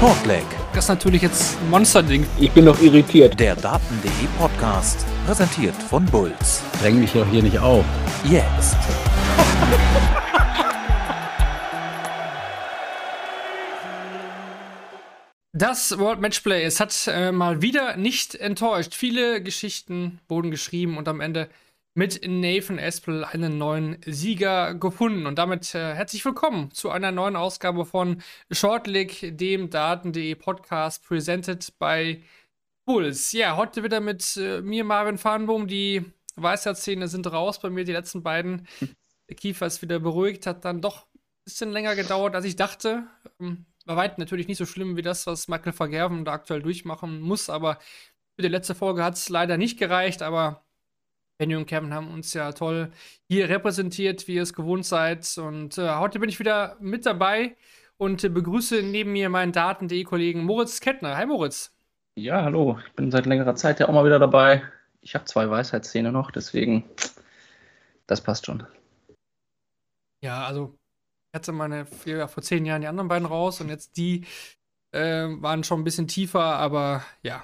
Shortleg. Das ist natürlich jetzt ein Monsterding. Ich bin noch irritiert. Der Daten.de Podcast, präsentiert von Bulls. Dräng mich doch hier nicht auf. Jetzt. Das World Matchplay, es hat äh, mal wieder nicht enttäuscht. Viele Geschichten wurden geschrieben und am Ende mit Nathan Espel einen neuen Sieger gefunden. Und damit äh, herzlich willkommen zu einer neuen Ausgabe von Shortlick, dem Daten.de Podcast, presented by Bulls. Ja, heute wieder mit äh, mir, Marvin Farnbohm. Die Weisheitszähne sind raus bei mir, die letzten beiden. Der Kiefer ist wieder beruhigt, hat dann doch ein bisschen länger gedauert, als ich dachte. Ähm, war weit natürlich nicht so schlimm wie das, was Michael Vergerven da aktuell durchmachen muss, aber für die letzte Folge hat es leider nicht gereicht, aber Benny und Kevin haben uns ja toll hier repräsentiert, wie ihr es gewohnt seid. Und äh, heute bin ich wieder mit dabei und äh, begrüße neben mir meinen Daten.de-Kollegen Moritz Kettner. Hi Moritz. Ja, hallo. Ich bin seit längerer Zeit ja auch mal wieder dabei. Ich habe zwei Weisheitszähne noch, deswegen, das passt schon. Ja, also ich hatte meine ja, vor zehn Jahren die anderen beiden raus und jetzt die äh, waren schon ein bisschen tiefer, aber ja.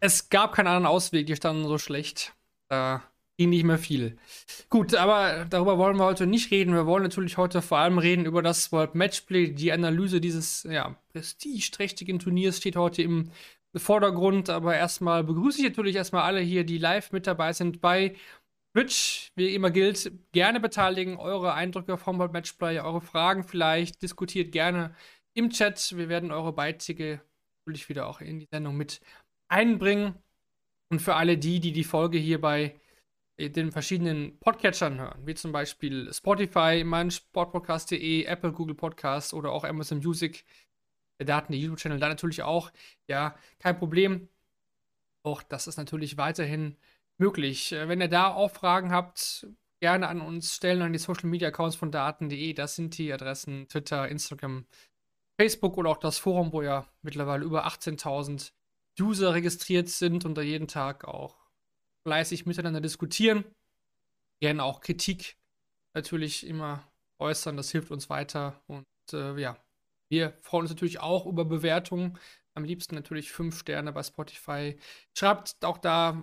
Es gab keinen anderen Ausweg, die standen so schlecht. Da ging nicht mehr viel. Gut, aber darüber wollen wir heute nicht reden. Wir wollen natürlich heute vor allem reden über das World Matchplay. Die Analyse dieses ja, prestigeträchtigen Turniers steht heute im Vordergrund. Aber erstmal begrüße ich natürlich erstmal alle hier, die live mit dabei sind bei Twitch. Wie immer gilt, gerne beteiligen, eure Eindrücke vom World Matchplay, eure Fragen vielleicht. Diskutiert gerne im Chat. Wir werden eure Beiträge natürlich wieder auch in die Sendung mit einbringen. Und für alle die, die die Folge hier bei den verschiedenen Podcatchern hören, wie zum Beispiel Spotify, mein Sportpodcast.de, Apple, Google Podcast oder auch Amazon Music, der Daten, der YouTube-Channel, da natürlich auch. Ja, kein Problem. Auch das ist natürlich weiterhin möglich. Äh, wenn ihr da auch Fragen habt, gerne an uns stellen, an die Social Media Accounts von Daten.de. Das sind die Adressen Twitter, Instagram, Facebook oder auch das Forum, wo ja mittlerweile über 18.000 User registriert sind und da jeden Tag auch fleißig miteinander diskutieren. Gerne auch Kritik natürlich immer äußern, das hilft uns weiter. Und äh, ja, wir freuen uns natürlich auch über Bewertungen. Am liebsten natürlich fünf Sterne bei Spotify. Schreibt auch da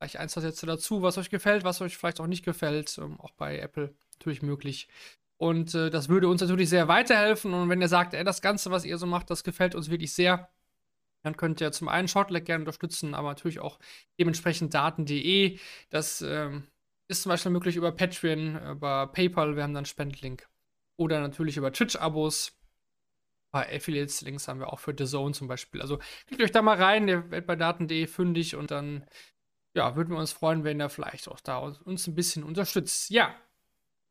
gleich ein, zwei Sätze dazu, was euch gefällt, was euch vielleicht auch nicht gefällt. Ähm, auch bei Apple natürlich möglich. Und äh, das würde uns natürlich sehr weiterhelfen. Und wenn ihr sagt, ey, das Ganze, was ihr so macht, das gefällt uns wirklich sehr, dann könnt ihr zum einen Shortleg gerne unterstützen, aber natürlich auch dementsprechend daten.de. Das ähm, ist zum Beispiel möglich über Patreon, über PayPal, wir haben dann Spendlink. Oder natürlich über Twitch-Abos. Bei Affiliates-Links haben wir auch für The Zone zum Beispiel. Also klickt euch da mal rein, ihr werdet bei daten.de fündig und dann ja, würden wir uns freuen, wenn ihr vielleicht auch da uns ein bisschen unterstützt. Ja,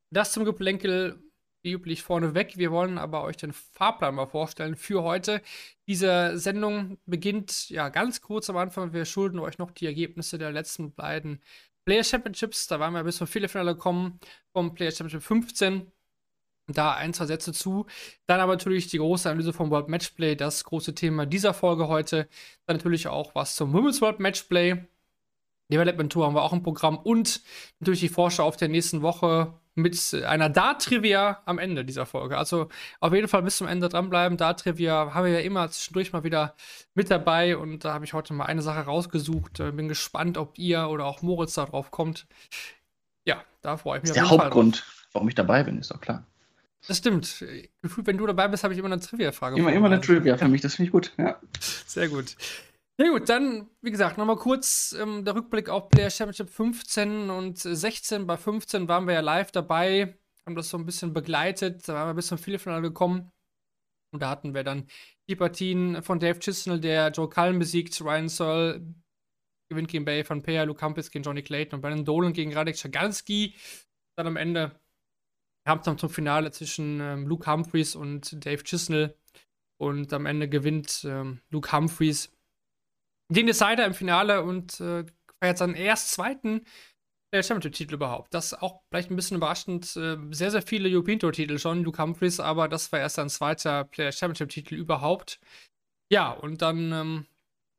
das zum Geplänkel wie üblich vorneweg. Wir wollen aber euch den Fahrplan mal vorstellen für heute. Diese Sendung beginnt ja ganz kurz am Anfang. Wir schulden euch noch die Ergebnisse der letzten beiden Player Championships. Da waren wir bis zum Viertelfinale gekommen vom Player Championship 15. Da ein, zwei Sätze zu. Dann aber natürlich die große Analyse vom World Matchplay, das große Thema dieser Folge heute. Dann natürlich auch was zum Women's World Matchplay. Development Tour haben wir auch im Programm und natürlich die Vorschau auf der nächsten Woche mit einer Dart-Trivia am Ende dieser Folge. Also auf jeden Fall bis zum Ende dranbleiben. Dart-Trivia haben wir ja immer zwischendurch mal wieder mit dabei und da habe ich heute mal eine Sache rausgesucht. Äh, bin gespannt, ob ihr oder auch Moritz da drauf kommt. Ja, da freue ich mich. Das ist der Hauptgrund, warum ich dabei bin, ist doch klar. Das stimmt. Gefühlt, wenn du dabei bist, habe ich immer eine Trivia-Frage. Immer, immer eine Trivia für mich, das finde ich gut. Ja. Sehr gut. Ja gut, dann, wie gesagt, nochmal kurz ähm, der Rückblick auf Player Championship 15 und 16. Bei 15 waren wir ja live dabei, haben das so ein bisschen begleitet, da waren wir bis zum Viertelfinale gekommen. Und da hatten wir dann die Partien von Dave Chisnell, der Joe Cullen besiegt, Ryan Searle gewinnt gegen Bay von Peer, Luke Hampis gegen Johnny Clayton und Brandon Dolan gegen Radek Schaganski. Dann am Ende kam es dann zum Finale zwischen ähm, Luke Humphreys und Dave Chisnell. Und am Ende gewinnt ähm, Luke Humphreys den Decider im Finale und äh, feiert seinen erst zweiten Player Championship-Titel überhaupt. Das ist auch vielleicht ein bisschen überraschend. Äh, sehr, sehr viele European Tour-Titel schon, Luke Humphries, aber das war erst sein zweiter Player Championship-Titel überhaupt. Ja, und dann ähm,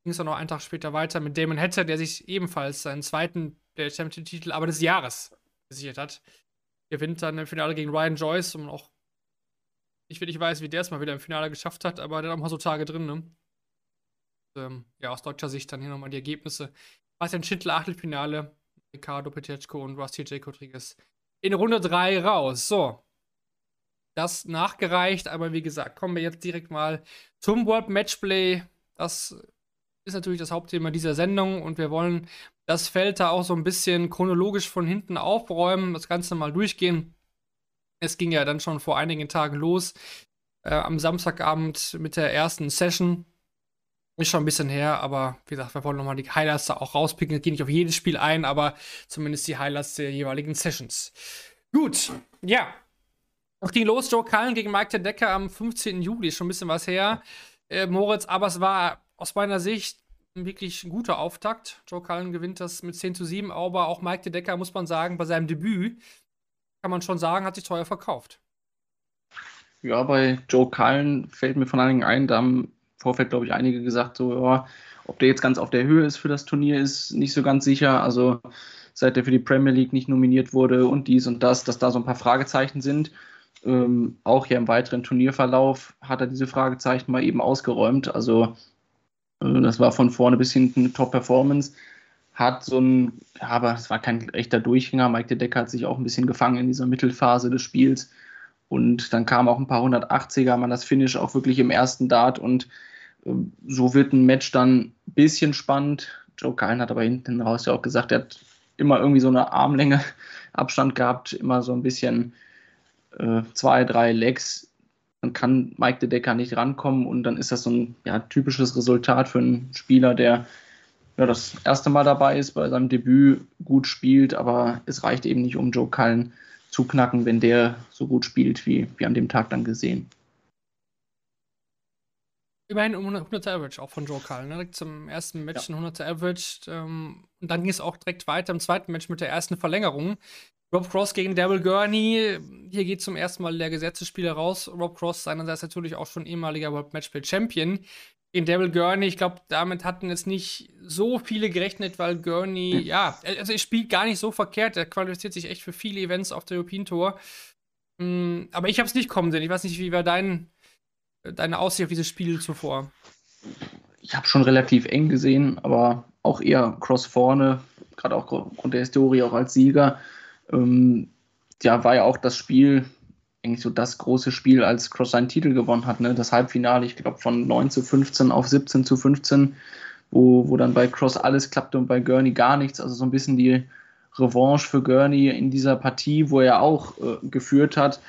ging es dann noch einen Tag später weiter mit Damon Hatter, der sich ebenfalls seinen zweiten Player Championship-Titel, aber des Jahres gesichert hat. Gewinnt dann im Finale gegen Ryan Joyce und auch nicht wirklich weiß, wie der es mal wieder im Finale geschafft hat, aber der hat auch mal so Tage drin, ne? Ähm, ja, aus deutscher Sicht dann hier nochmal die Ergebnisse. Bastian Schindler, Achtelfinale, Ricardo Petechko und Rusty J. Rodriguez in Runde 3 raus. So. Das nachgereicht, aber wie gesagt, kommen wir jetzt direkt mal zum World Matchplay. Das ist natürlich das Hauptthema dieser Sendung und wir wollen das Feld da auch so ein bisschen chronologisch von hinten aufräumen, das Ganze mal durchgehen. Es ging ja dann schon vor einigen Tagen los, äh, am Samstagabend mit der ersten Session. Ist schon ein bisschen her, aber wie gesagt, wir wollen nochmal die Highlights da auch rauspicken. Wir gehen nicht auf jedes Spiel ein, aber zumindest die Highlights der jeweiligen Sessions. Gut, ja. Es ging los, Joe Cullen gegen Mike der Decker am 15. Juli, schon ein bisschen was her. Äh, Moritz, aber es war aus meiner Sicht ein wirklich guter Auftakt. Joe Cullen gewinnt das mit 10 zu 7, aber auch Mike de Decker, muss man sagen, bei seinem Debüt, kann man schon sagen, hat sich teuer verkauft. Ja, bei Joe Cullen fällt mir von einigen ein, da haben Vorfeld, glaube ich, einige gesagt, so, ja, ob der jetzt ganz auf der Höhe ist für das Turnier, ist nicht so ganz sicher. Also seit er für die Premier League nicht nominiert wurde und dies und das, dass da so ein paar Fragezeichen sind. Ähm, auch hier im weiteren Turnierverlauf hat er diese Fragezeichen mal eben ausgeräumt. Also äh, das war von vorne bis hinten eine Top-Performance. Hat so ein, ja, aber es war kein echter Durchgänger. Mike de Decker hat sich auch ein bisschen gefangen in dieser Mittelphase des Spiels. Und dann kam auch ein paar 180er, man das Finish auch wirklich im ersten Dart und so wird ein Match dann ein bisschen spannend. Joe Cullen hat aber hinten raus ja auch gesagt, er hat immer irgendwie so eine Armlänge Abstand gehabt, immer so ein bisschen äh, zwei, drei Legs. Dann kann Mike de Decker nicht rankommen und dann ist das so ein ja, typisches Resultat für einen Spieler, der ja, das erste Mal dabei ist, bei seinem Debüt gut spielt, aber es reicht eben nicht, um Joe Cullen zu knacken, wenn der so gut spielt, wie, wie an dem Tag dann gesehen. Immerhin um 100 Average auch von Joe Carl. Ne? Zum ersten Match ja. ein 100 Average. Ähm, und dann ging es auch direkt weiter im zweiten Match mit der ersten Verlängerung. Rob Cross gegen Daryl Gurney. Hier geht zum ersten Mal der Gesetzesspieler raus. Rob Cross seinerseits natürlich auch schon ehemaliger World Matchplay Champion. In Daryl Gurney, ich glaube, damit hatten jetzt nicht so viele gerechnet, weil Gurney, hm. ja, also er spielt gar nicht so verkehrt. Er qualifiziert sich echt für viele Events auf der European Tour. Mm, aber ich habe es nicht kommen sehen. Ich weiß nicht, wie war dein deine Aussicht auf dieses Spiel zuvor? Ich habe schon relativ eng gesehen, aber auch eher Cross vorne, gerade auch aufgrund der Historie auch als Sieger. Ähm, ja, war ja auch das Spiel, eigentlich so das große Spiel, als Cross seinen Titel gewonnen hat. Ne? Das Halbfinale, ich glaube, von 9 zu 15 auf 17 zu 15, wo, wo dann bei Cross alles klappte und bei Gurney gar nichts. Also so ein bisschen die Revanche für Gurney in dieser Partie, wo er auch äh, geführt hat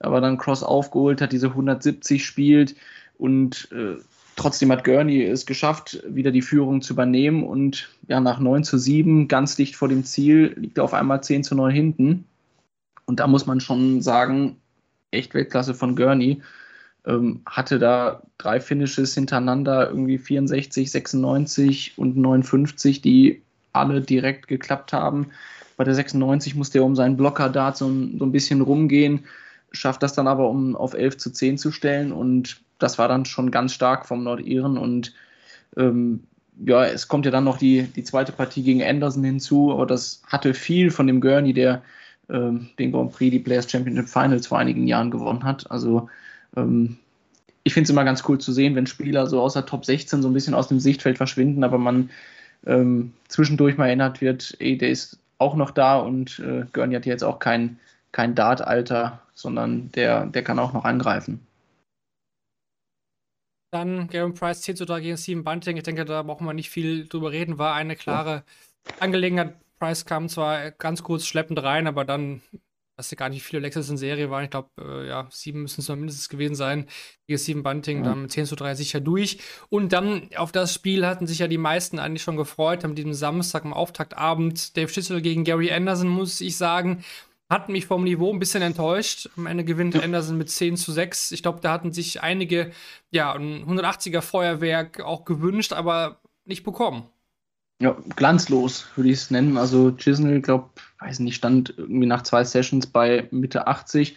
aber dann Cross aufgeholt hat, diese 170 spielt und äh, trotzdem hat Gurney es geschafft, wieder die Führung zu übernehmen und ja, nach 9 zu 7, ganz dicht vor dem Ziel, liegt er auf einmal 10 zu 9 hinten. Und da muss man schon sagen, echt Weltklasse von Gurney. Ähm, hatte da drei Finishes hintereinander, irgendwie 64, 96 und 59, die alle direkt geklappt haben. Bei der 96 musste er um seinen Blocker-Dart so, so ein bisschen rumgehen schafft das dann aber, um auf 11 zu 10 zu stellen. Und das war dann schon ganz stark vom Nordiren. Und ähm, ja, es kommt ja dann noch die, die zweite Partie gegen Anderson hinzu, aber das hatte viel von dem Gurney, der ähm, den Grand Prix, die Players Championship Finals vor einigen Jahren gewonnen hat. Also ähm, ich finde es immer ganz cool zu sehen, wenn Spieler so außer Top 16 so ein bisschen aus dem Sichtfeld verschwinden, aber man ähm, zwischendurch mal erinnert wird, ey, der ist auch noch da und äh, Gurney hat jetzt auch kein, kein Dart-Alter, sondern der, der kann auch noch angreifen. Dann Gavin Price 10 zu 3 gegen Steven Bunting. Ich denke, da brauchen wir nicht viel drüber reden. War eine klare. Angelegenheit. Price kam zwar ganz kurz schleppend rein, aber dann, dass sie gar nicht viele Lexus in Serie waren. Ich glaube, äh, ja, sieben müssen es mindestens gewesen sein. Gegen Steven Bunting ja. dann mit 10 zu 3 sicher durch. Und dann auf das Spiel hatten sich ja die meisten eigentlich schon gefreut. Am diesem Samstag, am Auftaktabend, Dave Schüssel gegen Gary Anderson, muss ich sagen hat mich vom Niveau ein bisschen enttäuscht. Am Ende gewinnt Anderson mit 10 zu 6. Ich glaube, da hatten sich einige ja, ein 180er Feuerwerk auch gewünscht, aber nicht bekommen. Ja, glanzlos würde ich es nennen. Also Chisnell, glaube weiß nicht, stand irgendwie nach zwei Sessions bei Mitte 80,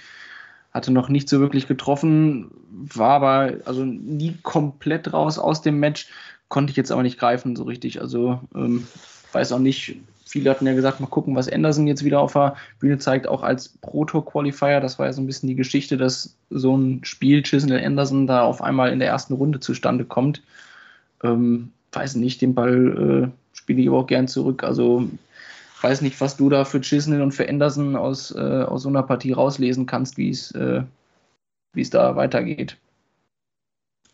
hatte noch nicht so wirklich getroffen, war aber also nie komplett raus aus dem Match, konnte ich jetzt aber nicht greifen so richtig. Also ähm, weiß auch nicht, viele hatten ja gesagt, mal gucken, was Anderson jetzt wieder auf der Bühne zeigt, auch als Proto-Qualifier. Das war ja so ein bisschen die Geschichte, dass so ein Spiel Chisnell Anderson da auf einmal in der ersten Runde zustande kommt. Ähm, weiß nicht, den Ball äh, spiele ich aber auch gern zurück. Also weiß nicht, was du da für Chisnell und für Anderson aus, äh, aus so einer Partie rauslesen kannst, wie es äh, da weitergeht.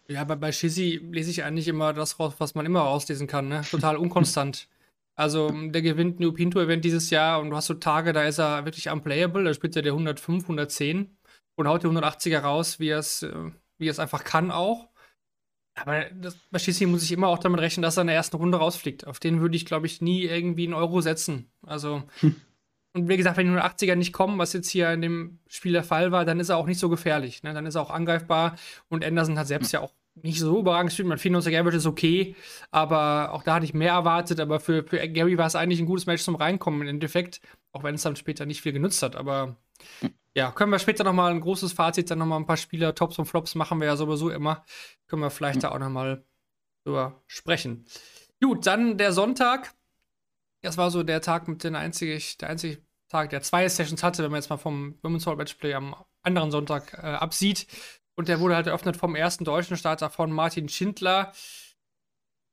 Ja, aber bei Shizzy lese ich eigentlich immer das raus, was man immer rauslesen kann, ne? Total unkonstant. Also, der gewinnt New Pinto-Event dieses Jahr und du hast so Tage, da ist er wirklich unplayable, da spielt er der 105, 110 und haut die 180er raus, wie er es, äh, wie es einfach kann auch. Aber das, bei Shizzy muss ich immer auch damit rechnen, dass er in der ersten Runde rausfliegt. Auf den würde ich, glaube ich, nie irgendwie einen Euro setzen. Also, hm. und wie gesagt, wenn die 180er nicht kommen, was jetzt hier in dem Spiel der Fall war, dann ist er auch nicht so gefährlich. Ne? Dann ist er auch angreifbar und Anderson hat selbst hm. ja auch nicht so überragend gespielt. Mein 94 Average ist okay, aber auch da hatte ich mehr erwartet. Aber für, für Gary war es eigentlich ein gutes Match zum Reinkommen im Endeffekt, auch wenn es dann später nicht viel genutzt hat. Aber ja, können wir später nochmal ein großes Fazit, dann nochmal ein paar Spieler, Tops und Flops machen wir ja sowieso immer. Können wir vielleicht da auch nochmal drüber sprechen. Gut, dann der Sonntag. Das war so der Tag mit den einzige, der einzige Tag, der zwei Sessions hatte, wenn man jetzt mal vom Women's Hall Matchplay am anderen Sonntag äh, absieht. Und der wurde halt eröffnet vom ersten deutschen Starter von Martin Schindler.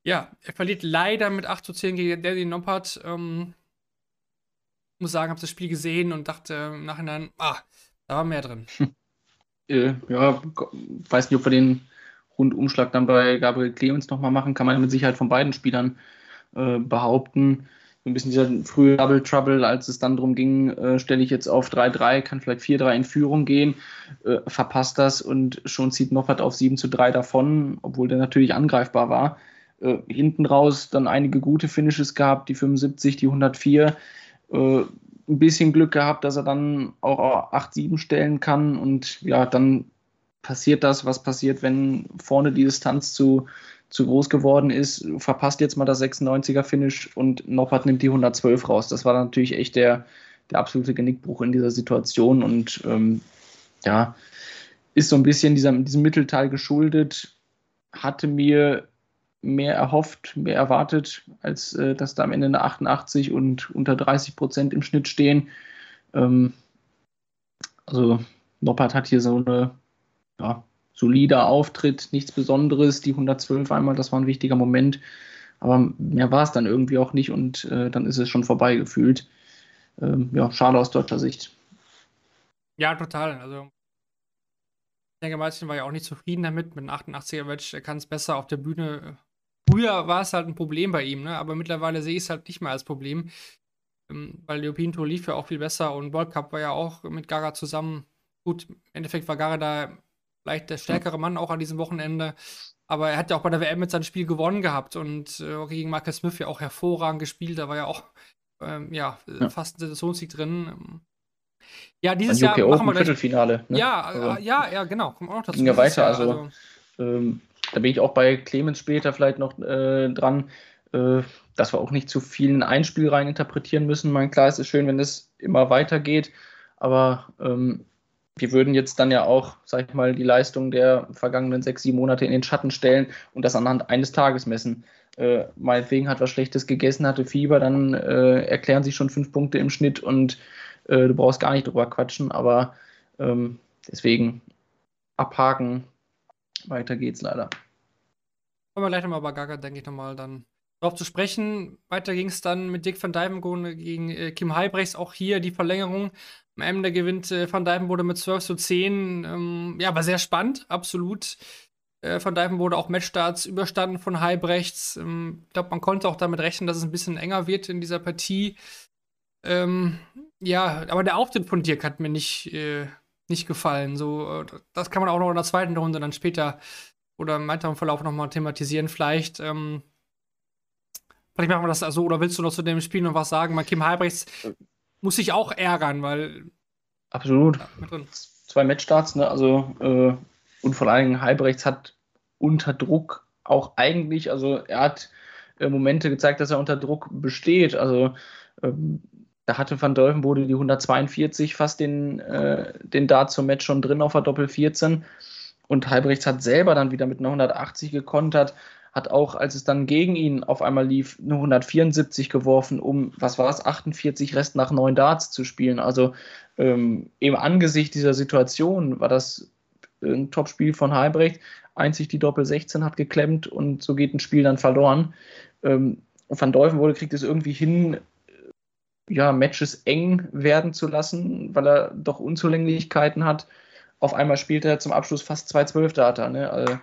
Ja, er verliert leider mit 8 zu 10 gegen Danny Noppert. Ähm, muss sagen, habe das Spiel gesehen und dachte im Nachhinein, ah, da war mehr drin. Äh, ja, weiß nicht, ob wir den Rundumschlag dann bei Gabriel Clemens nochmal machen. Kann man mit Sicherheit von beiden Spielern äh, behaupten ein bisschen dieser frühe Double Trouble, als es dann darum ging, äh, stelle ich jetzt auf 3-3, kann vielleicht 4-3 in Führung gehen, äh, verpasst das und schon zieht Noffert auf 7 zu 3 davon, obwohl der natürlich angreifbar war. Äh, hinten raus dann einige gute Finishes gehabt, die 75, die 104. Äh, ein bisschen Glück gehabt, dass er dann auch 8-7 stellen kann und ja, dann passiert das, was passiert, wenn vorne die Distanz zu zu groß geworden ist, verpasst jetzt mal das 96er-Finish und Noppert nimmt die 112 raus. Das war natürlich echt der, der absolute Genickbruch in dieser Situation und ähm, ja, ist so ein bisschen diesem, diesem Mittelteil geschuldet. Hatte mir mehr erhofft, mehr erwartet, als äh, dass da am Ende eine 88 und unter 30 Prozent im Schnitt stehen. Ähm, also Noppert hat hier so eine ja, solider Auftritt, nichts Besonderes. Die 112 einmal, das war ein wichtiger Moment. Aber mehr war es dann irgendwie auch nicht und äh, dann ist es schon vorbei gefühlt. Ähm, ja, schade aus deutscher Sicht. Ja, total. Also, ich denke, Martin war ja auch nicht zufrieden damit. Mit einem 88er Match, er kann es besser auf der Bühne. Früher war es halt ein Problem bei ihm, ne? aber mittlerweile sehe ich es halt nicht mehr als Problem. Ähm, weil Leopinto lief ja auch viel besser und World Cup war ja auch mit Gara zusammen. Gut, im Endeffekt war Gara da vielleicht der stärkere Mann auch an diesem Wochenende. Aber er hat ja auch bei der WM mit seinem Spiel gewonnen gehabt und äh, gegen Marcus Smith ja auch hervorragend gespielt. Da war ja auch ähm, ja, ja, fast ein Sensationssieg drin. Ja, dieses Jahr machen wir Viertelfinale. Ne? Ja, also, äh, ja, ja, genau. Kommt auch noch dazu. Ging ja weiter. Jahr, also, also ähm, da bin ich auch bei Clemens später vielleicht noch äh, dran, äh, dass wir auch nicht zu vielen Einspiel rein interpretieren müssen. Mein klar, es ist schön, wenn es immer weitergeht, aber ähm, wir würden jetzt dann ja auch, sag ich mal, die Leistung der vergangenen sechs, sieben Monate in den Schatten stellen und das anhand eines Tages messen. Äh, meinetwegen hat was Schlechtes gegessen, hatte Fieber, dann äh, erklären sich schon fünf Punkte im Schnitt und äh, du brauchst gar nicht drüber quatschen, aber ähm, deswegen abhaken, weiter geht's leider. Kommen wir gleich nochmal bei Gaga, denke ich nochmal dann darauf zu sprechen. Weiter ging es dann mit Dick van Dijvenbode gegen äh, Kim Heibrechts. Auch hier die Verlängerung. Am Ende gewinnt äh, van Dijvenbode mit 12 zu 10. Ähm, ja, war sehr spannend, absolut. Äh, van Dijvenbode auch Matchstarts überstanden von Heibrechts. Ähm, ich glaube, man konnte auch damit rechnen, dass es ein bisschen enger wird in dieser Partie. Ähm, ja, aber der Auftritt von Dirk hat mir nicht, äh, nicht gefallen. So, äh, das kann man auch noch in der zweiten Runde dann später oder im weiteren Verlauf nochmal thematisieren. Vielleicht ähm, Vielleicht machen wir das also, oder willst du noch zu dem Spiel noch was sagen? Mal Kim Halbrechts muss sich auch ärgern, weil. Absolut. Ja, Zwei Matchstarts, ne? Also, äh, und vor allen Dingen Halbrechts hat unter Druck auch eigentlich, also er hat äh, Momente gezeigt, dass er unter Druck besteht. Also, ähm, da hatte Van Dolvenbode die 142 fast den, äh, den Dart zum Match schon drin auf der Doppel 14. Und Halbrechts hat selber dann wieder mit einer 180 gekontert. Hat auch, als es dann gegen ihn auf einmal lief, nur 174 geworfen, um, was war es, 48 Rest nach neun Darts zu spielen. Also ähm, im Angesicht dieser Situation war das ein Top-Spiel von Heibrecht. Einzig die Doppel 16 hat geklemmt und so geht ein Spiel dann verloren. Ähm, Van Deuvenbode kriegt es irgendwie hin, ja, Matches eng werden zu lassen, weil er doch Unzulänglichkeiten hat. Auf einmal spielt er zum Abschluss fast 2-12 Data. Ne? Also,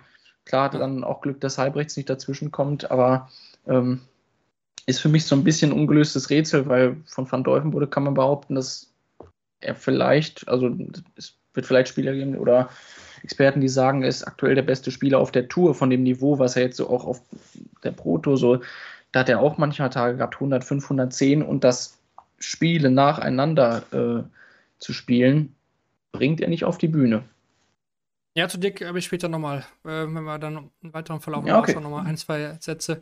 klar dann auch Glück, dass Halbrechts nicht dazwischen kommt, aber ähm, ist für mich so ein bisschen ein ungelöstes Rätsel, weil von Van Deuvenbode kann man behaupten, dass er vielleicht, also es wird vielleicht Spieler geben oder Experten, die sagen, er ist aktuell der beste Spieler auf der Tour von dem Niveau, was er jetzt so auch auf der Proto so, da hat er auch manchmal Tage gehabt, 100, 510 und das Spiele nacheinander äh, zu spielen, bringt er nicht auf die Bühne. Ja, zu Dick habe ich später nochmal, äh, wenn wir dann im weiteren Verlauf ja, okay. nochmal ein, zwei Sätze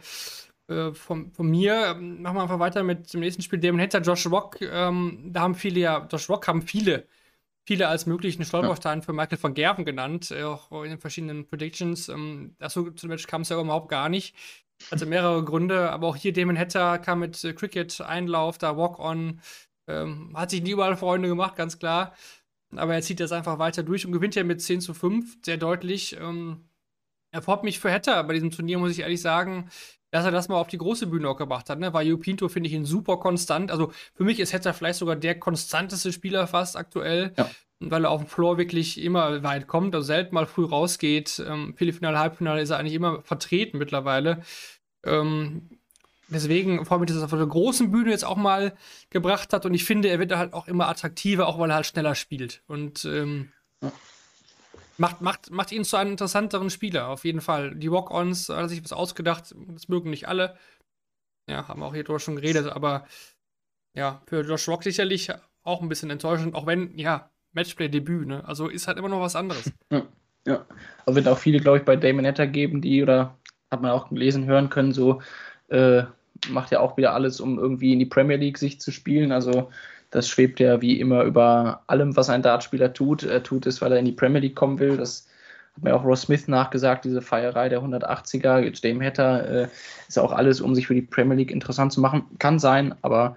äh, von, von, mir. Machen wir einfach weiter mit dem nächsten Spiel. Damon Hatter, Josh Rock. Ähm, da haben viele ja, Josh Rock haben viele, viele als möglichen Stolperstein ja. für Michael van Gerven genannt, äh, auch in den verschiedenen Predictions. Ähm, dazu zum Match kam es ja überhaupt gar nicht. Also mehrere Gründe, aber auch hier Damon Hatter kam mit äh, Cricket-Einlauf, da Walk-On, ähm, hat sich nie überall Freunde gemacht, ganz klar. Aber er zieht das einfach weiter durch und gewinnt ja mit 10 zu 5, sehr deutlich. Ähm, er freut mich für Hatter bei diesem Turnier, muss ich ehrlich sagen, dass er das mal auf die große Bühne auch gebracht hat. Ne? Weil Ju Pinto finde ich ihn super konstant. Also für mich ist Hatter vielleicht sogar der konstanteste Spieler fast aktuell. Ja weil er auf dem Floor wirklich immer weit kommt, also selten mal früh rausgeht. Ähm, Viertelfinale, Halbfinale ist er eigentlich immer vertreten mittlerweile. Ähm, deswegen freue mich, dass er auf der großen Bühne jetzt auch mal gebracht hat und ich finde, er wird halt auch immer attraktiver, auch weil er halt schneller spielt. Und ähm, ja. macht, macht, macht ihn zu einem interessanteren Spieler, auf jeden Fall. Die Walk-Ons, hat sich was ausgedacht, das mögen nicht alle. Ja, haben auch hier drüber schon geredet, aber ja, für Josh Rock sicherlich auch ein bisschen enttäuschend, auch wenn, ja, Matchplay-Debüt, ne? Also ist halt immer noch was anderes. Ja, ja. Aber wird auch viele, glaube ich, bei Damon Hatter geben, die, oder hat man auch gelesen, hören können, so äh, macht ja auch wieder alles, um irgendwie in die Premier League sich zu spielen. Also das schwebt ja wie immer über allem, was ein Dartspieler tut. Er tut es, weil er in die Premier League kommen will. Das hat mir auch Ross Smith nachgesagt, diese Feierei der 180er. Jetzt Dame Hatter äh, ist auch alles, um sich für die Premier League interessant zu machen. Kann sein, aber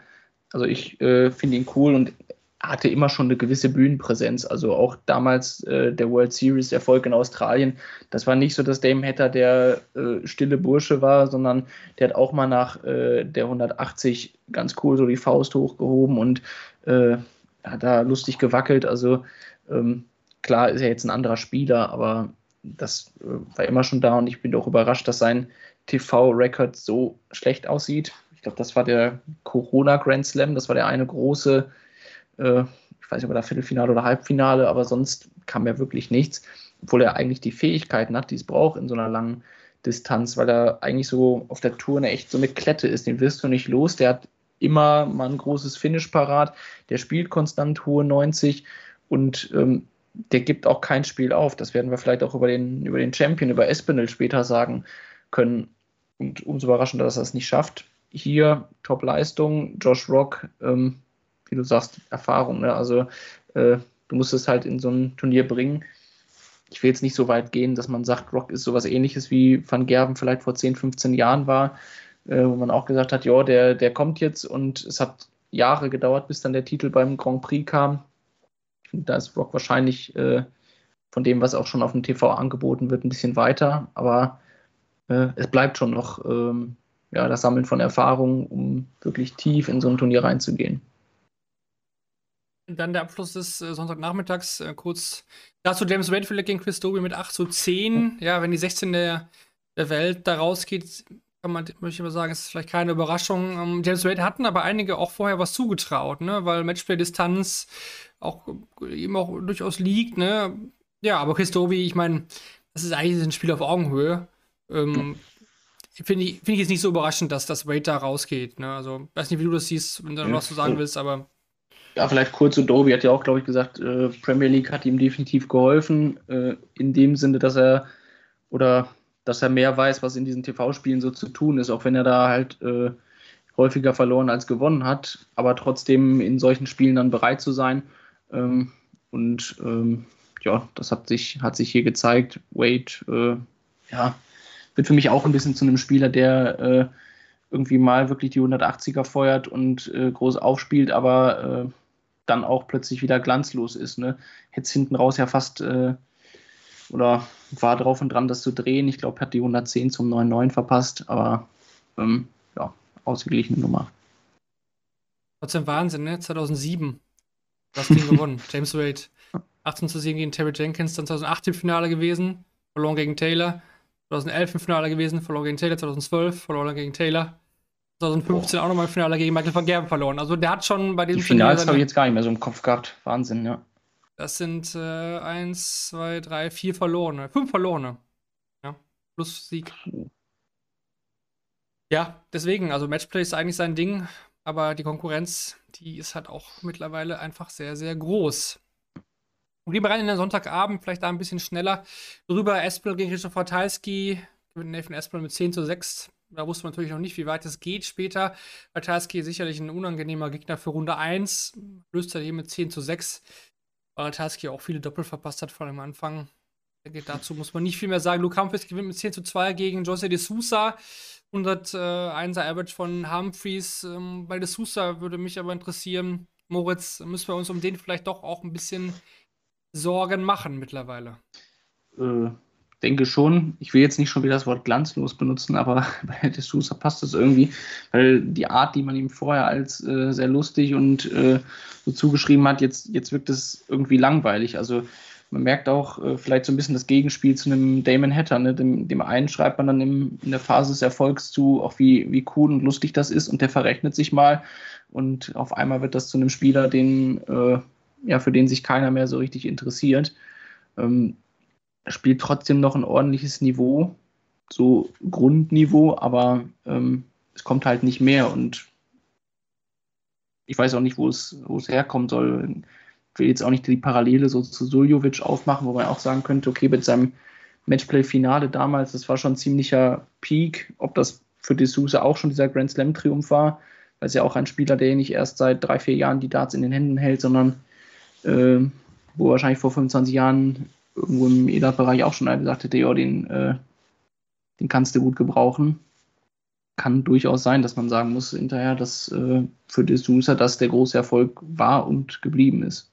also ich äh, finde ihn cool und hatte immer schon eine gewisse Bühnenpräsenz. Also auch damals äh, der World Series Erfolg in Australien. Das war nicht so, dass Dame Hatter der äh, stille Bursche war, sondern der hat auch mal nach äh, der 180 ganz cool so die Faust hochgehoben und äh, hat da lustig gewackelt. Also ähm, klar ist er jetzt ein anderer Spieler, aber das äh, war immer schon da und ich bin auch überrascht, dass sein TV-Record so schlecht aussieht. Ich glaube, das war der Corona Grand Slam, das war der eine große äh, ich weiß nicht, ob er da Viertelfinale oder Halbfinale, aber sonst kam ja wirklich nichts, obwohl er eigentlich die Fähigkeiten hat, die es braucht in so einer langen Distanz, weil er eigentlich so auf der Tour echt so eine Klette ist. Den wirst du nicht los. Der hat immer mal ein großes Finish parat. Der spielt konstant hohe 90 und ähm, der gibt auch kein Spiel auf. Das werden wir vielleicht auch über den, über den Champion, über Espinel später sagen können. Und umso überraschender, dass er es nicht schafft. Hier Top-Leistung, Josh Rock, ähm, wie du sagst, Erfahrung. Ne? Also äh, du musst es halt in so ein Turnier bringen. Ich will jetzt nicht so weit gehen, dass man sagt, Rock ist sowas ähnliches wie Van Gerven vielleicht vor 10, 15 Jahren war, äh, wo man auch gesagt hat, ja, der, der kommt jetzt und es hat Jahre gedauert, bis dann der Titel beim Grand Prix kam. Da ist Rock wahrscheinlich äh, von dem, was auch schon auf dem TV angeboten wird, ein bisschen weiter, aber äh, es bleibt schon noch ähm, ja, das Sammeln von Erfahrungen, um wirklich tief in so ein Turnier reinzugehen. Dann der Abschluss des äh, Sonntagnachmittags, äh, kurz dazu James Redfield gegen Chris Dobie mit 8 zu 10. Ja, wenn die 16 der, der Welt da rausgeht, kann man, möchte ich mal sagen, ist vielleicht keine Überraschung. Ähm, James Wade hatten aber einige auch vorher was zugetraut, ne? weil Matchplay-Distanz auch ihm auch durchaus liegt. Ne? Ja, aber Chris Dobie, ich meine, das ist eigentlich ein Spiel auf Augenhöhe. Ähm, Finde ich, find ich jetzt nicht so überraschend, dass das Wade da rausgeht. Ne? Also, weiß nicht, wie du das siehst, wenn du noch was zu sagen willst, aber ja, vielleicht kurz zu Dobi hat ja auch, glaube ich, gesagt, äh, Premier League hat ihm definitiv geholfen, äh, in dem Sinne, dass er oder dass er mehr weiß, was in diesen TV-Spielen so zu tun ist, auch wenn er da halt äh, häufiger verloren als gewonnen hat, aber trotzdem in solchen Spielen dann bereit zu sein. Ähm, und ähm, ja, das hat sich, hat sich hier gezeigt. Wade, äh, ja, wird für mich auch ein bisschen zu einem Spieler, der äh, irgendwie mal wirklich die 180er feuert und äh, groß aufspielt, aber äh, dann auch plötzlich wieder glanzlos ist. Ne? Hätte hinten raus ja fast äh, oder war drauf und dran, das zu drehen. Ich glaube, hat die 110 zum 9-9 verpasst, aber ähm, ja, ausgeglichene Nummer. Trotzdem Wahnsinn, ne? 2007 das Ding gewonnen. James Wade 18 zu 7 gegen Terry Jenkins, dann 2008 im Finale gewesen, verloren gegen Taylor. 2011 im Finale gewesen, verloren gegen Taylor. 2012 verloren gegen Taylor. 2015 oh. auch nochmal im Finale gegen Michael van Gerben verloren. Also der hat schon bei diesem Die Finals habe ich jetzt gar nicht mehr so im Kopf gehabt. Wahnsinn, ja. Das sind äh, eins, zwei, drei, vier verlorene. Fünf verlorene. Ja. Plus Sieg. Ja, deswegen, also Matchplay ist eigentlich sein Ding, aber die Konkurrenz, die ist halt auch mittlerweile einfach sehr, sehr groß. Und gehen wir rein in den Sonntagabend, vielleicht da ein bisschen schneller. Drüber Espel gegen Christoph Ratajski, gewinnt Nathan Espel mit 10 zu 6. Da wusste man natürlich noch nicht, wie weit es geht später. Ratajski sicherlich ein unangenehmer Gegner für Runde 1. Löst er hier mit 10 zu 6. Weil auch viele Doppel verpasst hat, vor allem am Anfang. Dazu muss man nicht viel mehr sagen. Luke Humphries gewinnt mit 10 zu 2 gegen Jose de Sousa. 101er Average von Humphries. Ähm, bei de Sousa würde mich aber interessieren, Moritz, müssen wir uns um den vielleicht doch auch ein bisschen Sorgen machen mittlerweile? Äh, denke schon. Ich will jetzt nicht schon wieder das Wort glanzlos benutzen, aber bei De Sousa passt das irgendwie, weil die Art, die man ihm vorher als äh, sehr lustig und äh, so zugeschrieben hat, jetzt, jetzt wirkt es irgendwie langweilig. Also man merkt auch äh, vielleicht so ein bisschen das Gegenspiel zu einem Damon Hatter. Ne? Dem, dem einen schreibt man dann im, in der Phase des Erfolgs zu, auch wie, wie cool und lustig das ist und der verrechnet sich mal und auf einmal wird das zu einem Spieler, den äh, ja, für den sich keiner mehr so richtig interessiert. Ähm, spielt trotzdem noch ein ordentliches Niveau, so Grundniveau, aber ähm, es kommt halt nicht mehr und ich weiß auch nicht, wo es, wo es herkommen soll. Ich will jetzt auch nicht die Parallele so zu Suljovic aufmachen, wo man auch sagen könnte, okay, mit seinem Matchplay-Finale damals, das war schon ein ziemlicher Peak, ob das für D'Souza auch schon dieser Grand Slam-Triumph war, weil es ja auch ein Spieler, der nicht erst seit drei, vier Jahren die Darts in den Händen hält, sondern äh, wo wahrscheinlich vor 25 Jahren irgendwo im EDAP-Bereich auch schon einer gesagt hätte, ja, den, äh, den kannst du gut gebrauchen. Kann durchaus sein, dass man sagen muss hinterher, dass äh, für D'Souza das der große Erfolg war und geblieben ist.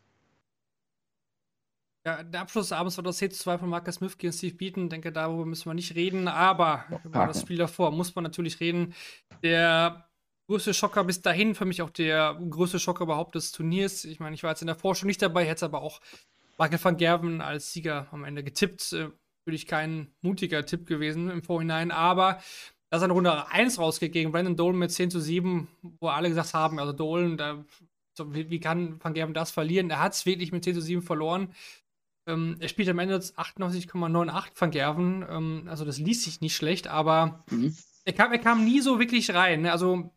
Ja, der Abschluss abends war das C2 von Marcus Smith gegen Steve Beaton. Denke, darüber müssen wir nicht reden, aber über das Spiel davor muss man natürlich reden. Der größte Schocker bis dahin, für mich auch der größte Schocker überhaupt des Turniers. Ich meine, ich war jetzt in der Forschung nicht dabei, hätte aber auch Michael van Gerven als Sieger am Ende getippt. Äh, natürlich kein mutiger Tipp gewesen im Vorhinein, aber dass er in Runde 1 rausgeht gegen Brandon Dolan mit 10 zu 7, wo alle gesagt haben, also Dolan, da, so, wie, wie, kann Van Gerven das verlieren? Er hat es wirklich mit 10 zu 7 verloren. Ähm, er spielt am Ende 98,98 Van Gerven, ähm, also das liest sich nicht schlecht, aber mhm. er, kam, er kam nie so wirklich rein. Ne? Also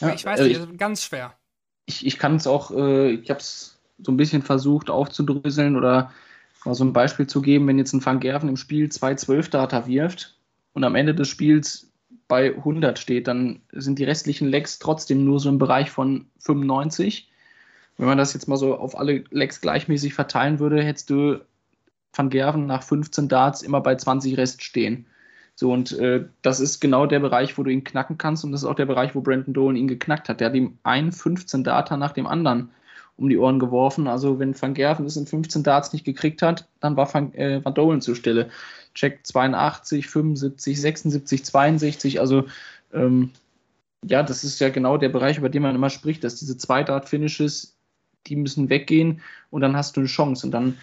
ja, ich weiß nicht, äh, ganz schwer. Ich, ich kann es auch, äh, ich habe es so ein bisschen versucht aufzudröseln oder mal so ein Beispiel zu geben, wenn jetzt ein Van Gerven im Spiel 2-12 Data wirft und am Ende des Spiels bei 100 steht, dann sind die restlichen Legs trotzdem nur so im Bereich von 95. Wenn man das jetzt mal so auf alle Legs gleichmäßig verteilen würde, hättest du Van Gerven nach 15 Darts immer bei 20 Rest stehen. So, und äh, das ist genau der Bereich, wo du ihn knacken kannst, und das ist auch der Bereich, wo Brandon Dolan ihn geknackt hat. Der hat ihm einen 15 Data nach dem anderen um die Ohren geworfen. Also, wenn Van Gerven es in 15 Darts nicht gekriegt hat, dann war Van, äh, Van Dolan zur Stelle. Check 82, 75, 76, 62. Also, ähm, ja, das ist ja genau der Bereich, über den man immer spricht, dass diese Zwei-Dart-Finishes, die müssen weggehen und dann hast du eine Chance. Und dann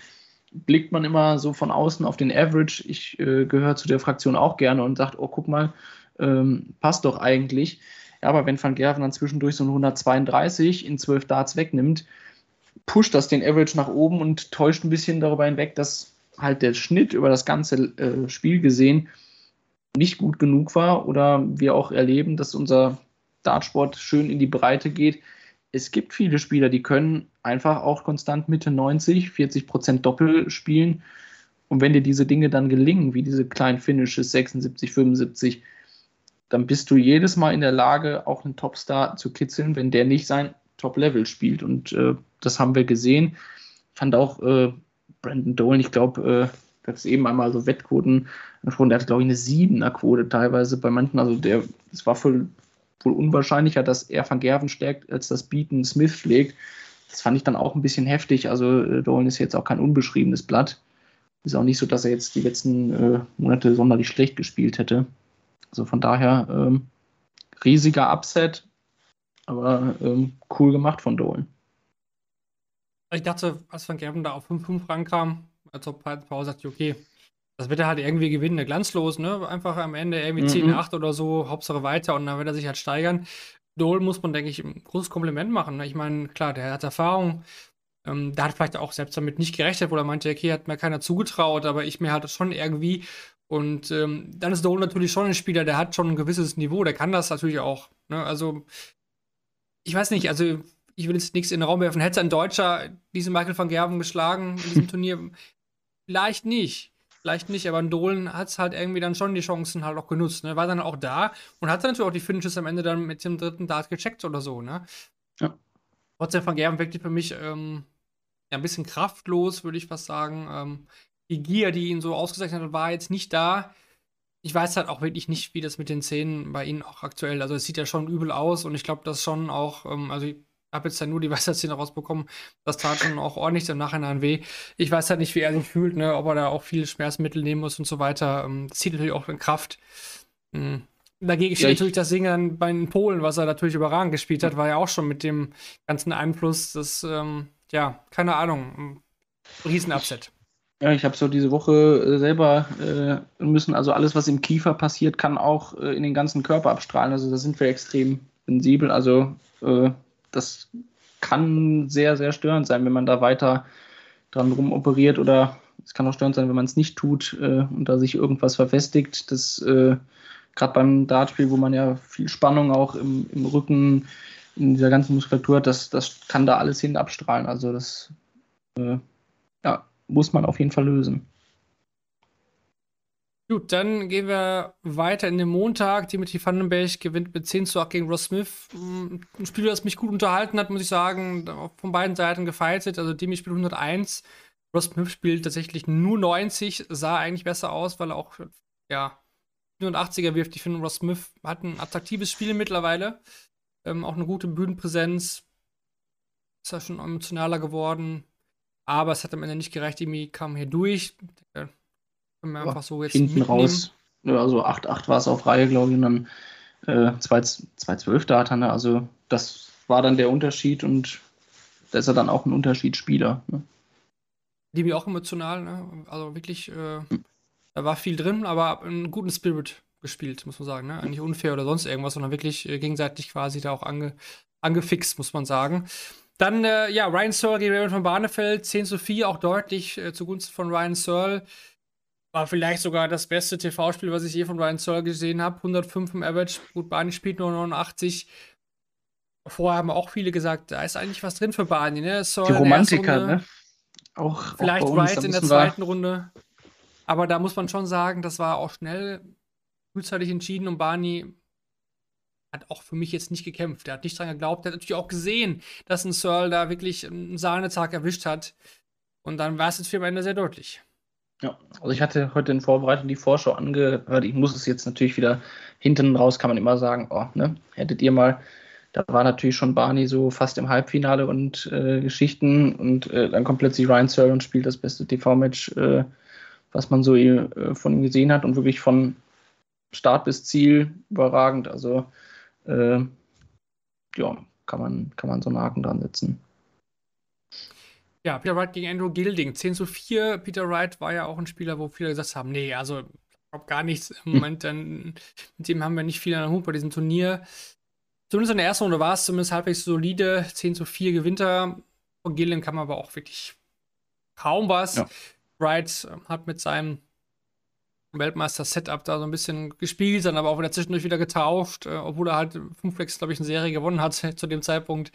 blickt man immer so von außen auf den Average. Ich äh, gehöre zu der Fraktion auch gerne und sagt, oh, guck mal, ähm, passt doch eigentlich. Ja, aber wenn Van Gerven dann zwischendurch so ein 132 in 12 Darts wegnimmt, pusht das den Average nach oben und täuscht ein bisschen darüber hinweg, dass halt der Schnitt über das ganze äh, Spiel gesehen nicht gut genug war oder wir auch erleben, dass unser Dartsport schön in die Breite geht es gibt viele Spieler, die können einfach auch konstant Mitte 90, 40 Prozent Doppel spielen. Und wenn dir diese Dinge dann gelingen, wie diese kleinen Finishes 76, 75, dann bist du jedes Mal in der Lage, auch einen Topstar zu kitzeln, wenn der nicht sein Top-Level spielt. Und äh, das haben wir gesehen. Ich fand auch äh, Brandon Dolan, ich glaube, äh, das eben einmal so Wettquoten gesprochen, der hatte, glaube ich, eine 7er Quote teilweise bei manchen. Also der, es war voll, wohl unwahrscheinlicher, dass er Van Gerven stärkt, als das Beaton Smith schlägt. Das fand ich dann auch ein bisschen heftig. Also äh, Dolan ist jetzt auch kein unbeschriebenes Blatt. Ist auch nicht so, dass er jetzt die letzten äh, Monate sonderlich schlecht gespielt hätte. Also von daher ähm, riesiger Upset, aber ähm, cool gemacht von Dolan. Ich dachte, als Van Gerven da auf 5-5 rankam, als ob Paul sagt, okay, das wird er halt irgendwie gewinnen, ne? glanzlos, ne? Einfach am Ende irgendwie mhm. 10-8 oder so, Hauptsache weiter und dann wird er sich halt steigern. Dole muss man, denke ich, ein großes Kompliment machen. Ne? Ich meine, klar, der hat Erfahrung. Ähm, der hat vielleicht auch selbst damit nicht gerechnet, wo er meinte, okay, hat mir keiner zugetraut, aber ich mir halt schon irgendwie. Und ähm, dann ist Dole natürlich schon ein Spieler, der hat schon ein gewisses Niveau, der kann das natürlich auch. Ne? Also, ich weiß nicht, also ich will jetzt nichts in den Raum werfen. Hätte ein Deutscher diesen Michael van Gerven geschlagen in diesem Turnier? Vielleicht nicht. Vielleicht nicht, aber ein Dolan hat es halt irgendwie dann schon die Chancen halt auch genutzt. Ne? War dann auch da und hat dann natürlich auch die Finishes am Ende dann mit dem dritten Dart gecheckt oder so. Ne? Ja. Trotzdem van Gerven wirklich für mich ähm, ja, ein bisschen kraftlos, würde ich fast sagen. Ähm, die Gier, die ihn so ausgezeichnet hat, war jetzt nicht da. Ich weiß halt auch wirklich nicht, wie das mit den Szenen bei ihnen auch aktuell, also es sieht ja schon übel aus und ich glaube, das schon auch, ähm, also habe jetzt ja nur die Weisheitszähne rausbekommen. Das tat schon auch ordentlich im Nachhinein weh. Ich weiß halt nicht, wie er sich fühlt, ne, ob er da auch viel Schmerzmittel nehmen muss und so weiter. Ähm, das zieht natürlich auch in Kraft. Mhm. Dagegen steht ja, natürlich das Singen bei den Polen, was er natürlich überragend gespielt hat, war ja auch schon mit dem ganzen Einfluss, das, ähm, ja, keine Ahnung, Riesenupset. Ja, ich habe so diese Woche äh, selber äh, müssen, also alles, was im Kiefer passiert, kann auch äh, in den ganzen Körper abstrahlen. Also da sind wir extrem sensibel. Also äh, das kann sehr, sehr störend sein, wenn man da weiter dran rum operiert oder es kann auch störend sein, wenn man es nicht tut äh, und da sich irgendwas verfestigt. Das äh, gerade beim Dartspiel, wo man ja viel Spannung auch im, im Rücken, in dieser ganzen Muskulatur hat, das, das kann da alles hin abstrahlen. Also das ja, muss man auf jeden Fall lösen. Gut, dann gehen wir weiter in den Montag. Dimitri Vandenberg gewinnt mit 10 zu 8 gegen Ross Smith. Mm, ein Spiel, das mich gut unterhalten hat, muss ich sagen. Von beiden Seiten gefeitet. Also Dimi spielt 101. Ross Smith spielt tatsächlich nur 90. Sah eigentlich besser aus, weil er auch, ja, 84er wirft. Ich finde, Ross Smith hat ein attraktives Spiel mittlerweile. Ähm, auch eine gute Bühnenpräsenz. Ist ja schon emotionaler geworden. Aber es hat am Ende nicht gereicht. Dimi kam hier durch. Können wir einfach so jetzt hinten mitnehmen. raus. Also 8-8 war es auf Reihe, glaube ich, und dann äh, 2-12 Data. Ne? Also das war dann der Unterschied und da ist er dann auch ein Unterschiedsspieler. Ne? Die mir auch emotional, ne? Also wirklich, äh, hm. da war viel drin, aber einen guten Spirit gespielt, muss man sagen. Ne? Nicht unfair oder sonst irgendwas, sondern wirklich äh, gegenseitig quasi da auch ange, angefixt, muss man sagen. Dann, äh, ja, Ryan Searle gegen Raymond von Barnefeld, 10 zu 4, auch deutlich äh, zugunsten von Ryan Searle. War vielleicht sogar das beste TV-Spiel, was ich je von Ryan Searle gesehen habe. 105 im Average. Gut, Barney spielt nur 89. Vorher haben auch viele gesagt, da ist eigentlich was drin für Barney, ne? Searle Die Romantiker, ne? Auch, vielleicht auch Wright in der zweiten Runde. Aber da muss man schon sagen, das war auch schnell frühzeitig entschieden und Barney hat auch für mich jetzt nicht gekämpft. Er hat nicht dran geglaubt. Er hat natürlich auch gesehen, dass ein Searle da wirklich einen Sahnetag erwischt hat. Und dann war es jetzt für am Ende sehr deutlich. Ja, also ich hatte heute in Vorbereitung die Vorschau angehört. Ich muss es jetzt natürlich wieder hinten raus, kann man immer sagen, oh, ne, hättet ihr mal, da war natürlich schon Barney so fast im Halbfinale und äh, Geschichten und äh, dann kommt plötzlich Ryan Searle und spielt das beste TV-Match, äh, was man so äh, von ihm gesehen hat und wirklich von Start bis Ziel überragend. Also äh, ja, kann man, kann man so einen Haken dran setzen. Ja, Peter Wright gegen Andrew Gilding. 10 zu 4. Peter Wright war ja auch ein Spieler, wo viele gesagt haben, nee, also überhaupt gar nichts. Im hm. Moment, dann, mit dem haben wir nicht viel an der Hut bei diesem Turnier. Zumindest in der ersten Runde war es zumindest halbwegs solide. 10 zu 4 gewinnt er. Von Gilding kam aber auch wirklich kaum was. Ja. Wright äh, hat mit seinem Weltmeister-Setup da so ein bisschen gespielt, dann aber auch wieder zwischendurch wieder getauscht, äh, obwohl er halt fünf Flex, glaube ich, eine Serie gewonnen hat zu dem Zeitpunkt.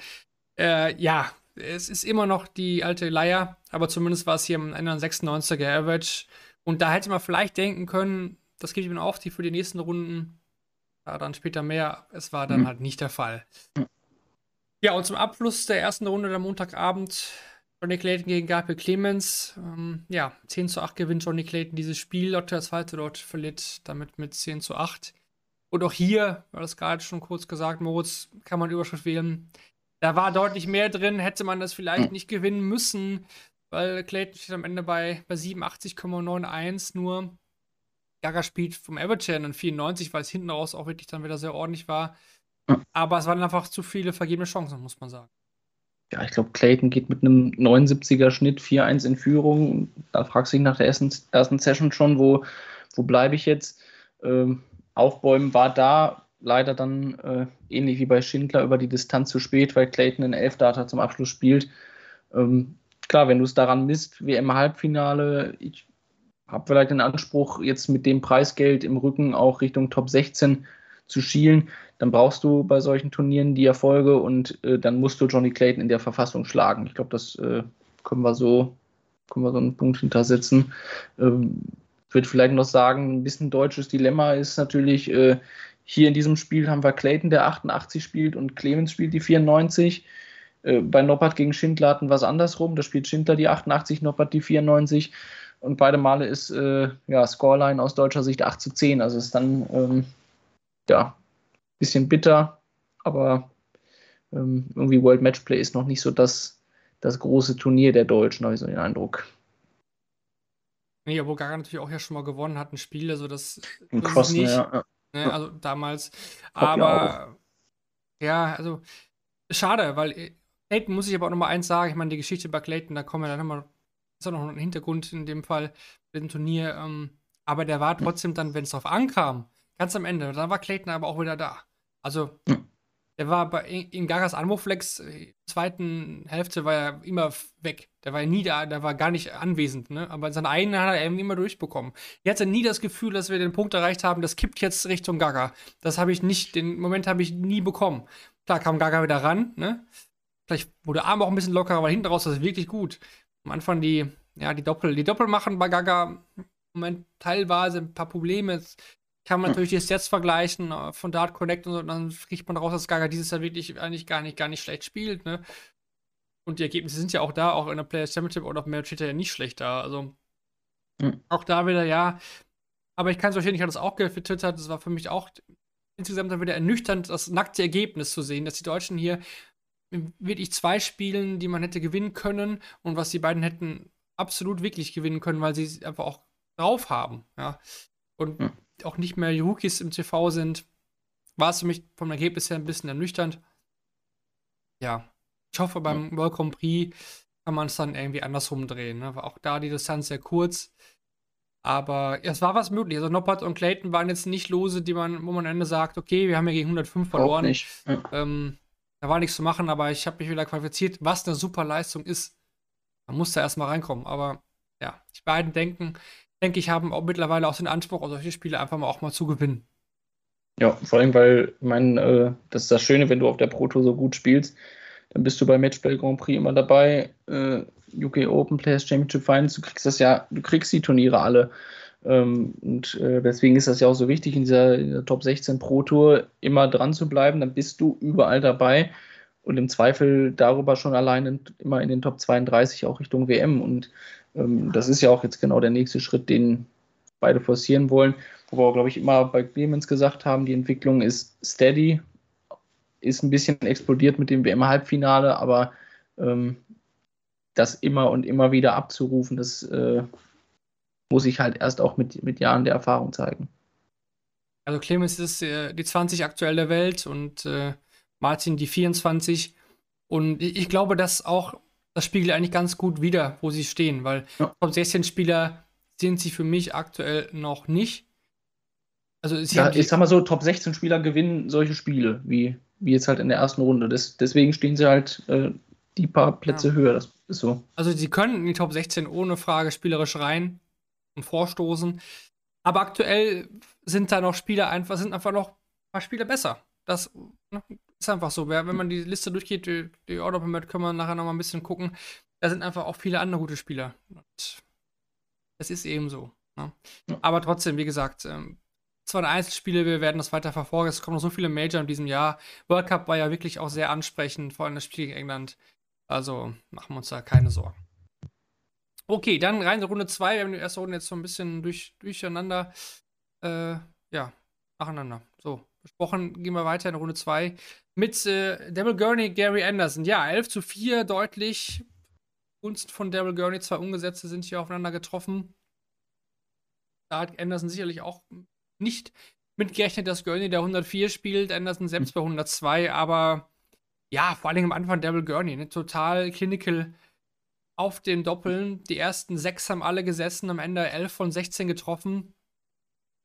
Äh, ja, es ist immer noch die alte Leier, aber zumindest war es hier am Ende 96er Average. Und da hätte man vielleicht denken können, das gebe ich mir auch die für die nächsten Runden. Ja, dann später mehr. Es war dann mhm. halt nicht der Fall. Ja, und zum Abschluss der ersten Runde der Montagabend Johnny Clayton gegen Gabriel Clemens. Ähm, ja, 10 zu 8 gewinnt Johnny Clayton dieses Spiel. Otto der zweite dort verliert damit mit 10 zu 8. Und auch hier, war das gerade schon kurz gesagt, Moritz, kann man Überschrift wählen. Da war deutlich mehr drin, hätte man das vielleicht hm. nicht gewinnen müssen, weil Clayton steht am Ende bei, bei 87,91 nur. Gaga spielt vom Average in 94, weil es hinten raus auch wirklich dann wieder sehr ordentlich war. Aber es waren einfach zu viele vergebene Chancen, muss man sagen. Ja, ich glaube, Clayton geht mit einem 79er Schnitt 4-1 in Führung. Da fragst du dich nach der ersten, ersten Session schon, wo, wo bleibe ich jetzt? Ähm, Aufbäumen war da, leider dann äh, ähnlich wie bei Schindler über die Distanz zu spät, weil Clayton in Elfdata zum Abschluss spielt. Ähm, klar, wenn du es daran misst, WM-Halbfinale, ich habe vielleicht den Anspruch, jetzt mit dem Preisgeld im Rücken auch Richtung Top 16 zu schielen, dann brauchst du bei solchen Turnieren die Erfolge und äh, dann musst du Johnny Clayton in der Verfassung schlagen. Ich glaube, das äh, können wir so, können wir so einen Punkt hintersetzen. Ähm, würde vielleicht noch sagen, ein bisschen deutsches Dilemma ist natürlich, äh, hier in diesem Spiel haben wir Clayton, der 88 spielt und Clemens spielt die 94. Äh, bei Noppert gegen Schindler hatten wir es andersrum. Da spielt Schindler die 88, Noppert die 94. Und beide Male ist äh, ja, Scoreline aus deutscher Sicht 8 zu 10. Also ist dann ähm, ja ein bisschen bitter, aber ähm, irgendwie World Matchplay ist noch nicht so das, das große Turnier der Deutschen, habe ich so den Eindruck. Nee, obwohl Gaga natürlich auch ja schon mal gewonnen hat, ein Spiel, also das, Kosten, ist nicht, ja. ne, also damals. Aber ja, also schade, weil Clayton muss ich aber auch nochmal eins sagen, ich meine, die Geschichte bei Clayton, da kommen wir dann nochmal, ist auch noch ein Hintergrund in dem Fall, mit dem Turnier, ähm, aber der war trotzdem dann, wenn es drauf ankam, ganz am Ende, dann war Clayton aber auch wieder da. Also, der war bei, in Gagas Anwurflex, äh, zweiten Hälfte war er immer weg. Der war nie da, der war gar nicht anwesend, ne? Aber seinen eigenen hat er eben immer durchbekommen. Jetzt hat nie das Gefühl, dass wir den Punkt erreicht haben, das kippt jetzt Richtung Gaga. Das habe ich nicht, den Moment habe ich nie bekommen. Klar kam Gaga wieder ran, ne? Vielleicht wurde Arm auch ein bisschen lockerer, aber hinten raus ist wirklich gut. Am Anfang die, ja, die Doppel, die Doppel machen bei Gaga im Moment teilweise ein paar Probleme kann man natürlich die Stats vergleichen äh, von Dart Connect und, so, und dann kriegt man raus, dass Gaga dieses Jahr wirklich eigentlich gar nicht, gar nicht schlecht spielt, ne? Und die Ergebnisse sind ja auch da, auch in der Players Championship oder auf Merit steht er ja nicht schlecht da. Also mhm. auch da wieder, ja. Aber ich kann es verstehen, ich hatte das auch getwittert, das war für mich auch insgesamt dann wieder ernüchternd, das nackte Ergebnis zu sehen, dass die Deutschen hier wirklich zwei Spielen, die man hätte gewinnen können und was die beiden hätten absolut wirklich gewinnen können, weil sie einfach auch drauf haben, ja. Und mhm auch nicht mehr die Rookies im TV sind, war es für mich vom Ergebnis her ein bisschen ernüchternd. Ja, ich hoffe, beim World Grand Prix kann man es dann irgendwie andersrum drehen. Ne? War auch da die Distanz sehr kurz. Aber ja, es war was möglich. Also Noppert und Clayton waren jetzt nicht Lose, die man, wo man am Ende sagt, okay, wir haben ja gegen 105 verloren. Nicht. Ja. Ähm, da war nichts zu machen, aber ich habe mich wieder qualifiziert, was eine super Leistung ist. Man muss da erstmal reinkommen. Aber ja, die beiden denken, denke ich, haben auch mittlerweile auch den Anspruch, solche Spiele einfach mal auch mal zu gewinnen. Ja, vor allem, weil, ich meine, äh, das ist das Schöne, wenn du auf der Proto so gut spielst, dann bist du bei Matchplay Grand Prix immer dabei. Äh, UK Open Players Championship Finals, du kriegst das ja, du kriegst die Turniere alle. Ähm, und äh, deswegen ist das ja auch so wichtig, in dieser, in dieser Top 16 Pro Tour immer dran zu bleiben. Dann bist du überall dabei und im Zweifel darüber schon allein immer in den Top 32 auch Richtung WM. Und das ist ja auch jetzt genau der nächste Schritt, den beide forcieren wollen. Wo wir, glaube ich, immer bei Clemens gesagt haben, die Entwicklung ist steady, ist ein bisschen explodiert mit dem WM-Halbfinale, aber ähm, das immer und immer wieder abzurufen, das äh, muss ich halt erst auch mit, mit Jahren der Erfahrung zeigen. Also Clemens ist äh, die 20 aktuell der Welt und äh, Martin die 24. Und ich glaube, dass auch das spiegelt eigentlich ganz gut wider, wo sie stehen, weil ja. Top 16 Spieler sind sie für mich aktuell noch nicht. Also sie ja, ich sag mal so, Top 16 Spieler gewinnen solche Spiele, wie, wie jetzt halt in der ersten Runde. Das, deswegen stehen sie halt äh, die paar Plätze ja. höher. Das ist so. Also sie können in die Top 16 ohne Frage spielerisch rein und vorstoßen. Aber aktuell sind da noch Spieler einfach, sind einfach noch ein paar Spieler besser. Das ne, ist einfach so. Wenn man die Liste durchgeht, die, die Order Permit, können wir nachher noch mal ein bisschen gucken. Da sind einfach auch viele andere gute Spieler. Und das ist eben so. Ne? Ja. Aber trotzdem, wie gesagt, ähm, zwar Einzelspiele, wir werden das weiter verfolgen. Es kommen noch so viele Major in diesem Jahr. World Cup war ja wirklich auch sehr ansprechend, vor allem das Spiel gegen England. Also machen wir uns da keine Sorgen. Okay, dann rein in Runde 2. Wir haben die erste Runde jetzt so ein bisschen durch, durcheinander. Äh, ja, nacheinander. So, besprochen. Gehen wir weiter in Runde 2 mit äh, Devil Gurney, Gary Anderson. Ja, 11 zu 4, deutlich. Gunst von Daryl Gurney, zwei Umgesetzte sind hier aufeinander getroffen. Da hat Anderson sicherlich auch nicht mitgerechnet, dass Gurney der 104 spielt, Anderson selbst bei 102, aber ja, vor allem am Anfang Daryl Gurney, ne, total clinical auf den Doppeln. Die ersten sechs haben alle gesessen, am Ende 11 von 16 getroffen.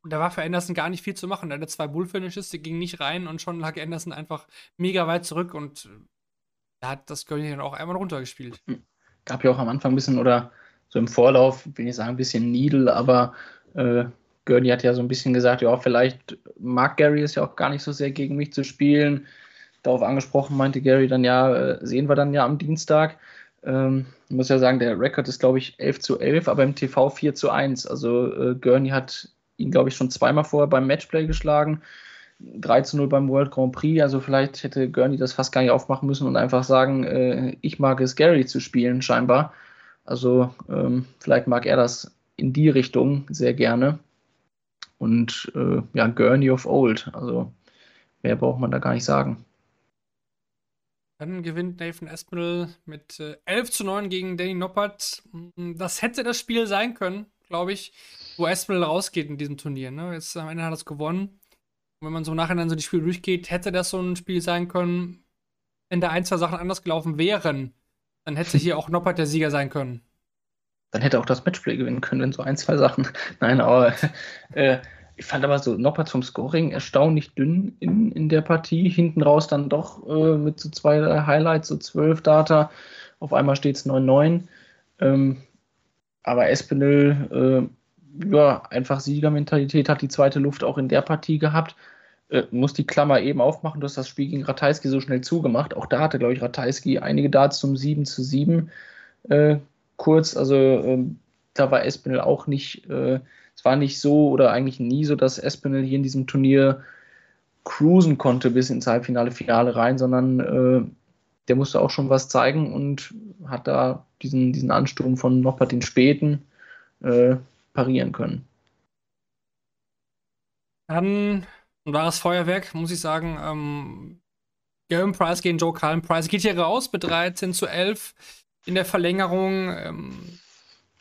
Und da war für Anderson gar nicht viel zu machen. Er hatte zwei Bullfinishes, die gingen nicht rein und schon lag Anderson einfach mega weit zurück und da hat das Gurney dann auch einmal runtergespielt. Hm. Gab ja auch am Anfang ein bisschen oder so im Vorlauf, will ich sagen, ein bisschen Needle, aber äh, Gurney hat ja so ein bisschen gesagt, ja, vielleicht mag Gary es ja auch gar nicht so sehr gegen mich zu spielen. Darauf angesprochen meinte Gary dann, ja, äh, sehen wir dann ja am Dienstag. Ähm, ich muss ja sagen, der Rekord ist, glaube ich, 11 zu 11, aber im TV 4 zu 1. Also äh, Gurney hat ihn, glaube ich, schon zweimal vorher beim Matchplay geschlagen. 3 zu 0 beim World Grand Prix. Also vielleicht hätte Gurney das fast gar nicht aufmachen müssen und einfach sagen, äh, ich mag es, Gary zu spielen, scheinbar. Also ähm, vielleicht mag er das in die Richtung sehr gerne. Und äh, ja, Gurney of Old. Also mehr braucht man da gar nicht sagen. Dann gewinnt Nathan Espinel mit äh, 11 zu 9 gegen Danny Noppert. Das hätte das Spiel sein können, glaube ich, wo Espinel rausgeht in diesem Turnier. Ne? Jetzt am Ende hat er es gewonnen. Und wenn man so nachher dann so die Spiele durchgeht, hätte das so ein Spiel sein können, wenn da ein, zwei Sachen anders gelaufen wären, dann hätte hier auch Noppert der Sieger sein können dann hätte auch das Matchplay gewinnen können, wenn so ein, zwei Sachen. Nein, aber äh, ich fand aber so Noppert zum Scoring erstaunlich dünn in, in der Partie. Hinten raus dann doch äh, mit so zwei Highlights, so zwölf Data. Auf einmal steht es 9-9. Ähm, aber Espinel, äh, ja, einfach Siegermentalität, hat die zweite Luft auch in der Partie gehabt. Äh, muss die Klammer eben aufmachen. Du hast das Spiel gegen Ratajski so schnell zugemacht. Auch da hatte, glaube ich, Ratajski einige Darts zum 7 zu 7 äh, kurz. Also ähm, da war Espinel auch nicht, äh, es war nicht so oder eigentlich nie so, dass Espinel hier in diesem Turnier cruisen konnte bis ins Halbfinale, Finale rein, sondern äh, der musste auch schon was zeigen und hat da diesen, diesen Ansturm von Noppert den Späten äh, parieren können. Dann ein wahres Feuerwerk, muss ich sagen. Ähm, Gavin Price gegen Joe Cullen. Price geht hier raus mit 13 zu 11 in der Verlängerung. Ähm,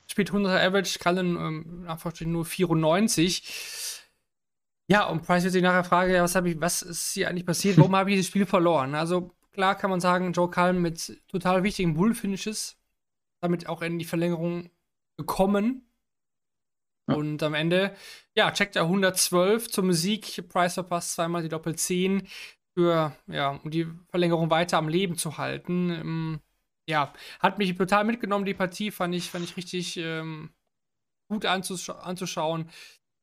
spielt 100 Average, Cullen ähm, nur 94. Ja, und Price wird sich nachher fragen, ja, was, ich, was ist hier eigentlich passiert? Warum habe ich dieses Spiel verloren? Also klar kann man sagen, Joe Cullen mit total wichtigen Bull-Finishes, damit auch in die Verlängerung gekommen. Ja. Und am Ende, ja, checkt er 112 zum Sieg. Price verpasst zweimal die Doppel 10 für, ja, um die Verlängerung weiter am Leben zu halten. Ähm, ja, hat mich total mitgenommen, die Partie. Fand ich, fand ich richtig ähm, gut anzusch anzuschauen.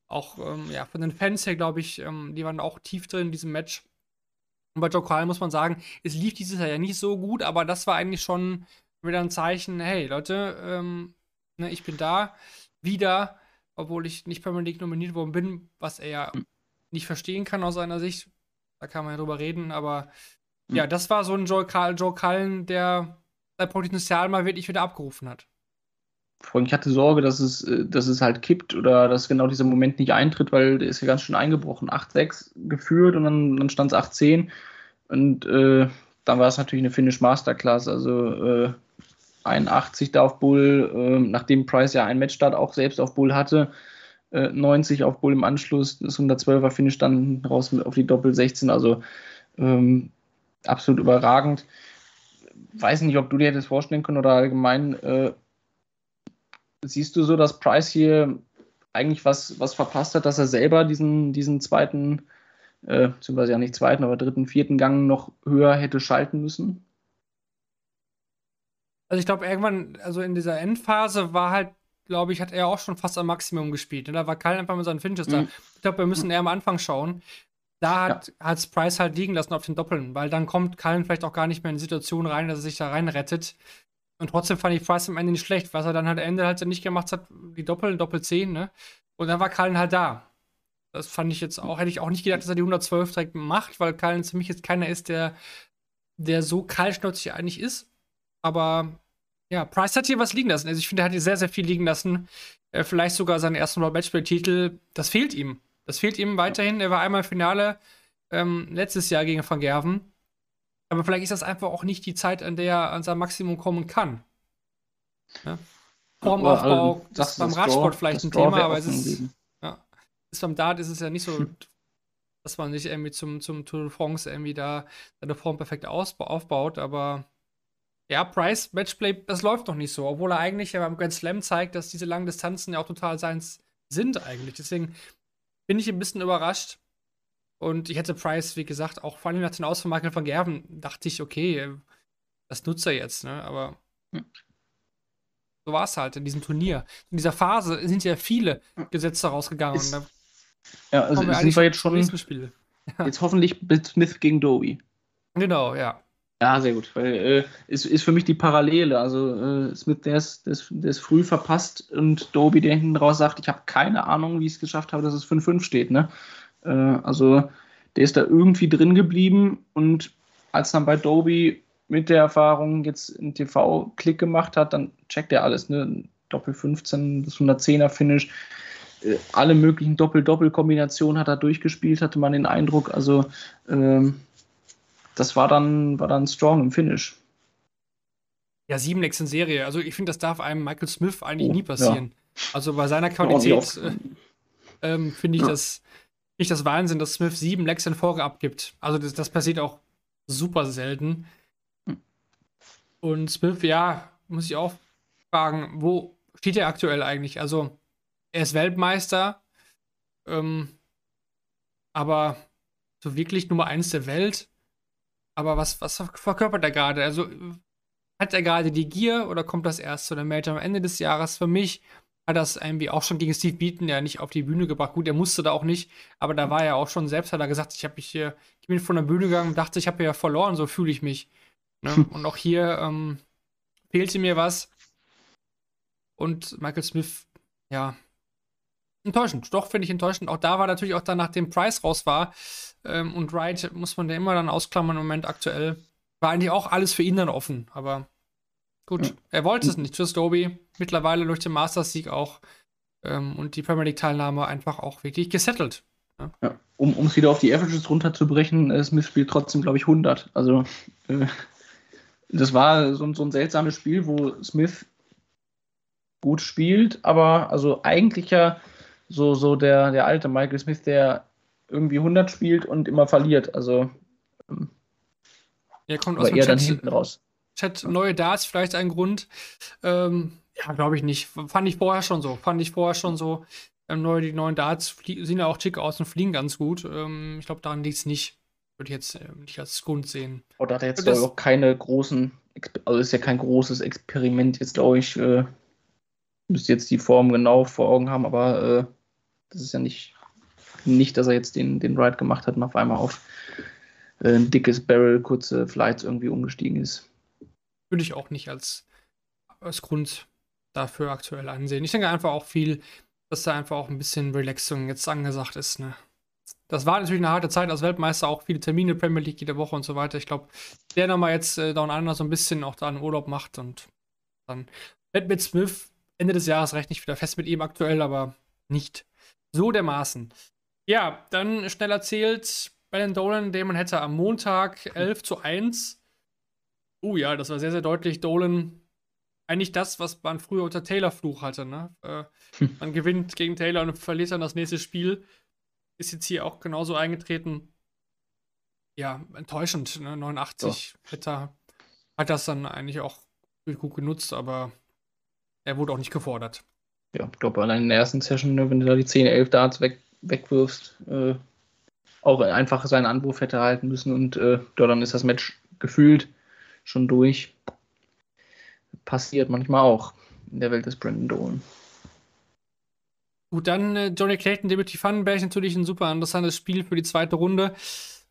Auch ähm, ja, von den Fans her, glaube ich, ähm, die waren auch tief drin in diesem Match. Und bei Joe Kyle muss man sagen, es lief dieses Jahr ja nicht so gut, aber das war eigentlich schon wieder ein Zeichen, hey Leute, ähm, ne, ich bin da, wieder, obwohl ich nicht permanent nominiert worden bin, was er ja hm. nicht verstehen kann aus seiner Sicht. Da kann man ja drüber reden, aber hm. ja, das war so ein Joe, Joe Cullen, der sein Potenzial mal wirklich wieder abgerufen hat. Ich hatte Sorge, dass es, äh, dass es halt kippt oder dass genau dieser Moment nicht eintritt, weil der ist ja ganz schön eingebrochen. 8-6 geführt und dann, dann stand es 8-10. Und äh, dann war es natürlich eine Finish Masterclass. Also äh, 81 da auf Bull, äh, nachdem Price ja ein Matchstart auch selbst auf Bull hatte. 90 äh, auf Bull im Anschluss, das 112er Finish dann raus auf die Doppel 16. Also ähm, absolut überragend weiß nicht, ob du dir das vorstellen können oder allgemein äh, siehst du so, dass Price hier eigentlich was, was verpasst hat, dass er selber diesen, diesen zweiten, äh, beziehungsweise ja nicht zweiten, aber dritten, vierten Gang noch höher hätte schalten müssen? Also ich glaube, irgendwann, also in dieser Endphase war halt, glaube ich, hat er auch schon fast am Maximum gespielt. Ne? Da war Kyle einfach mit seinen Finishes mhm. da. Ich glaube, wir müssen eher am Anfang schauen. Da hat ja. es Price halt liegen lassen auf den Doppeln, weil dann kommt Cullen vielleicht auch gar nicht mehr in die Situation rein, dass er sich da reinrettet. Und trotzdem fand ich Price am Ende nicht schlecht, was er dann halt am Ende halt nicht gemacht hat, die Doppel, Doppel 10, ne? Und dann war Cullen halt da. Das fand ich jetzt auch, hätte ich auch nicht gedacht, dass er die 112 direkt macht, weil Cullen für mich jetzt keiner ist, der, der so kaltschnäuzig eigentlich ist. Aber ja, Price hat hier was liegen lassen. Also ich finde, er hat hier sehr, sehr viel liegen lassen. Äh, vielleicht sogar seinen ersten World Matchplay-Titel. Das fehlt ihm. Das fehlt ihm weiterhin. Er war einmal Finale ähm, letztes Jahr gegen Van Gerven. Aber vielleicht ist das einfach auch nicht die Zeit, an der er an sein Maximum kommen kann. Ja? Formaufbau, also, das ist beim Radsport vielleicht ein Thema, aber es ist, ja, ist beim Dart ist es ja nicht so, hm. dass man sich irgendwie zum, zum Tour de France irgendwie da seine Form perfekt aufbaut, aber ja, Price, Matchplay, das läuft noch nicht so, obwohl er eigentlich ja beim Grand Slam zeigt, dass diese langen Distanzen ja auch total seins sind eigentlich. Deswegen bin ich ein bisschen überrascht. Und ich hätte Price, wie gesagt, auch vor allem nach den Aus von Michael van Gerven, dachte ich, okay, das nutzt er jetzt, ne? Aber hm. so war es halt in diesem Turnier. In dieser Phase sind ja viele Gesetze rausgegangen. Ist, ja, also wir sind wir jetzt schon. Ja. Jetzt hoffentlich mit Smith gegen Doby. Genau, ja. Ja, sehr gut. Weil äh, ist, ist für mich die Parallele. Also äh, Smith, der ist, der, ist, der ist früh verpasst und Doby, der hinten raus sagt, ich habe keine Ahnung, wie ich es geschafft habe, dass es 5-5 steht. Ne? Äh, also der ist da irgendwie drin geblieben und als dann bei Doby mit der Erfahrung jetzt einen TV-Klick gemacht hat, dann checkt er alles. Ne? Doppel 15, das 110er Finish, äh, alle möglichen Doppel-Doppel-Kombinationen hat er durchgespielt, hatte man den Eindruck. Also ähm, das war dann, war dann strong im Finish. Ja, sieben Lecks in Serie. Also ich finde, das darf einem Michael Smith eigentlich oh, nie passieren. Ja. Also bei seiner Qualität äh, ähm, finde ich ja. das nicht das Wahnsinn, dass Smith sieben in Folge abgibt. Also das, das passiert auch super selten. Und Smith, ja, muss ich auch fragen, wo steht er aktuell eigentlich? Also er ist Weltmeister, ähm, aber so wirklich Nummer eins der Welt aber was, was verkörpert er gerade? Also hat er gerade die Gier oder kommt das erst zu der Major am Ende des Jahres? Für mich hat das irgendwie auch schon gegen Steve Beaton ja nicht auf die Bühne gebracht. Gut, er musste da auch nicht, aber da war er auch schon selbst, hat er gesagt, ich habe mich hier, ich bin von der Bühne gegangen und dachte, ich habe ja verloren, so fühle ich mich. Ne? und auch hier ähm, fehlte mir was. Und Michael Smith, ja, enttäuschend. Doch, finde ich enttäuschend. Auch da war natürlich auch dann, nachdem Price raus war ähm, und Wright, muss man ja immer dann ausklammern im Moment aktuell, war eigentlich auch alles für ihn dann offen. Aber gut, ja. er wollte es nicht. Tschüss, Doby. Mittlerweile durch den Masters-Sieg auch ähm, und die Premier League-Teilnahme einfach auch wirklich gesettelt. Ja. ja. Um es wieder auf die Averages runterzubrechen, äh, Smith spielt trotzdem, glaube ich, 100. Also, äh, das war so, so ein seltsames Spiel, wo Smith gut spielt, aber also eigentlich ja so, so der, der alte Michael Smith, der irgendwie 100 spielt und immer verliert. Also ähm, ja, kommt aus dann hinten raus. Chat neue Darts vielleicht ein Grund. Ähm, ja, glaube ich nicht. Fand ich vorher schon so. Fand ich vorher schon so. Ähm, neue, die neuen Darts sehen ja auch schick aus und fliegen ganz gut. Ähm, ich glaube, daran liegt es nicht. Würde ich jetzt äh, nicht als Grund sehen. Oder hat er jetzt auch keine großen, also ist ja kein großes Experiment jetzt, glaube ich. Äh, müsste jetzt die Form genau vor Augen haben, aber äh, das ist ja nicht, nicht dass er jetzt den, den Ride gemacht hat und auf einmal auf äh, ein dickes Barrel, kurze Flights irgendwie umgestiegen ist. Würde ich auch nicht als, als Grund dafür aktuell ansehen. Ich denke einfach auch viel, dass da einfach auch ein bisschen Relaxung jetzt angesagt ist. Ne? Das war natürlich eine harte Zeit als Weltmeister, auch viele Termine, Premier League jede Woche und so weiter. Ich glaube, der nochmal jetzt äh, Down Under so ein bisschen auch da einen Urlaub macht und dann wird mit Smith Ende des Jahres recht nicht wieder fest mit ihm aktuell, aber nicht so dermaßen. Ja, dann schnell erzählt, bei den Dolan, den man hätte am Montag 11 zu 1. Oh uh, ja, das war sehr, sehr deutlich. Dolan, eigentlich das, was man früher unter Taylor-Fluch hatte. Ne? Äh, man gewinnt gegen Taylor und verliert dann das nächste Spiel. Ist jetzt hier auch genauso eingetreten. Ja, enttäuschend. Ne? 89 oh. Hätte, hat das dann eigentlich auch gut genutzt, aber er wurde auch nicht gefordert ja, ich glaube, allein in der ersten Session, ne, wenn du da die 10, 11 Darts weg, wegwirfst, äh, auch einfach seinen Anwurf hätte halten müssen und äh, dann ist das Match gefühlt schon durch. Passiert manchmal auch in der Welt des Brandon Dolan. Gut, dann äh, Johnny Clayton, Dimitri Vandenberg, natürlich ein super interessantes Spiel für die zweite Runde.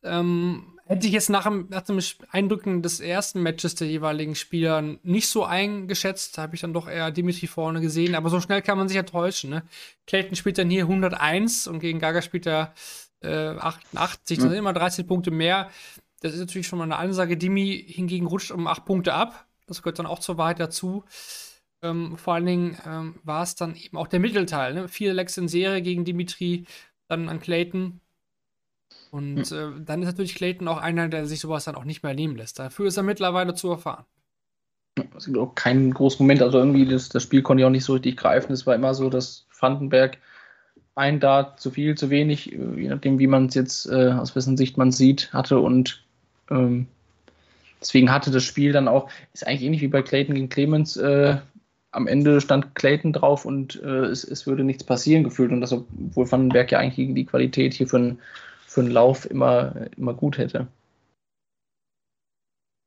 Ähm, hätte ich jetzt nach dem, nach dem Eindrücken des ersten Matches der jeweiligen Spieler nicht so eingeschätzt, habe ich dann doch eher Dimitri vorne gesehen, aber so schnell kann man sich ja täuschen. Ne? Clayton spielt dann hier 101 und gegen Gaga spielt er äh, 88, das sind immer 13 Punkte mehr. Das ist natürlich schon mal eine Ansage. Dimi hingegen rutscht um 8 Punkte ab. Das gehört dann auch zur Wahrheit dazu. Ähm, vor allen Dingen ähm, war es dann eben auch der Mittelteil. Ne? Viele Lecks in Serie gegen Dimitri, dann an Clayton. Und hm. äh, dann ist natürlich Clayton auch einer, der sich sowas dann auch nicht mehr nehmen lässt. Dafür ist er mittlerweile zu erfahren. Es gibt auch keinen großen Moment, also irgendwie das, das Spiel konnte ich auch nicht so richtig greifen. Es war immer so, dass Vandenberg ein Dart zu viel, zu wenig, je nachdem, wie man es jetzt, äh, aus wessen Sicht man es sieht, hatte und ähm, deswegen hatte das Spiel dann auch, ist eigentlich ähnlich wie bei Clayton gegen Clemens, äh, am Ende stand Clayton drauf und äh, es, es würde nichts passieren gefühlt und das, obwohl Vandenberg ja eigentlich die Qualität hier für einen für einen Lauf immer, immer gut hätte.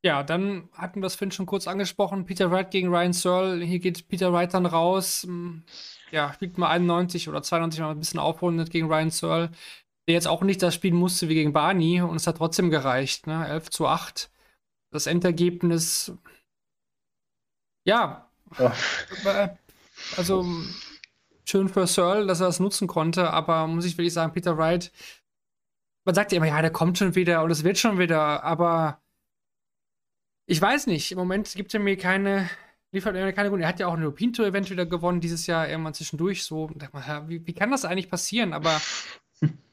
Ja, dann hatten wir es Finn schon kurz angesprochen. Peter Wright gegen Ryan Searle. Hier geht Peter Wright dann raus. Hm, ja, spielt mal 91 oder 92 mal ein bisschen aufrundet gegen Ryan Searle, der jetzt auch nicht das spielen musste wie gegen Barney und es hat trotzdem gereicht. Ne? 11 zu 8. Das Endergebnis, ja. Äh, also schön für Searle, dass er das nutzen konnte, aber muss ich wirklich sagen, Peter Wright man sagt ja immer, ja, der kommt schon wieder und es wird schon wieder, aber ich weiß nicht. Im Moment gibt er mir keine, liefert er mir keine Gründe. Er hat ja auch ein Pinto-Event wieder gewonnen dieses Jahr, irgendwann zwischendurch so. Wie, wie kann das eigentlich passieren? Aber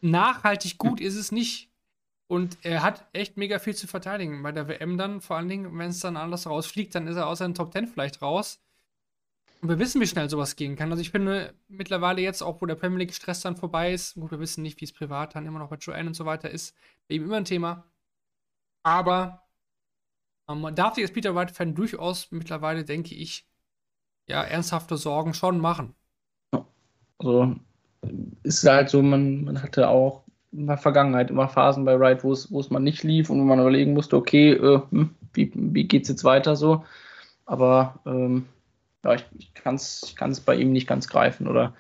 nachhaltig gut ist es nicht. Und er hat echt mega viel zu verteidigen. Bei der WM dann, vor allen Dingen, wenn es dann anders rausfliegt, dann ist er aus seinen Top 10 vielleicht raus. Und wir wissen, wie schnell sowas gehen kann. Also ich finde mittlerweile jetzt, auch wo der Premier League Stress dann vorbei ist, gut, wir wissen nicht, wie es privat dann immer noch bei Joanne und so weiter ist, eben immer ein Thema. Aber ähm, man darf sich als Peter White-Fan durchaus mittlerweile, denke ich, ja, ernsthafte Sorgen schon machen. Also ist halt so, man, man hatte auch in der Vergangenheit immer Phasen bei Wright, wo es, wo es man nicht lief und wo man überlegen musste, okay, äh, hm, wie, wie geht es jetzt weiter so. Aber ähm, ja, ich, ich kann es bei ihm nicht ganz greifen. Oder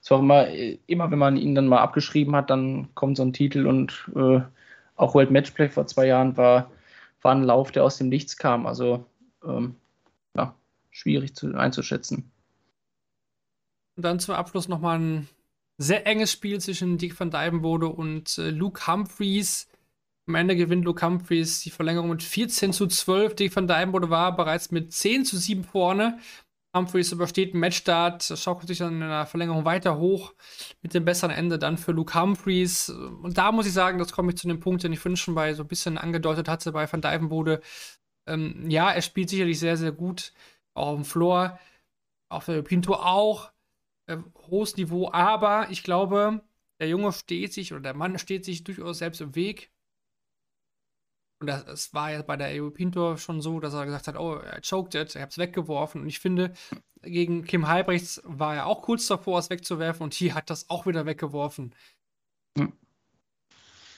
es war immer, immer, wenn man ihn dann mal abgeschrieben hat, dann kommt so ein Titel und äh, auch World Matchplay vor zwei Jahren war, war ein Lauf, der aus dem Nichts kam. Also ähm, ja, schwierig zu, einzuschätzen. Und dann zum Abschluss nochmal ein sehr enges Spiel zwischen Dick van Dijvenbode und äh, Luke Humphreys. Am Ende gewinnt Luke Humphreys die Verlängerung mit 14 zu 12. Dick van Dijvenbode war bereits mit 10 zu 7 vorne. Humphreys übersteht einen Matchstart, schaukelt sich dann in der Verlängerung weiter hoch mit dem besseren Ende dann für Luke Humphreys. Und da muss ich sagen, das komme ich zu dem Punkt, den ich vorhin schon bei so ein bisschen angedeutet hatte bei Van Dijvenbode. Ähm, ja, er spielt sicherlich sehr, sehr gut, auch auf dem Floor, auf der Pinto auch, äh, hohes Niveau, aber ich glaube, der Junge steht sich oder der Mann steht sich durchaus selbst im Weg. Und das, das war ja bei der EU Pinto schon so, dass er gesagt hat, oh, er choked it, er hat es weggeworfen. Und ich finde, gegen Kim Halbrechts war er auch kurz davor, es wegzuwerfen und hier hat das auch wieder weggeworfen. Hm.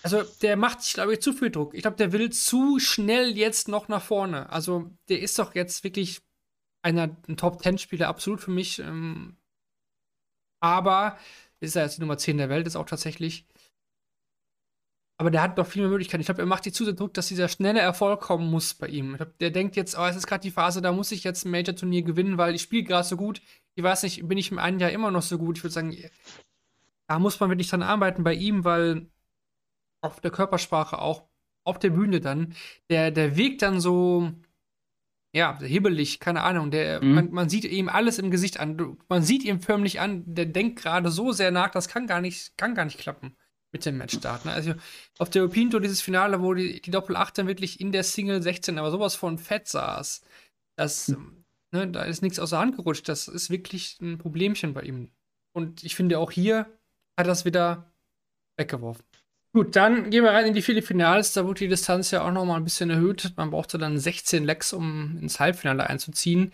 Also, der macht sich, glaube ich, zu viel Druck. Ich glaube, der will zu schnell jetzt noch nach vorne. Also, der ist doch jetzt wirklich einer, ein Top-10-Spieler, absolut für mich. Ähm, aber ist er jetzt die Nummer 10 der Welt, ist auch tatsächlich. Aber der hat noch viel mehr Möglichkeiten. Ich glaube, er macht die zu Druck, dass dieser schnelle Erfolg kommen muss bei ihm. Ich glaub, der denkt jetzt, oh, es ist gerade die Phase, da muss ich jetzt ein Major-Turnier gewinnen, weil ich spiele gerade so gut. Ich weiß nicht, bin ich im einen Jahr immer noch so gut? Ich würde sagen, da muss man wirklich dran arbeiten bei ihm, weil auf der Körpersprache auch, auf der Bühne dann, der, der wirkt dann so, ja, hibbelig, keine Ahnung. Der, mhm. man, man, sieht ihm alles im Gesicht an. Man sieht ihm förmlich an, der denkt gerade so sehr nach, das kann gar nicht, kann gar nicht klappen mit dem Matchstart. Ne? Also auf der Opinto dieses Finale, wo die, die Doppel-8 dann wirklich in der Single 16 aber sowas von fett saß, das, hm. ne, da ist nichts aus der Hand gerutscht. Das ist wirklich ein Problemchen bei ihm. Und ich finde auch hier hat er das wieder weggeworfen. Gut, dann gehen wir rein in die vier Finals. Da wurde die Distanz ja auch noch mal ein bisschen erhöht. Man brauchte dann 16 Lecks, um ins Halbfinale einzuziehen.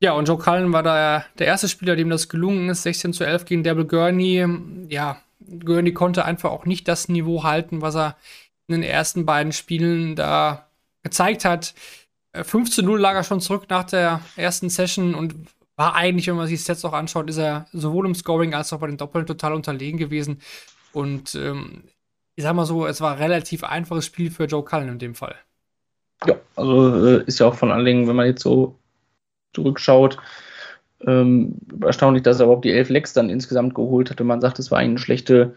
Ja, und Joe Cullen war da der erste Spieler, dem das gelungen ist. 16 zu 11 gegen Devil Gurney. Ja, Gurney konnte einfach auch nicht das Niveau halten, was er in den ersten beiden Spielen da gezeigt hat. 5 äh, zu 0 lag er schon zurück nach der ersten Session und war eigentlich, wenn man sich das jetzt auch anschaut, ist er sowohl im Scoring als auch bei den Doppeln total unterlegen gewesen. Und ähm, ich sag mal so, es war ein relativ einfaches Spiel für Joe Cullen in dem Fall. Ja, also äh, ist ja auch von allen wenn man jetzt so zurückschaut, ähm, erstaunlich, dass er überhaupt die elf Lecks dann insgesamt geholt hatte. Man sagt, es war eine schlechte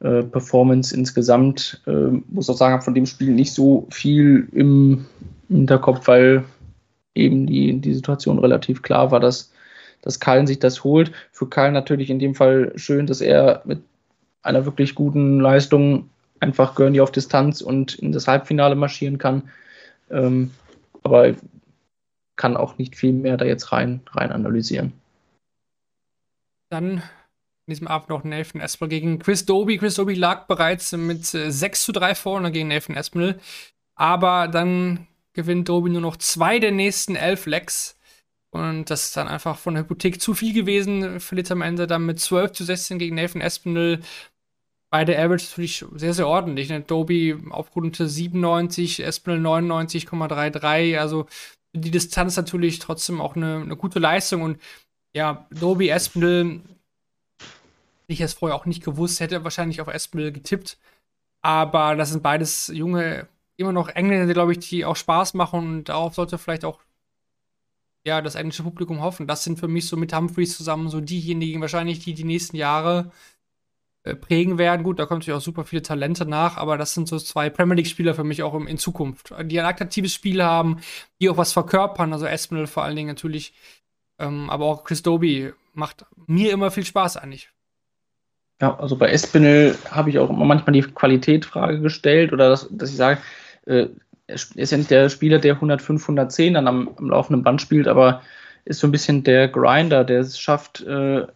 äh, Performance insgesamt. Äh, muss auch sagen, habe von dem Spiel nicht so viel im Hinterkopf, weil eben die, die Situation relativ klar war, dass, dass Kallen sich das holt. Für Kallen natürlich in dem Fall schön, dass er mit einer wirklich guten Leistung einfach Gurney auf Distanz und in das Halbfinale marschieren kann. Ähm, aber kann auch nicht viel mehr da jetzt rein, rein analysieren. Dann in diesem Abend noch Nathan Espinel gegen Chris Doby. Chris Doby lag bereits mit 6 äh, zu 3 vorne gegen Nathan Espinel. Aber dann gewinnt Doby nur noch zwei der nächsten elf Lecks. Und das ist dann einfach von der Hypothek zu viel gewesen. Verliert am Ende dann mit 12 zu 16 gegen Nathan Espinel. Beide Average natürlich sehr, sehr ordentlich. Ne? Doby auf Runde 97, Espinel 99,33. Also die Distanz natürlich trotzdem auch eine, eine gute Leistung. Und ja, Doby Espinel, ich es vorher auch nicht gewusst, hätte wahrscheinlich auf Espinel getippt. Aber das sind beides junge immer noch Engländer, glaube ich, die auch Spaß machen und darauf sollte vielleicht auch ja, das englische Publikum hoffen. Das sind für mich so mit Humphreys zusammen so diejenigen wahrscheinlich, die die nächsten Jahre äh, prägen werden. Gut, da kommen natürlich auch super viele Talente nach, aber das sind so zwei Premier League-Spieler für mich auch in Zukunft, die ein attraktives Spiel haben, die auch was verkörpern. Also Espinel vor allen Dingen natürlich, ähm, aber auch Chris Doby macht mir immer viel Spaß eigentlich. Ja, also bei Espinel habe ich auch immer manchmal die Qualitätfrage gestellt oder das, dass ich sage, äh, er ist ja nicht der Spieler, der 105, 110 dann am, am laufenden Band spielt, aber ist so ein bisschen der Grinder, der es schafft, äh,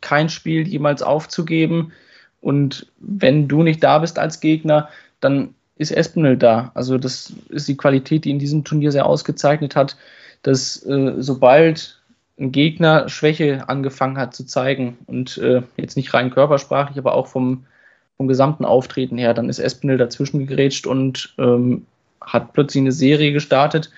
kein Spiel jemals aufzugeben. Und wenn du nicht da bist als Gegner, dann ist Espinel da. Also das ist die Qualität, die in diesem Turnier sehr ausgezeichnet hat, dass äh, sobald ein Gegner Schwäche angefangen hat zu zeigen und äh, jetzt nicht rein körpersprachlich, aber auch vom, vom gesamten Auftreten her. Dann ist Espinel dazwischen gegrätscht und ähm, hat plötzlich eine Serie gestartet,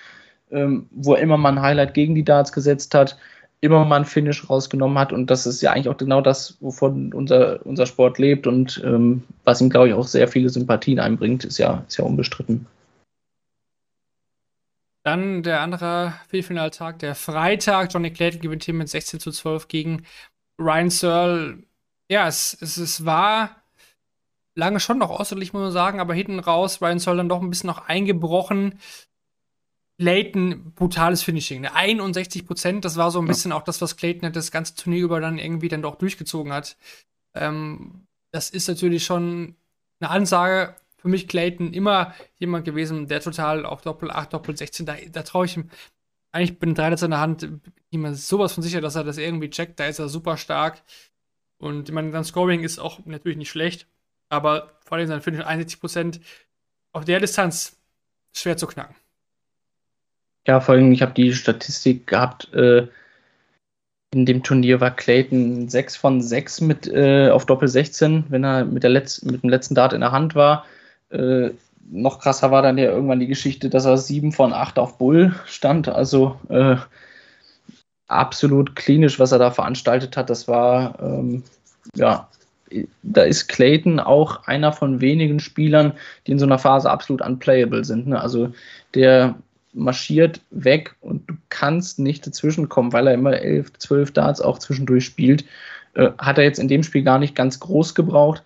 ähm, wo er immer mal ein Highlight gegen die Darts gesetzt hat, immer mal ein Finish rausgenommen hat. Und das ist ja eigentlich auch genau das, wovon unser, unser Sport lebt und ähm, was ihm, glaube ich, auch sehr viele Sympathien einbringt, ist ja, ist ja unbestritten. Dann der andere Viertelfinaltag, der Freitag. Johnny Clayton gewinnt hier mit 16 zu 12 gegen Ryan Searle. Ja, es, es, es war lange schon noch außerlich, muss man sagen, aber hinten raus, Ryan Soll dann doch ein bisschen noch eingebrochen. Clayton, brutales Finishing. Ne? 61 Prozent, das war so ein bisschen auch das, was Clayton das ganze Turnier über dann irgendwie dann doch durchgezogen hat. Ähm, das ist natürlich schon eine Ansage. Für mich Clayton immer jemand gewesen, der total auf Doppel 8, Doppel 16, da, da traue ich ihm. Eigentlich bin drei in der Hand, mir sowas von sicher, dass er das irgendwie checkt. Da ist er super stark. Und ich meine, sein Scoring ist auch natürlich nicht schlecht aber vor allem sein Finish 61 Prozent auf der Distanz schwer zu knacken. Ja, vor allem, ich habe die Statistik gehabt, äh, in dem Turnier war Clayton 6 von 6 mit, äh, auf Doppel 16, wenn er mit, der Letz-, mit dem letzten Dart in der Hand war. Äh, noch krasser war dann ja irgendwann die Geschichte, dass er 7 von 8 auf Bull stand. Also äh, absolut klinisch, was er da veranstaltet hat. Das war ähm, ja da ist Clayton auch einer von wenigen Spielern, die in so einer Phase absolut unplayable sind. Ne? Also der marschiert weg und du kannst nicht dazwischenkommen, weil er immer 11, 12 Darts auch zwischendurch spielt. Äh, hat er jetzt in dem Spiel gar nicht ganz groß gebraucht,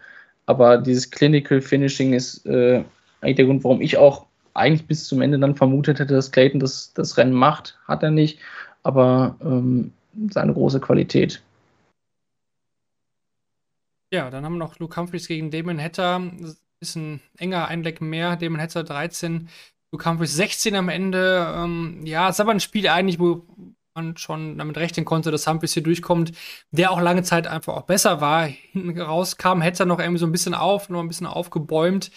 aber dieses Clinical Finishing ist äh, eigentlich der Grund, warum ich auch eigentlich bis zum Ende dann vermutet hätte, dass Clayton das, das Rennen macht. Hat er nicht, aber ähm, seine große Qualität. Ja, dann haben wir noch Luke Humphreys gegen Damon Hatter. Ist ein enger Einleck mehr. Damon Hatter 13, Luke Humphreys 16 am Ende. Ähm, ja, ist aber ein Spiel eigentlich, wo man schon damit rechnen konnte, dass Humphreys hier durchkommt, der auch lange Zeit einfach auch besser war. Hinten raus kam Hatter noch irgendwie so ein bisschen auf, nur ein bisschen aufgebäumt.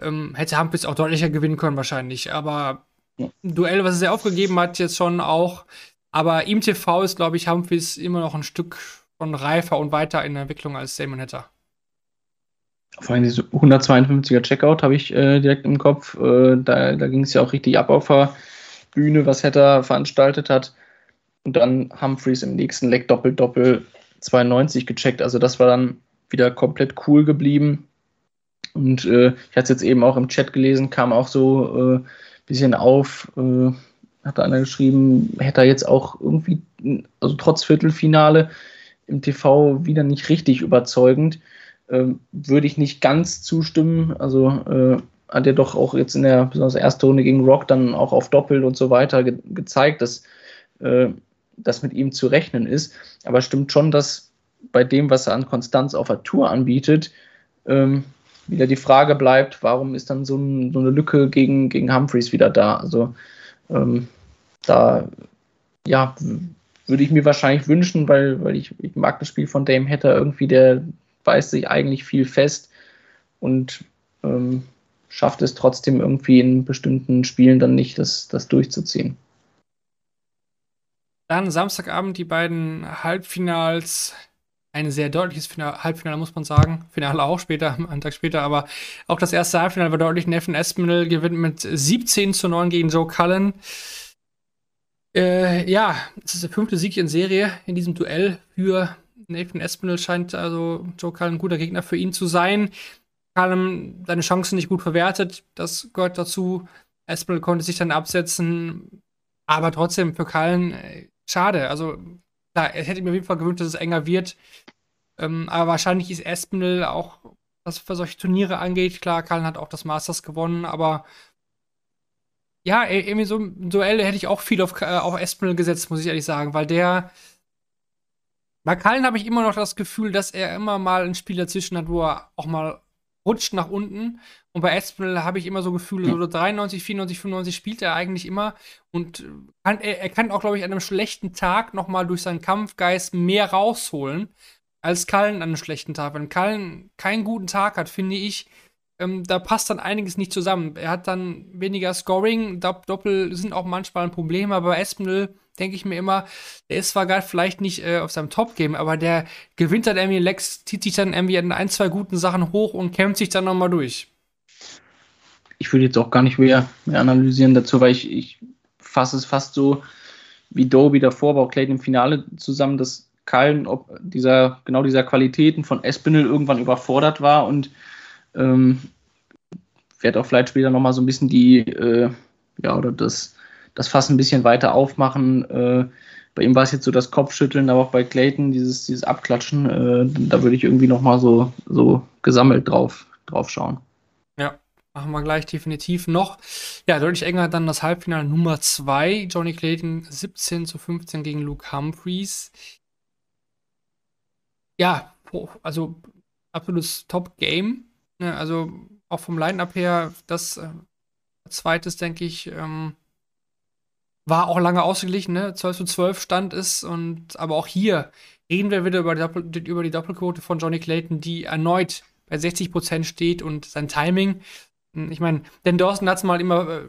Ähm, hätte Humphreys auch deutlicher gewinnen können wahrscheinlich. Aber ein Duell, was er sehr aufgegeben hat, jetzt schon auch. Aber im TV ist, glaube ich, Humphreys immer noch ein Stück schon reifer und weiter in der Entwicklung als Damon Hatter. Vor allem diese 152er Checkout habe ich äh, direkt im Kopf. Äh, da da ging es ja auch richtig ab auf der Bühne, was Hatter veranstaltet hat. Und dann Humphreys im nächsten Leck Doppel-Doppel 92 gecheckt. Also das war dann wieder komplett cool geblieben. Und äh, ich hatte es jetzt eben auch im Chat gelesen, kam auch so ein äh, bisschen auf, äh, hat einer geschrieben, hätte er jetzt auch irgendwie, also trotz Viertelfinale, im TV wieder nicht richtig überzeugend. Ähm, würde ich nicht ganz zustimmen. Also äh, hat er doch auch jetzt in der besonders ersten Runde gegen Rock dann auch auf Doppel und so weiter ge gezeigt, dass äh, das mit ihm zu rechnen ist. Aber stimmt schon, dass bei dem, was er an Konstanz auf der Tour anbietet, ähm, wieder die Frage bleibt, warum ist dann so, ein, so eine Lücke gegen, gegen Humphreys wieder da? Also ähm, da ja, würde ich mir wahrscheinlich wünschen, weil, weil ich, ich mag das Spiel von Dame Hatter irgendwie, der beißt sich eigentlich viel fest und ähm, schafft es trotzdem irgendwie in bestimmten Spielen dann nicht, das, das durchzuziehen. Dann Samstagabend die beiden Halbfinals. Ein sehr deutliches Final, Halbfinale, muss man sagen. Finale auch später, einen Tag später, aber auch das erste Halbfinale war deutlich. Neffen Espinel gewinnt mit 17 zu 9 gegen Joe Cullen. Äh, ja, es ist der fünfte Sieg in Serie in diesem Duell für Nathan Espinel. Scheint also Joe Cullen ein guter Gegner für ihn zu sein. Cullen seine Chancen nicht gut verwertet. Das gehört dazu. Espinel konnte sich dann absetzen. Aber trotzdem für Cullen äh, schade. Also, klar, es hätte mir auf jeden Fall gewünscht, dass es enger wird. Ähm, aber wahrscheinlich ist Espinel auch, was für solche Turniere angeht, klar, Cullen hat auch das Masters gewonnen, aber ja, irgendwie so ein Duell hätte ich auch viel auf, äh, auf Espinel gesetzt, muss ich ehrlich sagen, weil der. Bei Kallen habe ich immer noch das Gefühl, dass er immer mal ein Spiel dazwischen hat, wo er auch mal rutscht nach unten. Und bei Espinel habe ich immer so Gefühle, so 93, 94, 95 spielt er eigentlich immer. Und kann, er, er, kann auch, glaube ich, an einem schlechten Tag noch mal durch seinen Kampfgeist mehr rausholen als Kallen an einem schlechten Tag. Wenn Kallen keinen guten Tag hat, finde ich, ähm, da passt dann einiges nicht zusammen. Er hat dann weniger Scoring, Doppel sind auch manchmal ein Problem, aber bei Espinel denke ich mir immer, der ist zwar gerade vielleicht nicht äh, auf seinem Top-Game, aber der gewinnt dann irgendwie Lex, zieht sich dann irgendwie an ein, zwei guten Sachen hoch und kämpft sich dann nochmal durch. Ich würde jetzt auch gar nicht mehr, mehr analysieren dazu, weil ich, ich fasse es fast so wie Doby davor, aber auch Clayton im Finale zusammen, dass Kallen, ob dieser, genau dieser Qualitäten von Espinel irgendwann überfordert war und ähm, werde auch vielleicht später nochmal so ein bisschen die, äh, ja, oder das, das Fass ein bisschen weiter aufmachen. Äh, bei ihm war es jetzt so das Kopfschütteln, aber auch bei Clayton dieses, dieses Abklatschen, äh, da würde ich irgendwie nochmal so, so gesammelt drauf, drauf schauen. Ja, machen wir gleich definitiv noch. Ja, deutlich enger dann das Halbfinale Nummer 2. Johnny Clayton 17 zu 15 gegen Luke Humphreys. Ja, also absolutes Top-Game. Ne, also auch vom Line-Up her, das äh, zweites, denke ich, ähm, war auch lange ausgeglichen, ne? 12 zu 12 stand es und aber auch hier reden wir wieder über die, Doppel über die Doppelquote von Johnny Clayton, die erneut bei 60% steht und sein Timing. Hm, ich meine, denn Dawson hat es mal immer äh,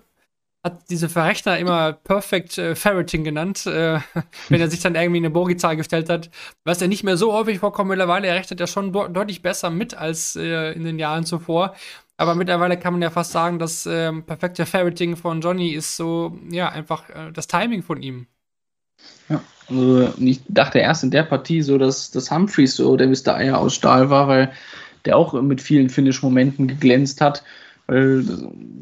hat diese Verrechner immer Perfect äh, Ferreting genannt, äh, wenn er sich dann irgendwie eine Bogi-Zahl gestellt hat, was ja nicht mehr so häufig vorkommt mittlerweile. Er rechnet ja schon de deutlich besser mit als äh, in den Jahren zuvor. Aber mittlerweile kann man ja fast sagen, das ähm, perfekte Ferreting von Johnny ist so, ja, einfach äh, das Timing von ihm. Ja, also ich dachte erst in der Partie so, dass, dass Humphreys so der Mr. Eier aus Stahl war, weil der auch mit vielen Finish-Momenten geglänzt hat weil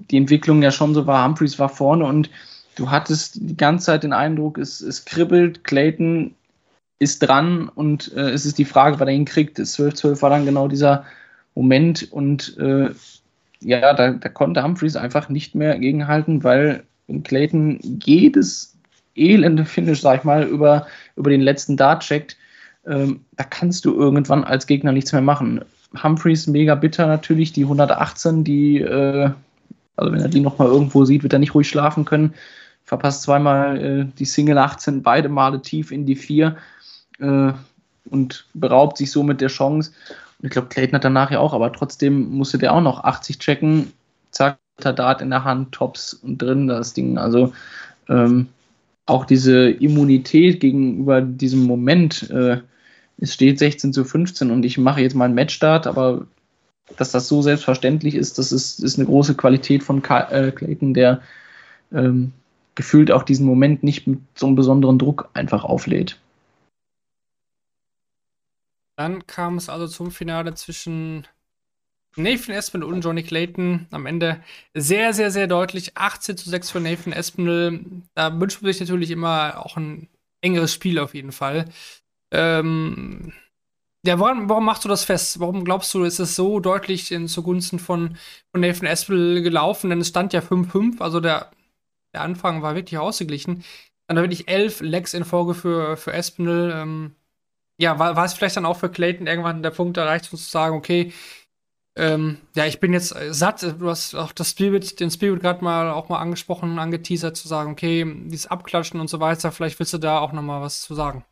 die Entwicklung ja schon so war, Humphreys war vorne und du hattest die ganze Zeit den Eindruck, es, es kribbelt, Clayton ist dran und äh, es ist die Frage, wann er ihn kriegt. 12-12 war dann genau dieser Moment und äh, ja, da, da, konnte Humphreys einfach nicht mehr gegenhalten, weil Clayton jedes elende Finish, sag ich mal, über, über den letzten Dart checkt, ähm, da kannst du irgendwann als Gegner nichts mehr machen. Humphreys mega bitter natürlich, die 118, die, äh, also wenn er die nochmal irgendwo sieht, wird er nicht ruhig schlafen können. Verpasst zweimal äh, die Single 18, beide Male tief in die 4 äh, und beraubt sich somit der Chance. Und ich glaube, Clayton hat danach ja auch, aber trotzdem musste der auch noch 80 checken. Zack, Dart in der Hand, Tops und drin, das Ding. Also ähm, auch diese Immunität gegenüber diesem Moment, äh, es steht 16 zu 15 und ich mache jetzt mal einen Matchstart, aber dass das so selbstverständlich ist, das ist, ist eine große Qualität von äh, Clayton, der ähm, gefühlt auch diesen Moment nicht mit so einem besonderen Druck einfach auflädt. Dann kam es also zum Finale zwischen Nathan Espinel und Johnny Clayton. Am Ende sehr, sehr, sehr deutlich. 18 zu 6 für Nathan Espinel. Da wünscht man sich natürlich immer auch ein engeres Spiel auf jeden Fall. Ähm, Ja, warum, warum machst du das fest? Warum glaubst du, ist es so deutlich in, zugunsten von, von Nathan Espel gelaufen? Denn es stand ja 5-5, also der, der Anfang war wirklich ausgeglichen. Dann wirklich elf Lecks in Folge für, für Espinel. Ähm, ja, war, war es vielleicht dann auch für Clayton irgendwann der Punkt erreicht, um zu sagen, okay, ähm, ja, ich bin jetzt satt. Du hast auch das Spirit, den Spirit gerade mal auch mal angesprochen, angeteasert, zu sagen, okay, dieses Abklatschen und so weiter. Vielleicht willst du da auch noch mal was zu sagen.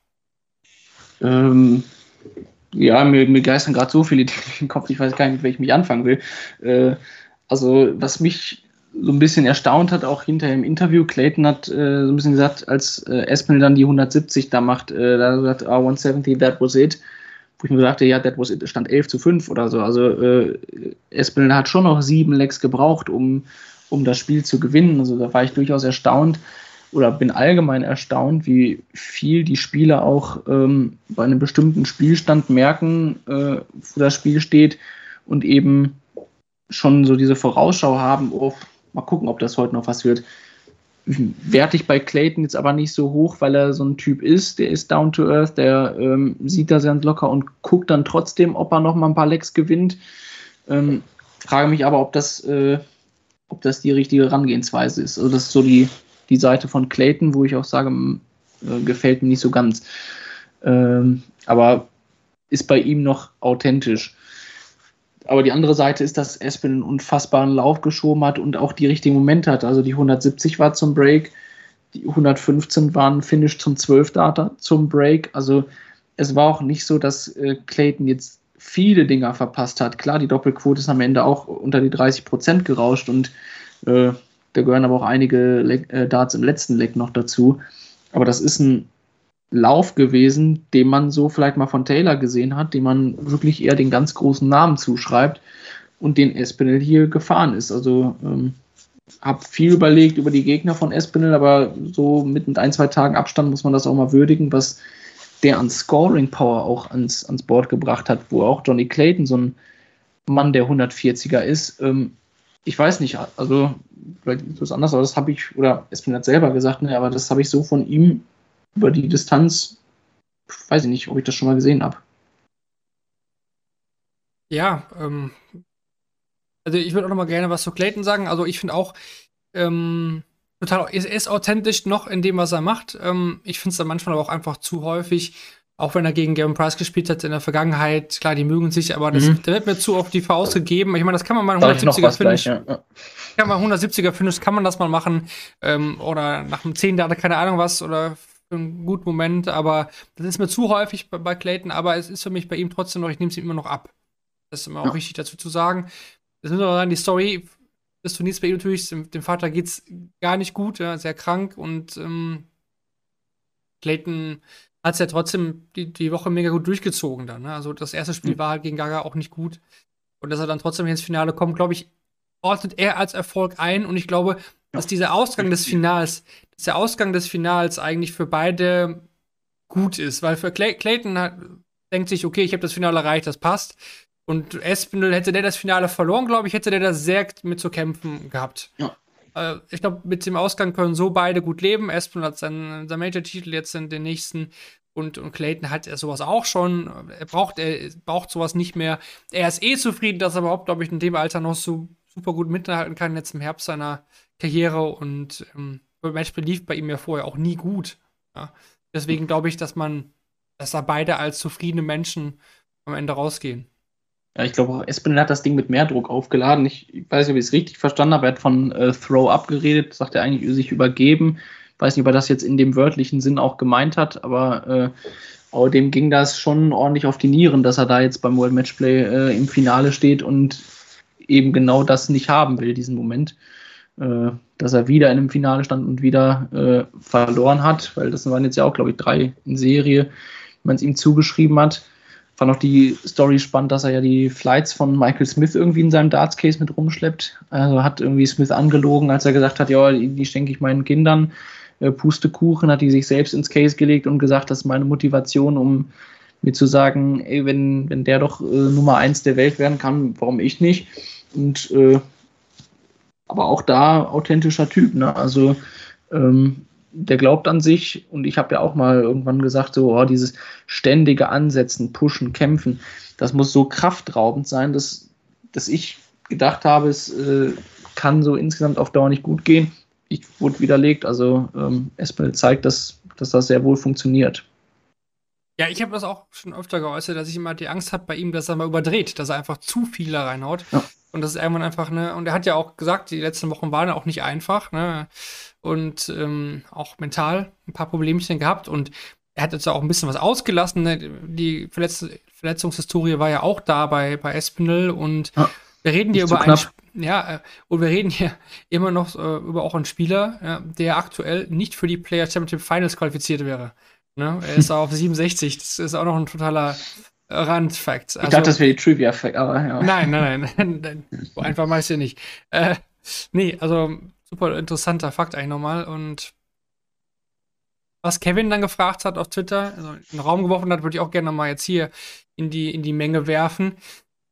Ähm, ja, mir, mir geistern gerade so viele Dinge im Kopf, ich weiß gar nicht, mit welchem ich anfangen will. Äh, also, was mich so ein bisschen erstaunt hat, auch hinterher im Interview, Clayton hat äh, so ein bisschen gesagt, als äh, Espinel dann die 170 da macht, äh, da hat er, ah, 170, that was it. Wo ich mir sagte, ja, that was it, stand 11 zu 5 oder so. Also, äh, Espinel hat schon noch sieben Lecks gebraucht, um, um das Spiel zu gewinnen. Also, da war ich durchaus erstaunt oder bin allgemein erstaunt, wie viel die Spieler auch ähm, bei einem bestimmten Spielstand merken, äh, wo das Spiel steht und eben schon so diese Vorausschau haben, oh, mal gucken, ob das heute noch was wird. Werte ich bei Clayton jetzt aber nicht so hoch, weil er so ein Typ ist, der ist down to earth, der ähm, sieht da ganz locker und guckt dann trotzdem, ob er noch mal ein paar Lecks gewinnt. Ähm, frage mich aber, ob das, äh, ob das die richtige Herangehensweise ist. Also das ist so die, die Seite von Clayton, wo ich auch sage, äh, gefällt mir nicht so ganz. Ähm, aber ist bei ihm noch authentisch. Aber die andere Seite ist, dass Espin einen unfassbaren Lauf geschoben hat und auch die richtigen Momente hat. Also die 170 war zum Break, die 115 waren Finish zum 12 Data zum Break. Also es war auch nicht so, dass äh, Clayton jetzt viele Dinger verpasst hat. Klar, die Doppelquote ist am Ende auch unter die 30 Prozent gerauscht und äh, da gehören aber auch einige Le äh, Darts im letzten Leck noch dazu. Aber das ist ein Lauf gewesen, den man so vielleicht mal von Taylor gesehen hat, dem man wirklich eher den ganz großen Namen zuschreibt und den Espinel hier gefahren ist. Also ähm, habe viel überlegt über die Gegner von Espinel, aber so mit ein, zwei Tagen Abstand muss man das auch mal würdigen, was der an Scoring Power auch ans, ans Board gebracht hat, wo auch Johnny Clayton so ein Mann der 140er ist. Ähm, ich weiß nicht, also vielleicht ist das anders, aber das habe ich, oder Espen hat selber gesagt, ne, aber das habe ich so von ihm über die Distanz, weiß ich nicht, ob ich das schon mal gesehen habe. Ja, ähm, also ich würde auch noch mal gerne was zu Clayton sagen. Also ich finde auch, ähm, total, er ist authentisch noch in dem, was er macht. Ähm, ich finde es dann manchmal aber auch einfach zu häufig, auch wenn er gegen Gavin Price gespielt hat in der Vergangenheit, klar, die mögen sich, aber das, mhm. da wird mir zu oft die Faust gegeben. Ich meine, das kann man mal 170er Finish. Ja. Kann man 170er Finish, kann man das mal machen. Ähm, oder nach einem 10 Data, keine Ahnung was, oder für einen guten Moment, aber das ist mir zu häufig bei, bei Clayton, aber es ist für mich bei ihm trotzdem noch, ich nehme es ihm immer noch ab. Das ist immer ja. auch wichtig dazu zu sagen. Das müssen wir sagen, die Story des Turniers bei ihm natürlich, dem, dem Vater geht es gar nicht gut, ja, sehr krank und ähm, Clayton hat es ja trotzdem die, die Woche mega gut durchgezogen dann. Ne? Also das erste Spiel mhm. war halt gegen Gaga auch nicht gut. Und dass er dann trotzdem ins Finale kommt, glaube ich, ordnet er als Erfolg ein. Und ich glaube, dass dieser Ausgang des Finals, dass der Ausgang des Finals eigentlich für beide gut ist. Weil für Clay Clayton hat, denkt sich, okay, ich habe das Finale erreicht, das passt. Und Espinel, hätte der das Finale verloren, glaube ich, hätte der da sehr mit zu kämpfen gehabt. Ja. Äh, ich glaube, mit dem Ausgang können so beide gut leben. Espinel hat seinen, seinen Major-Titel jetzt in den nächsten und, und Clayton hat sowas auch schon. Er braucht, er braucht sowas nicht mehr. Er ist eh zufrieden, dass er überhaupt, glaube ich, in dem Alter noch so super gut mithalten kann, jetzt im Herbst seiner Karriere. Und ähm, Matchplay lief bei ihm ja vorher auch nie gut. Ja? Deswegen glaube ich, dass man, dass da beide als zufriedene Menschen am Ende rausgehen. Ja, ich glaube auch, Espinel hat das Ding mit mehr Druck aufgeladen. Ich, weiß nicht, ob ich es richtig verstanden habe. Er hat von äh, Throw-Up geredet, sagt er eigentlich sich übergeben. Ich weiß nicht, ob er das jetzt in dem wörtlichen Sinn auch gemeint hat, aber, äh, aber dem ging das schon ordentlich auf die Nieren, dass er da jetzt beim World Matchplay äh, im Finale steht und eben genau das nicht haben will, diesen Moment. Äh, dass er wieder in einem Finale stand und wieder äh, verloren hat, weil das waren jetzt ja auch, glaube ich, drei in Serie, wie man es ihm zugeschrieben hat fand auch die Story spannend, dass er ja die Flights von Michael Smith irgendwie in seinem Darts-Case mit rumschleppt. Also hat irgendwie Smith angelogen, als er gesagt hat, ja, die, schenke ich meinen Kindern. Äh, Pustekuchen hat die sich selbst ins Case gelegt und gesagt, das ist meine Motivation, um mir zu sagen, ey, wenn, wenn der doch äh, Nummer eins der Welt werden kann, warum ich nicht? Und äh, aber auch da authentischer Typ, ne? Also ähm, der glaubt an sich und ich habe ja auch mal irgendwann gesagt, so oh, dieses ständige Ansetzen, Pushen, Kämpfen, das muss so kraftraubend sein, dass, dass ich gedacht habe, es äh, kann so insgesamt auf Dauer nicht gut gehen. Ich wurde widerlegt, also ähm, Espinel zeigt, dass, dass das sehr wohl funktioniert. Ja, ich habe das auch schon öfter geäußert, dass ich immer die Angst habe bei ihm, dass er mal überdreht, dass er einfach zu viel da reinhaut. Ja. Und das ist irgendwann einfach, ne, und er hat ja auch gesagt, die letzten Wochen waren auch nicht einfach, ne? Und ähm, auch mental ein paar Problemchen gehabt. Und er hat jetzt auch ein bisschen was ausgelassen. Ne? Die Verletz Verletzungshistorie war ja auch da bei, bei Espinel und ja, wir reden hier über einen ja, äh, und wir reden hier immer noch äh, über auch einen Spieler, ja, der aktuell nicht für die Player Championship Finals qualifiziert wäre. Ne? Er ist auf 67. Das ist auch noch ein totaler Randfakt. Also, ich dachte, das wäre die Trivia-Fact, aber ja. Nein, nein, nein. so einfach meist ja nicht. Äh, nee, also super interessanter Fakt eigentlich nochmal. Und was Kevin dann gefragt hat auf Twitter, also in den Raum geworfen hat, würde ich auch gerne nochmal jetzt hier in die, in die Menge werfen.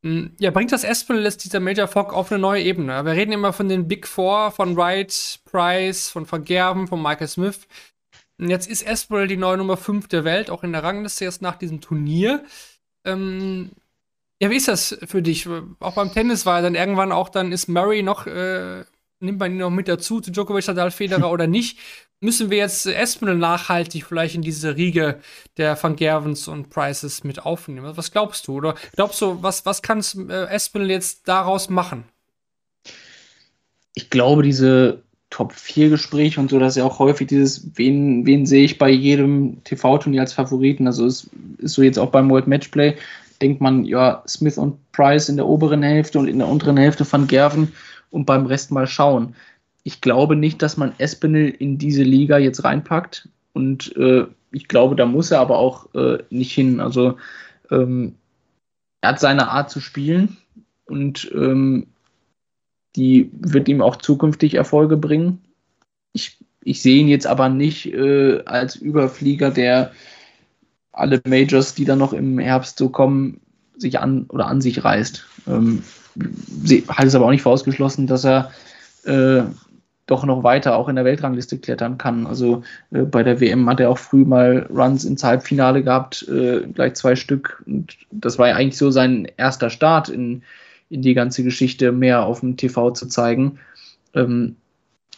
Hm, ja, bringt das Espinel jetzt dieser Major Fog auf eine neue Ebene? Wir reden immer von den Big Four, von Wright, Price, von Vergerben, von Michael Smith. Und jetzt ist Espinel die neue Nummer 5 der Welt, auch in der Rangliste jetzt nach diesem Turnier. Ähm, ja, wie ist das für dich? Auch beim Tennis war dann irgendwann auch dann, ist Murray noch, äh, nimmt man ihn noch mit dazu zu Djokovic, Nadal, Federer oder nicht? Müssen wir jetzt Espinel nachhaltig vielleicht in diese Riege der Van Gervens und Prices mit aufnehmen? Was glaubst du? Oder glaubst du, was, was kann äh, Espinel jetzt daraus machen? Ich glaube, diese Top-4-Gespräche und so, dass ja auch häufig dieses, wen, wen sehe ich bei jedem TV-Turnier als Favoriten. Also es ist so jetzt auch beim World Matchplay, denkt man, ja, Smith und Price in der oberen Hälfte und in der unteren Hälfte von Gerven und beim Rest mal schauen. Ich glaube nicht, dass man Espinel in diese Liga jetzt reinpackt und äh, ich glaube, da muss er aber auch äh, nicht hin. Also ähm, er hat seine Art zu spielen und ähm, die wird ihm auch zukünftig Erfolge bringen. Ich, ich sehe ihn jetzt aber nicht äh, als Überflieger, der alle Majors, die dann noch im Herbst so kommen, sich an oder an sich reißt. Ähm, halte es aber auch nicht für ausgeschlossen, dass er äh, doch noch weiter auch in der Weltrangliste klettern kann. Also äh, bei der WM hat er auch früh mal Runs ins Halbfinale gehabt, äh, gleich zwei Stück. Und das war ja eigentlich so sein erster Start in, in die ganze Geschichte mehr auf dem TV zu zeigen. Ähm,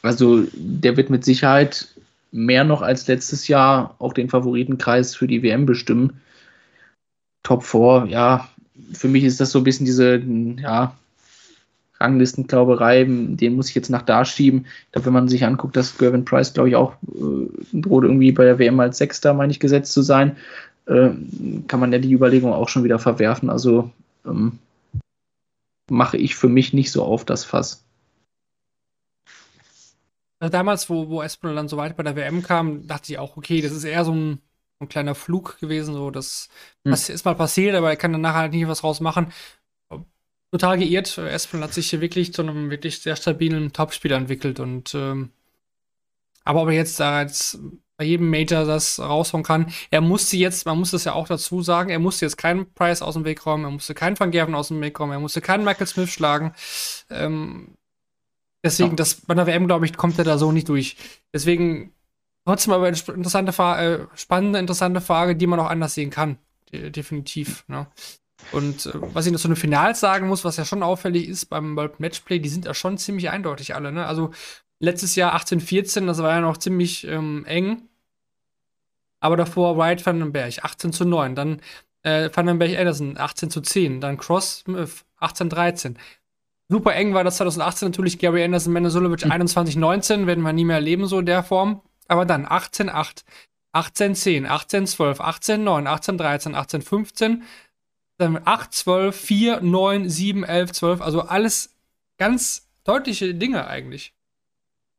also der wird mit Sicherheit mehr noch als letztes Jahr auch den Favoritenkreis für die WM bestimmen. Top 4, ja, für mich ist das so ein bisschen diese, ja, Ranglistenklauberei, den muss ich jetzt nach da schieben. Ich glaube, wenn man sich anguckt, dass Gervin Price, glaube ich, auch äh, droht irgendwie bei der WM als Sechster, meine ich, gesetzt zu sein, äh, kann man ja die Überlegung auch schon wieder verwerfen. Also ähm, mache ich für mich nicht so auf das Fass. Also damals, wo, wo Espinel dann so weit bei der WM kam, dachte ich auch, okay, das ist eher so ein, ein kleiner Flug gewesen, so das, hm. das ist mal passiert, aber er kann dann nachher halt nicht was rausmachen. Total geirrt. Espinel hat sich hier wirklich zu einem wirklich sehr stabilen Topspieler entwickelt und ähm, aber ob er jetzt da jetzt bei jedem Major das raushauen kann. Er musste jetzt, man muss das ja auch dazu sagen, er musste jetzt keinen Price aus dem Weg räumen, er musste keinen Van Gerven aus dem Weg räumen, er musste keinen Michael Smith schlagen. Ähm, deswegen, ja. das, bei der WM, glaube ich, kommt er da so nicht durch. Deswegen trotzdem aber eine interessante, äh, spannende, interessante Frage, die man auch anders sehen kann. De definitiv. Ne? Und äh, was ich noch zu den Finals sagen muss, was ja schon auffällig ist beim World Matchplay, die sind ja schon ziemlich eindeutig alle. Ne? Also letztes Jahr 18-14, das war ja noch ziemlich ähm, eng. Aber davor Wright Vandenberg 18 zu 9, dann äh, Vandenberg Anderson 18 zu 10, dann Cross Smith 18 13. Super eng war das 2018 natürlich Gary Anderson, Menezulovic mhm. 21 19, werden wir nie mehr erleben so in der Form. Aber dann 18 8, 18 10, 18 12, 18 9, 18 13, 18 15, dann 8 12, 4 9, 7 11 12, also alles ganz deutliche Dinge eigentlich.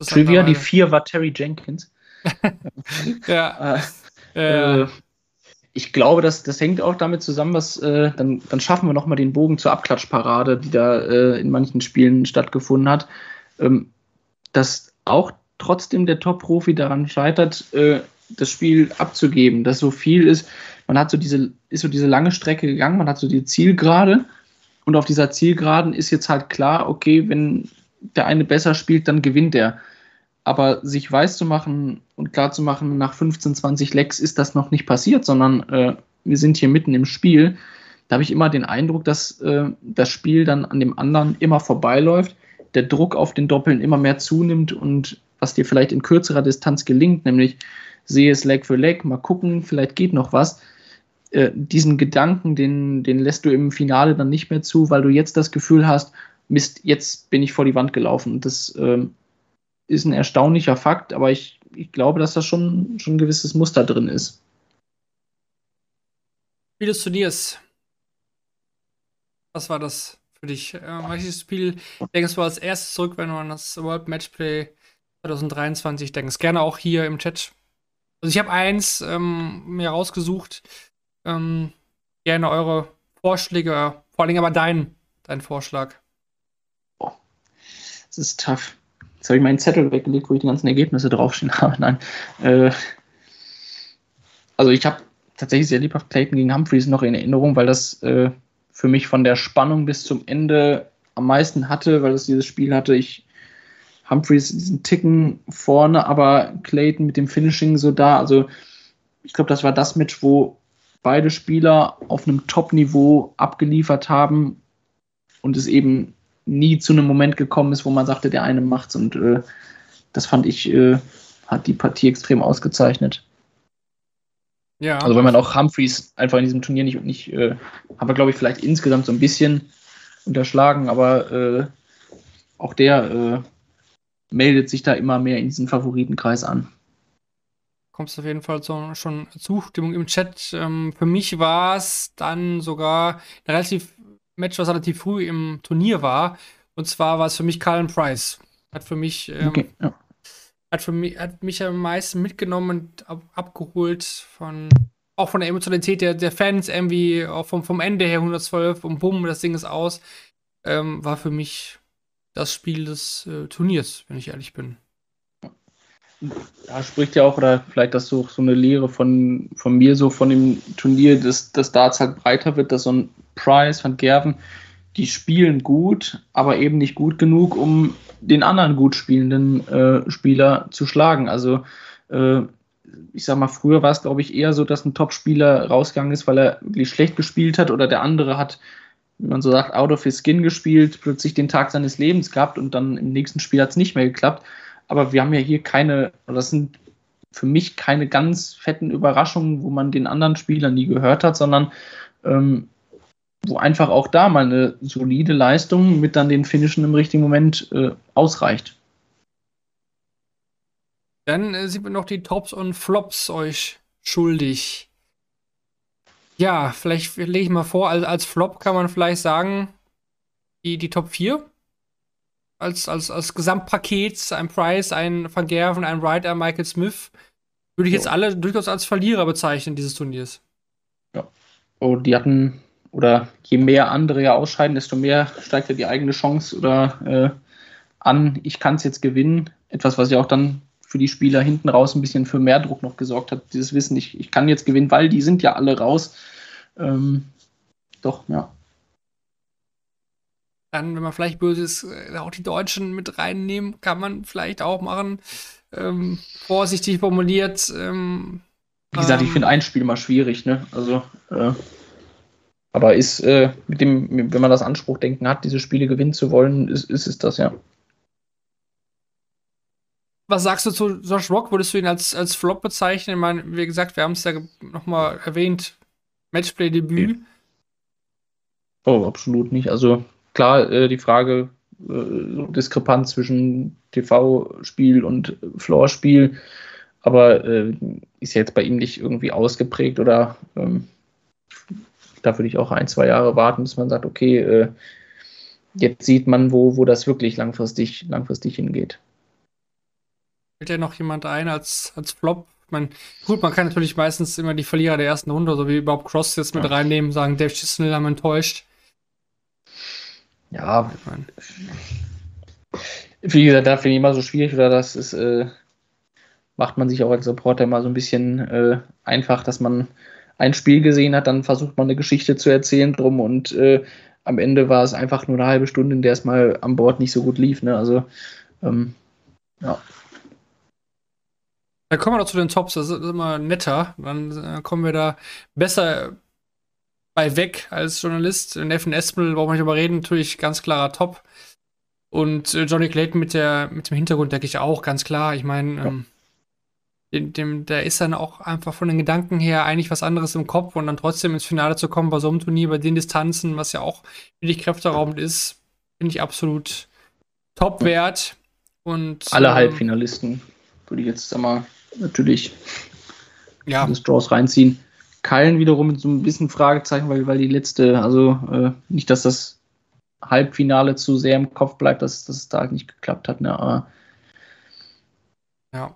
Trivia, die 4 war Terry Jenkins. ja. Äh, äh, ich glaube, das, das hängt auch damit zusammen, was äh, dann, dann schaffen wir nochmal den Bogen zur Abklatschparade, die da äh, in manchen Spielen stattgefunden hat. Ähm, dass auch trotzdem der Top-Profi daran scheitert, äh, das Spiel abzugeben, dass so viel ist. Man hat so diese, ist so diese lange Strecke gegangen, man hat so die Zielgerade und auf dieser Zielgeraden ist jetzt halt klar, okay, wenn der eine besser spielt, dann gewinnt er. Aber sich weiß zu machen und klar zu machen, nach 15, 20 Lecks ist das noch nicht passiert, sondern äh, wir sind hier mitten im Spiel. Da habe ich immer den Eindruck, dass äh, das Spiel dann an dem anderen immer vorbeiläuft, der Druck auf den Doppeln immer mehr zunimmt und was dir vielleicht in kürzerer Distanz gelingt, nämlich sehe es Leg für Leg, mal gucken, vielleicht geht noch was. Äh, diesen Gedanken, den, den lässt du im Finale dann nicht mehr zu, weil du jetzt das Gefühl hast, Mist, jetzt bin ich vor die Wand gelaufen. Das äh, ist ein erstaunlicher Fakt, aber ich, ich glaube, dass da schon, schon ein gewisses Muster drin ist. Spiel des Turniers. Was war das für dich? Äh, welches Spiel denkst du als erstes zurück, wenn du an das World Matchplay 2023 denkst? Gerne auch hier im Chat. Also ich habe eins ähm, mir rausgesucht. Ähm, gerne eure Vorschläge, vor allem aber dein, dein Vorschlag. Boah, das ist tough. Jetzt habe ich meinen Zettel weggelegt, wo ich die ganzen Ergebnisse draufstehen habe. Nein. Äh, also ich habe tatsächlich sehr lebhaft Clayton gegen Humphreys noch in Erinnerung, weil das äh, für mich von der Spannung bis zum Ende am meisten hatte, weil es dieses Spiel hatte. Ich Humphreys diesen Ticken vorne, aber Clayton mit dem Finishing so da. Also ich glaube, das war das Match, wo beide Spieler auf einem Top-Niveau abgeliefert haben und es eben nie zu einem Moment gekommen ist, wo man sagte, der eine macht's und äh, das fand ich, äh, hat die Partie extrem ausgezeichnet. Ja. Also wenn man auch Humphreys einfach in diesem Turnier nicht, nicht äh, haben wir glaube ich vielleicht insgesamt so ein bisschen unterschlagen, aber äh, auch der äh, meldet sich da immer mehr in diesen Favoritenkreis an. Kommst auf jeden Fall zu, schon Zustimmung im Chat. Ähm, für mich war es dann sogar ein relativ Match, was relativ früh im Turnier war. Und zwar war es für mich Colin Price. Hat für mich, ähm, okay, ja. hat für mich, hat mich am meisten mitgenommen und ab, abgeholt von, auch von der Emotionalität der, der Fans, irgendwie auch vom, vom Ende her 112 und bumm, das Ding ist aus. Ähm, war für mich das Spiel des äh, Turniers, wenn ich ehrlich bin. Ja, spricht ja auch, oder vielleicht das so, so eine Lehre von, von mir, so von dem Turnier, dass das Darts halt breiter wird, dass so ein Price von Gerven, die spielen gut, aber eben nicht gut genug, um den anderen gut spielenden äh, Spieler zu schlagen. Also äh, ich sag mal, früher war es, glaube ich, eher so, dass ein Top-Spieler rausgegangen ist, weil er wirklich schlecht gespielt hat oder der andere hat wie man so sagt, out of his skin gespielt, plötzlich den Tag seines Lebens gehabt und dann im nächsten Spiel hat es nicht mehr geklappt. Aber wir haben ja hier keine, das sind für mich keine ganz fetten Überraschungen, wo man den anderen Spielern nie gehört hat, sondern ähm, wo einfach auch da mal eine solide Leistung mit dann den Finishen im richtigen Moment äh, ausreicht. Dann äh, sind wir noch die Tops und Flops euch schuldig. Ja, vielleicht lege ich mal vor, als, als Flop kann man vielleicht sagen, die, die Top 4. Als, als, als Gesamtpaket, ein Price, ein Van Gerven, ein ein Michael Smith, würde ich jetzt alle durchaus als Verlierer bezeichnen dieses Turniers. Ja. Oh, die hatten, oder je mehr andere ja ausscheiden, desto mehr steigt ja die eigene Chance oder äh, an, ich kann es jetzt gewinnen. Etwas, was ja auch dann für die Spieler hinten raus ein bisschen für mehr Druck noch gesorgt hat. Dieses Wissen, ich, ich kann jetzt gewinnen, weil die sind ja alle raus. Ähm, doch, ja. Dann, wenn man vielleicht böse ist, äh, auch die Deutschen mit reinnehmen, kann man vielleicht auch machen. Ähm, vorsichtig formuliert. Ähm, Wie gesagt, ich ähm, finde ein Spiel mal schwierig, ne? Also, äh, aber ist äh, mit dem, wenn man das Anspruchdenken hat, diese Spiele gewinnen zu wollen, ist, ist es das, ja. Was sagst du zu Josh Rock? Würdest du ihn als, als Flop bezeichnen? Ich meine, wie gesagt, wir haben es ja nochmal erwähnt, Matchplay-Debüt. Oh, absolut nicht. Also klar, äh, die Frage, äh, Diskrepanz zwischen TV-Spiel und Floor-Spiel, aber äh, ist jetzt bei ihm nicht irgendwie ausgeprägt oder ähm, da würde ich auch ein, zwei Jahre warten, bis man sagt, okay, äh, jetzt sieht man, wo, wo das wirklich langfristig, langfristig hingeht. Fällt ja noch jemand ein als, als Flop? Meine, gut, man kann natürlich meistens immer die Verlierer der ersten Runde, so wie überhaupt Cross jetzt mit ja. reinnehmen, sagen, Dave Chisnell haben enttäuscht. Ja, ich meine. Wie gesagt, da finde ich immer so schwierig, oder das ist, äh, macht man sich auch als Reporter immer so ein bisschen äh, einfach, dass man ein Spiel gesehen hat, dann versucht man eine Geschichte zu erzählen drum und äh, am Ende war es einfach nur eine halbe Stunde, in der es mal an Bord nicht so gut lief. Ne? Also, ähm, ja. Dann kommen wir doch zu den Tops, das ist immer netter. Dann äh, kommen wir da besser bei weg als Journalist. Neffen Espel, brauchen wir nicht überreden, natürlich ganz klarer Top. Und äh, Johnny Clayton mit, der, mit dem Hintergrund, denke ich auch, ganz klar. Ich meine, ja. ähm, dem, dem, der ist dann auch einfach von den Gedanken her eigentlich was anderes im Kopf und dann trotzdem ins Finale zu kommen bei so einem Turnier, bei den Distanzen, was ja auch wirklich kräfteraubend ist, finde ich absolut top wert. Und, Alle ähm, Halbfinalisten würde ich jetzt mal natürlich ja. das Draws reinziehen. Keilen wiederum mit so ein bisschen Fragezeichen, weil, weil die letzte, also äh, nicht, dass das Halbfinale zu sehr im Kopf bleibt, dass, dass es da halt nicht geklappt hat, ne? aber ja.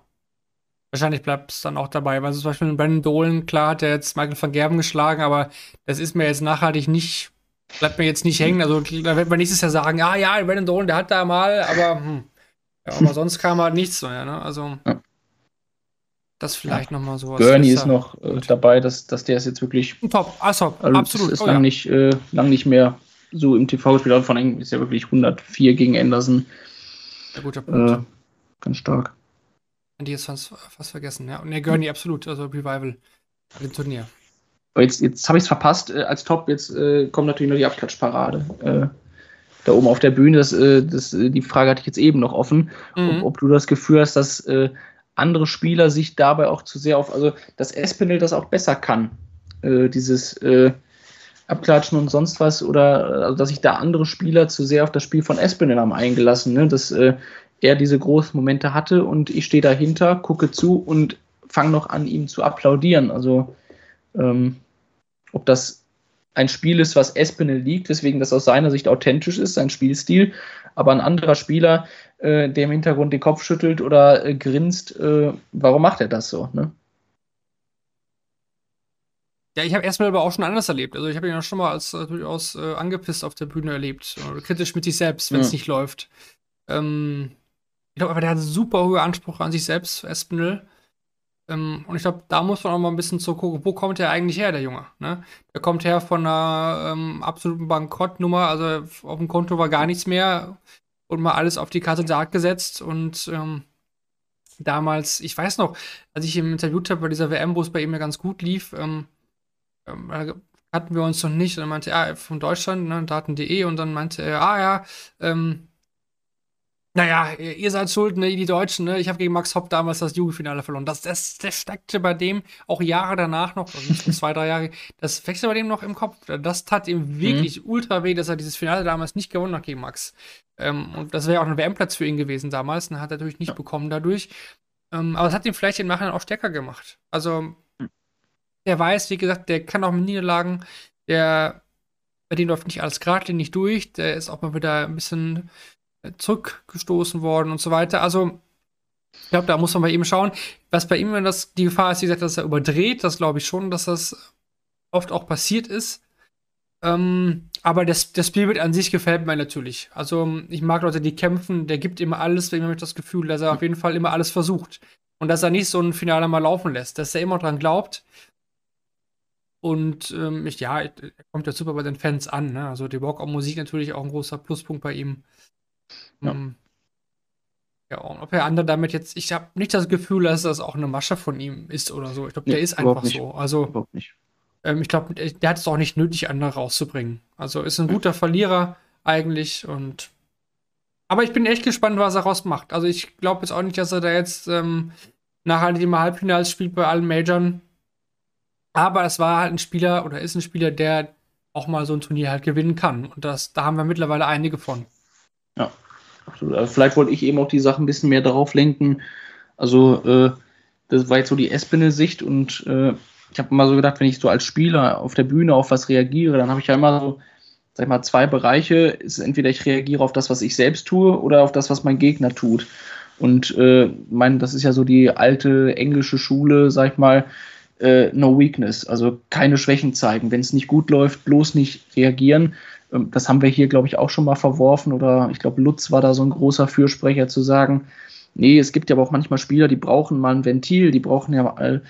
Wahrscheinlich bleibt es dann auch dabei, weil so zum Beispiel Brandon Dolan, klar, hat der jetzt Michael van Gerben geschlagen, aber das ist mir jetzt nachhaltig nicht, bleibt mir jetzt nicht hängen. Also da wird man nächstes Jahr sagen, ah ja, Brandon Dolan, der hat da mal, aber, hm. ja, aber sonst kam halt nichts mehr, ne? Also ja. das vielleicht ja. nochmal so. Gurney ist noch äh, dabei, dass, dass der ist jetzt wirklich. Top, also, also absolut. Ist oh, lang, ja. nicht, äh, lang nicht mehr so im TV gespielt. Von Eng ist ja wirklich 104 gegen Anderson. Ja, guter Punkt. Äh, ganz stark. Die ist fast, fast vergessen, ja. Und der Gurney absolut, also Revival bei dem Turnier. Jetzt, jetzt habe ich es verpasst äh, als Top. Jetzt äh, kommt natürlich noch die Abklatschparade. Äh, da oben auf der Bühne, das, äh, das, äh, die Frage hatte ich jetzt eben noch offen, mhm. ob, ob, du das Gefühl hast, dass äh, andere Spieler sich dabei auch zu sehr auf, also dass Espinel das auch besser kann, dieses Abklatschen und sonst was, oder also, dass sich da andere Spieler zu sehr auf das Spiel von Espinel haben eingelassen, ne? dass er diese großen Momente hatte und ich stehe dahinter, gucke zu und fange noch an, ihm zu applaudieren. Also, ähm, ob das ein Spiel ist, was Espinel liegt, deswegen das aus seiner Sicht authentisch ist, sein Spielstil, aber ein anderer Spieler, äh, der im Hintergrund den Kopf schüttelt oder äh, grinst, äh, warum macht er das so? Ne? Ja, ich habe erstmal aber auch schon anders erlebt. Also ich habe ihn ja schon mal als äh, durchaus äh, angepisst auf der Bühne erlebt. Oder kritisch mit sich selbst, wenn es ja. nicht läuft. Ähm, ich glaube aber, der hat super hohe Ansprüche an sich selbst, Espinel. Ähm, und ich glaube, da muss man auch mal ein bisschen zu gucken, wo kommt der eigentlich her, der Junge? Ne? Der kommt her von einer ähm, absoluten Bankrottnummer, also auf dem Konto war gar nichts mehr und mal alles auf die Karte Dark gesetzt und ähm, damals, ich weiß noch, als ich ihn interviewt habe bei dieser WM, wo es bei ihm ja ganz gut lief, ähm, ähm, hatten wir uns noch nicht. Und dann meinte er, ah, von Deutschland, ne, Daten.de, und dann meinte er, ah ja, ähm, naja, ihr seid schuld, ne, die Deutschen, ne? Ich habe gegen Max Hopp damals das Jugendfinale verloren. Das, das, das steckte bei dem auch Jahre danach noch, also zwei, drei Jahre, das wechselte bei dem noch im Kopf. Das tat ihm wirklich mhm. ultra weh, dass er dieses Finale damals nicht gewonnen hat gegen Max. Ähm, und das wäre auch ein WM-Platz für ihn gewesen damals. Den hat er natürlich nicht ja. bekommen dadurch. Ähm, aber es hat ihn vielleicht im Nachhinein auch stärker gemacht. Also, mhm. der weiß, wie gesagt, der kann auch mit Niederlagen, der bei dem läuft nicht alles geradlinig durch. Der ist auch mal wieder ein bisschen zurückgestoßen worden und so weiter. Also, ich glaube, da muss man bei ihm schauen. Was bei ihm, wenn das die Gefahr ist, wie gesagt, dass er überdreht, das glaube ich schon, dass das oft auch passiert ist. Ähm, aber das, das Spielbild an sich gefällt mir natürlich. Also, ich mag Leute, die kämpfen, der gibt immer alles, wenn man das Gefühl, dass er auf jeden Fall immer alles versucht. Und dass er nicht so ein Finale mal laufen lässt, dass er immer dran glaubt. Und ähm, ich, ja, er kommt ja super bei den Fans an. Ne? Also die Walk-on-Musik natürlich auch ein großer Pluspunkt bei ihm. Ja. Um, ja, und ob der andere damit jetzt, ich habe nicht das Gefühl, dass das auch eine Masche von ihm ist oder so. Ich glaube, der nee, ist einfach nicht. so. Also, überhaupt nicht. Ähm, ich glaube, der hat es auch nicht nötig, andere rauszubringen. Also ist ein guter Verlierer eigentlich und. Aber ich bin echt gespannt, was er rausmacht. Also ich glaube jetzt auch nicht, dass er da jetzt ähm, nachhaltig im Halbfinals spielt bei allen Majors. Aber es war halt ein Spieler oder ist ein Spieler, der auch mal so ein Turnier halt gewinnen kann. Und das, da haben wir mittlerweile einige von. Ja, absolut. Also vielleicht wollte ich eben auch die Sachen ein bisschen mehr darauf lenken. Also, äh, das war jetzt so die Espinel-Sicht und äh, ich habe immer so gedacht, wenn ich so als Spieler auf der Bühne auf was reagiere, dann habe ich ja immer so, sag ich mal, zwei Bereiche. Ist entweder ich reagiere auf das, was ich selbst tue, oder auf das, was mein Gegner tut. Und äh, mein, das ist ja so die alte englische Schule, sag ich mal, äh, no weakness, also keine Schwächen zeigen. Wenn es nicht gut läuft, bloß nicht reagieren. Ähm, das haben wir hier, glaube ich, auch schon mal verworfen. Oder ich glaube, Lutz war da so ein großer Fürsprecher zu sagen, nee, es gibt ja aber auch manchmal Spieler, die brauchen mal ein Ventil, die brauchen ja mal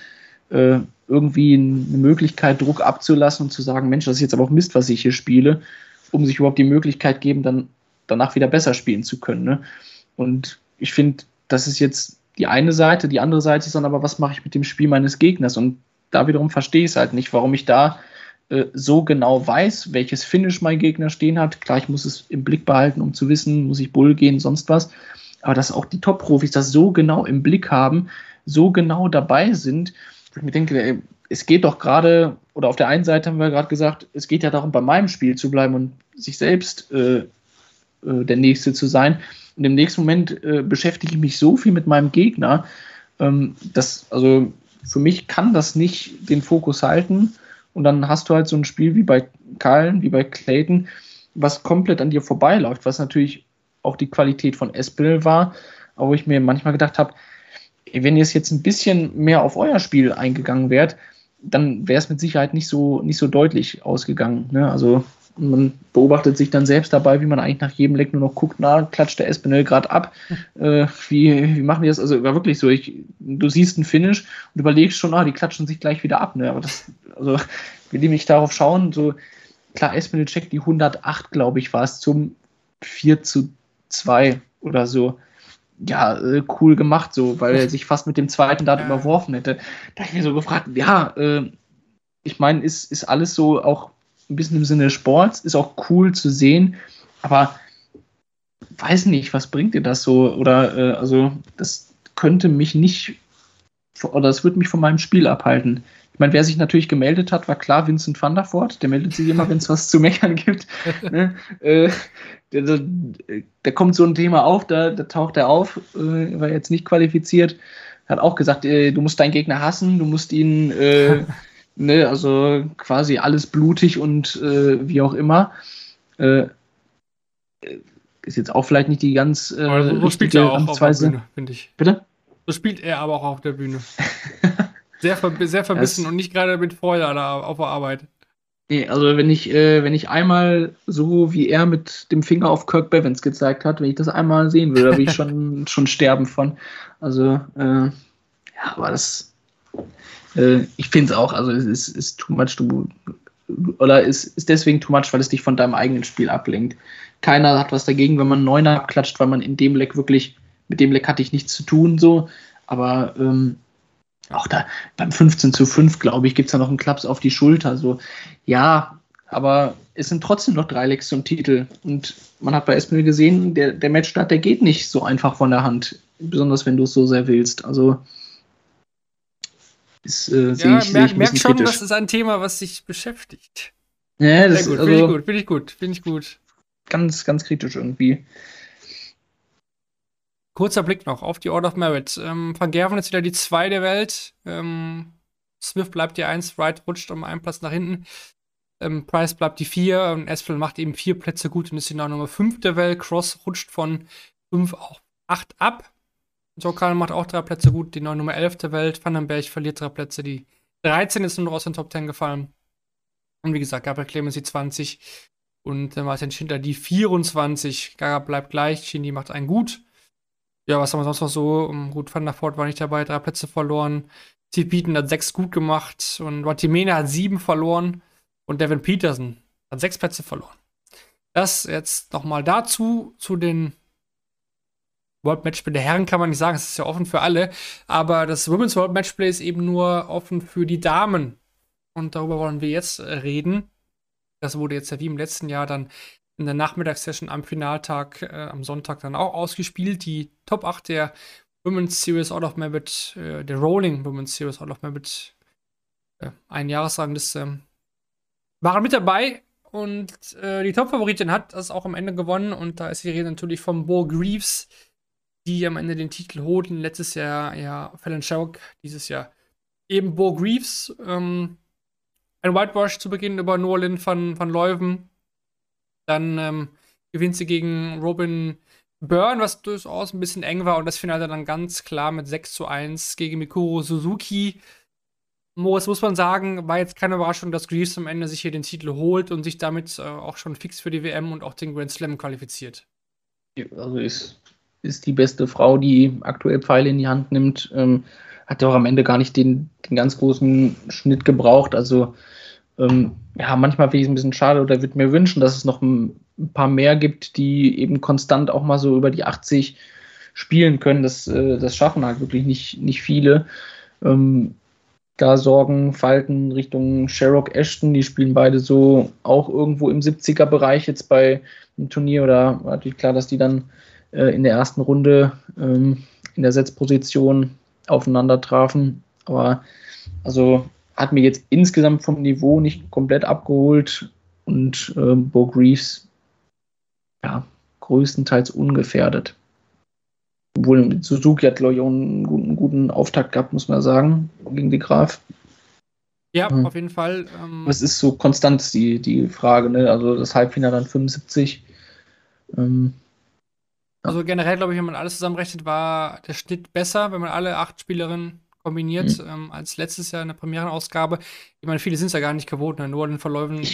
äh, irgendwie eine Möglichkeit, Druck abzulassen und zu sagen, Mensch, das ist jetzt aber auch Mist, was ich hier spiele, um sich überhaupt die Möglichkeit geben, dann danach wieder besser spielen zu können. Ne? Und ich finde, das ist jetzt die eine Seite. Die andere Seite ist dann aber, was mache ich mit dem Spiel meines Gegners? Und da wiederum verstehe ich es halt nicht, warum ich da äh, so genau weiß, welches Finish mein Gegner stehen hat. Klar, ich muss es im Blick behalten, um zu wissen, muss ich Bull gehen, sonst was. Aber dass auch die Top-Profis das so genau im Blick haben, so genau dabei sind, ich mir denke, ey, es geht doch gerade, oder auf der einen Seite haben wir gerade gesagt, es geht ja darum, bei meinem Spiel zu bleiben und sich selbst äh, äh, der Nächste zu sein. Und im nächsten Moment äh, beschäftige ich mich so viel mit meinem Gegner, ähm, dass, also für mich kann das nicht den Fokus halten. Und dann hast du halt so ein Spiel wie bei Kallen, wie bei Clayton, was komplett an dir vorbeiläuft, was natürlich auch die Qualität von Espinel war, aber wo ich mir manchmal gedacht habe, wenn ihr es jetzt ein bisschen mehr auf euer Spiel eingegangen wärt, dann wäre es mit Sicherheit nicht so, nicht so deutlich ausgegangen. Ne? Also man beobachtet sich dann selbst dabei, wie man eigentlich nach jedem Leck nur noch guckt, na, klatscht der Espinel gerade ab. Äh, wie, wie machen die das? Also war wirklich so, ich, du siehst einen Finish und überlegst schon, ah, die klatschen sich gleich wieder ab. Ne? Aber das, also, wenn die mich darauf schauen, so, klar, Espinel checkt die 108, glaube ich, war es zum 4 zu 2 oder so. Ja, äh, cool gemacht, so, weil er sich fast mit dem zweiten Dart überworfen hätte. Da habe ich mir so gefragt, ja, äh, ich meine, ist, ist alles so auch ein bisschen im Sinne des Sports, ist auch cool zu sehen, aber weiß nicht, was bringt dir das so? Oder äh, also das könnte mich nicht oder das würde mich von meinem Spiel abhalten. Ich meine, wer sich natürlich gemeldet hat, war klar Vincent van der Voort. Der meldet sich immer, wenn es was zu meckern gibt. ne? äh, der, kommt so ein Thema auf, da, da taucht er auf, äh, war jetzt nicht qualifiziert. Hat auch gesagt, äh, du musst deinen Gegner hassen, du musst ihn äh, ne, also quasi alles blutig und äh, wie auch immer. Äh, ist jetzt auch vielleicht nicht die ganz äh, also, so spielt er auch auf der Bühne, finde ich. Bitte? So spielt er aber auch auf der Bühne. sehr, ver sehr verbissen das, und nicht gerade mit Freude auf der Arbeit. Nee, also wenn ich, äh, wenn ich einmal so wie er mit dem Finger auf Kirk Bevins gezeigt hat, wenn ich das einmal sehen würde, würde ich schon, schon sterben von. Also, äh, ja, aber das, äh, ich finde es auch, also es ist, ist too much, du, oder ist, ist deswegen too much, weil es dich von deinem eigenen Spiel ablenkt. Keiner hat was dagegen, wenn man Neuner abklatscht, weil man in dem Leck wirklich, mit dem Leck hatte ich nichts zu tun, so, aber ähm, auch da beim 15 zu 5, glaube ich, gibt es da noch einen Klaps auf die Schulter. So, ja, aber es sind trotzdem noch drei Lecks zum Titel. Und man hat bei Espinel gesehen, der, der Matchstart, der geht nicht so einfach von der Hand. Besonders wenn du es so sehr willst. Also ist, äh, ja, ich, merk, merk schon, kritisch. das ist ein Thema, was sich beschäftigt. Ja, das Sehr gut, also, finde ich gut, finde ich gut, finde ich gut. Ganz, ganz kritisch irgendwie. Kurzer Blick noch auf die Order of Merit. Ähm, Van Gerven ist wieder die 2 der Welt. Ähm, Smith bleibt die 1, Wright rutscht um einen Platz nach hinten. Ähm, Price bleibt die 4 und Espel macht eben vier Plätze gut und ist die Nummer 5 der Welt. Cross rutscht von 5 auf 8 ab. Jokal macht auch drei Plätze gut, die neue Nummer 11 der Welt. Vandenberg verliert drei Plätze, die 13 ist nur aus den Top 10 gefallen. Und wie gesagt, Gabriel Clemens die 20 und äh, Martin Schindler die 24. Gaga bleibt gleich, Shindy macht einen gut. Ja, was haben wir sonst noch so? Gut, Van der Ford war nicht dabei, drei Plätze verloren. Steve Beaton hat sechs gut gemacht und Watimena hat sieben verloren und Devin Peterson hat sechs Plätze verloren. Das jetzt nochmal dazu, zu den World Matchplay der Herren kann man nicht sagen, es ist ja offen für alle, aber das Women's World Matchplay ist eben nur offen für die Damen. Und darüber wollen wir jetzt äh, reden. Das wurde jetzt ja wie im letzten Jahr dann in der Nachmittagssession am Finaltag, äh, am Sonntag dann auch ausgespielt. Die Top 8 der Women's Series Out of Merit, äh, der Rolling Women's Series Out of Merit, äh, ein Jahresrangliste, waren mit dabei. Und äh, die Top-Favoritin hat das auch am Ende gewonnen. Und da ist die Rede natürlich von Bo Greaves, die am Ende den Titel holten. Letztes Jahr ja Fallon Schauk, dieses Jahr eben Bo Greaves. Ähm, ein Whitewash zu Beginn über Nolan van, van Leuven. Dann ähm, gewinnt sie gegen Robin Byrne, was durchaus ein bisschen eng war. Und das Finale dann ganz klar mit 6 zu 1 gegen Mikuro Suzuki. Moritz muss man sagen, war jetzt keine Überraschung, dass Greaves am Ende sich hier den Titel holt und sich damit äh, auch schon fix für die WM und auch den Grand Slam qualifiziert. Also ist ist die beste Frau, die aktuell Pfeile in die Hand nimmt. Ähm, hat ja auch am Ende gar nicht den, den ganz großen Schnitt gebraucht. Also ähm, ja, manchmal finde ich es ein bisschen schade oder würde mir wünschen, dass es noch ein, paar mehr gibt, die eben konstant auch mal so über die 80 spielen können. Das, äh, das schaffen halt wirklich nicht, nicht viele. Ähm, da sorgen Falken Richtung Sherrock Ashton, die spielen beide so auch irgendwo im 70er-Bereich jetzt bei einem Turnier. Oder natürlich klar, dass die dann äh, in der ersten Runde ähm, in der Setzposition aufeinander trafen. Aber also hat mir jetzt insgesamt vom Niveau nicht komplett abgeholt und äh, Bo Greaves ja, größtenteils ungefährdet. Obwohl Suzuki hat, glaube ich, auch einen guten, guten, Auftakt gehabt, muss man sagen, gegen die Graf. Ja, hm. auf jeden Fall. Ähm, es ist so konstant die, die Frage, ne? Also das Halbfinale dann 75. Ähm, also generell, glaube ich, wenn man alles zusammenrechnet, war der Schnitt besser, wenn man alle acht Spielerinnen kombiniert, mhm. ähm, als letztes Jahr in der Premierenausgabe. Ich meine, viele sind es ja gar nicht gewohnt, ne? nur den Verläufen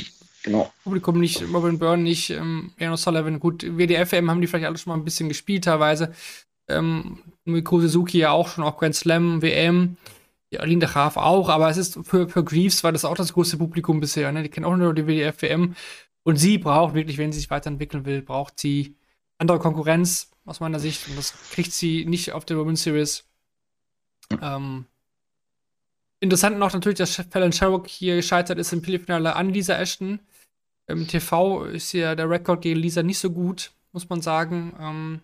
genau. Publikum nicht, Robin Byrne nicht, ähm, Jano Sullivan, gut, WDFM haben die vielleicht alle schon mal ein bisschen gespielt teilweise. Ähm, Miko Suzuki ja auch schon, auch Grand Slam, WM. Ja, Linda Graf auch, aber es ist für, für Greaves war das auch das größte Publikum bisher, ne? Die kennen auch nur die WDF-WM. Und sie braucht wirklich, wenn sie sich weiterentwickeln will, braucht sie andere Konkurrenz aus meiner Sicht. Und das kriegt sie nicht auf der Women's Series. Ähm, interessant noch natürlich, dass Fallon Sherrock hier gescheitert ist im Viertelfinale an Lisa Ashton. Im TV ist ja der Rekord gegen Lisa nicht so gut, muss man sagen. Ähm,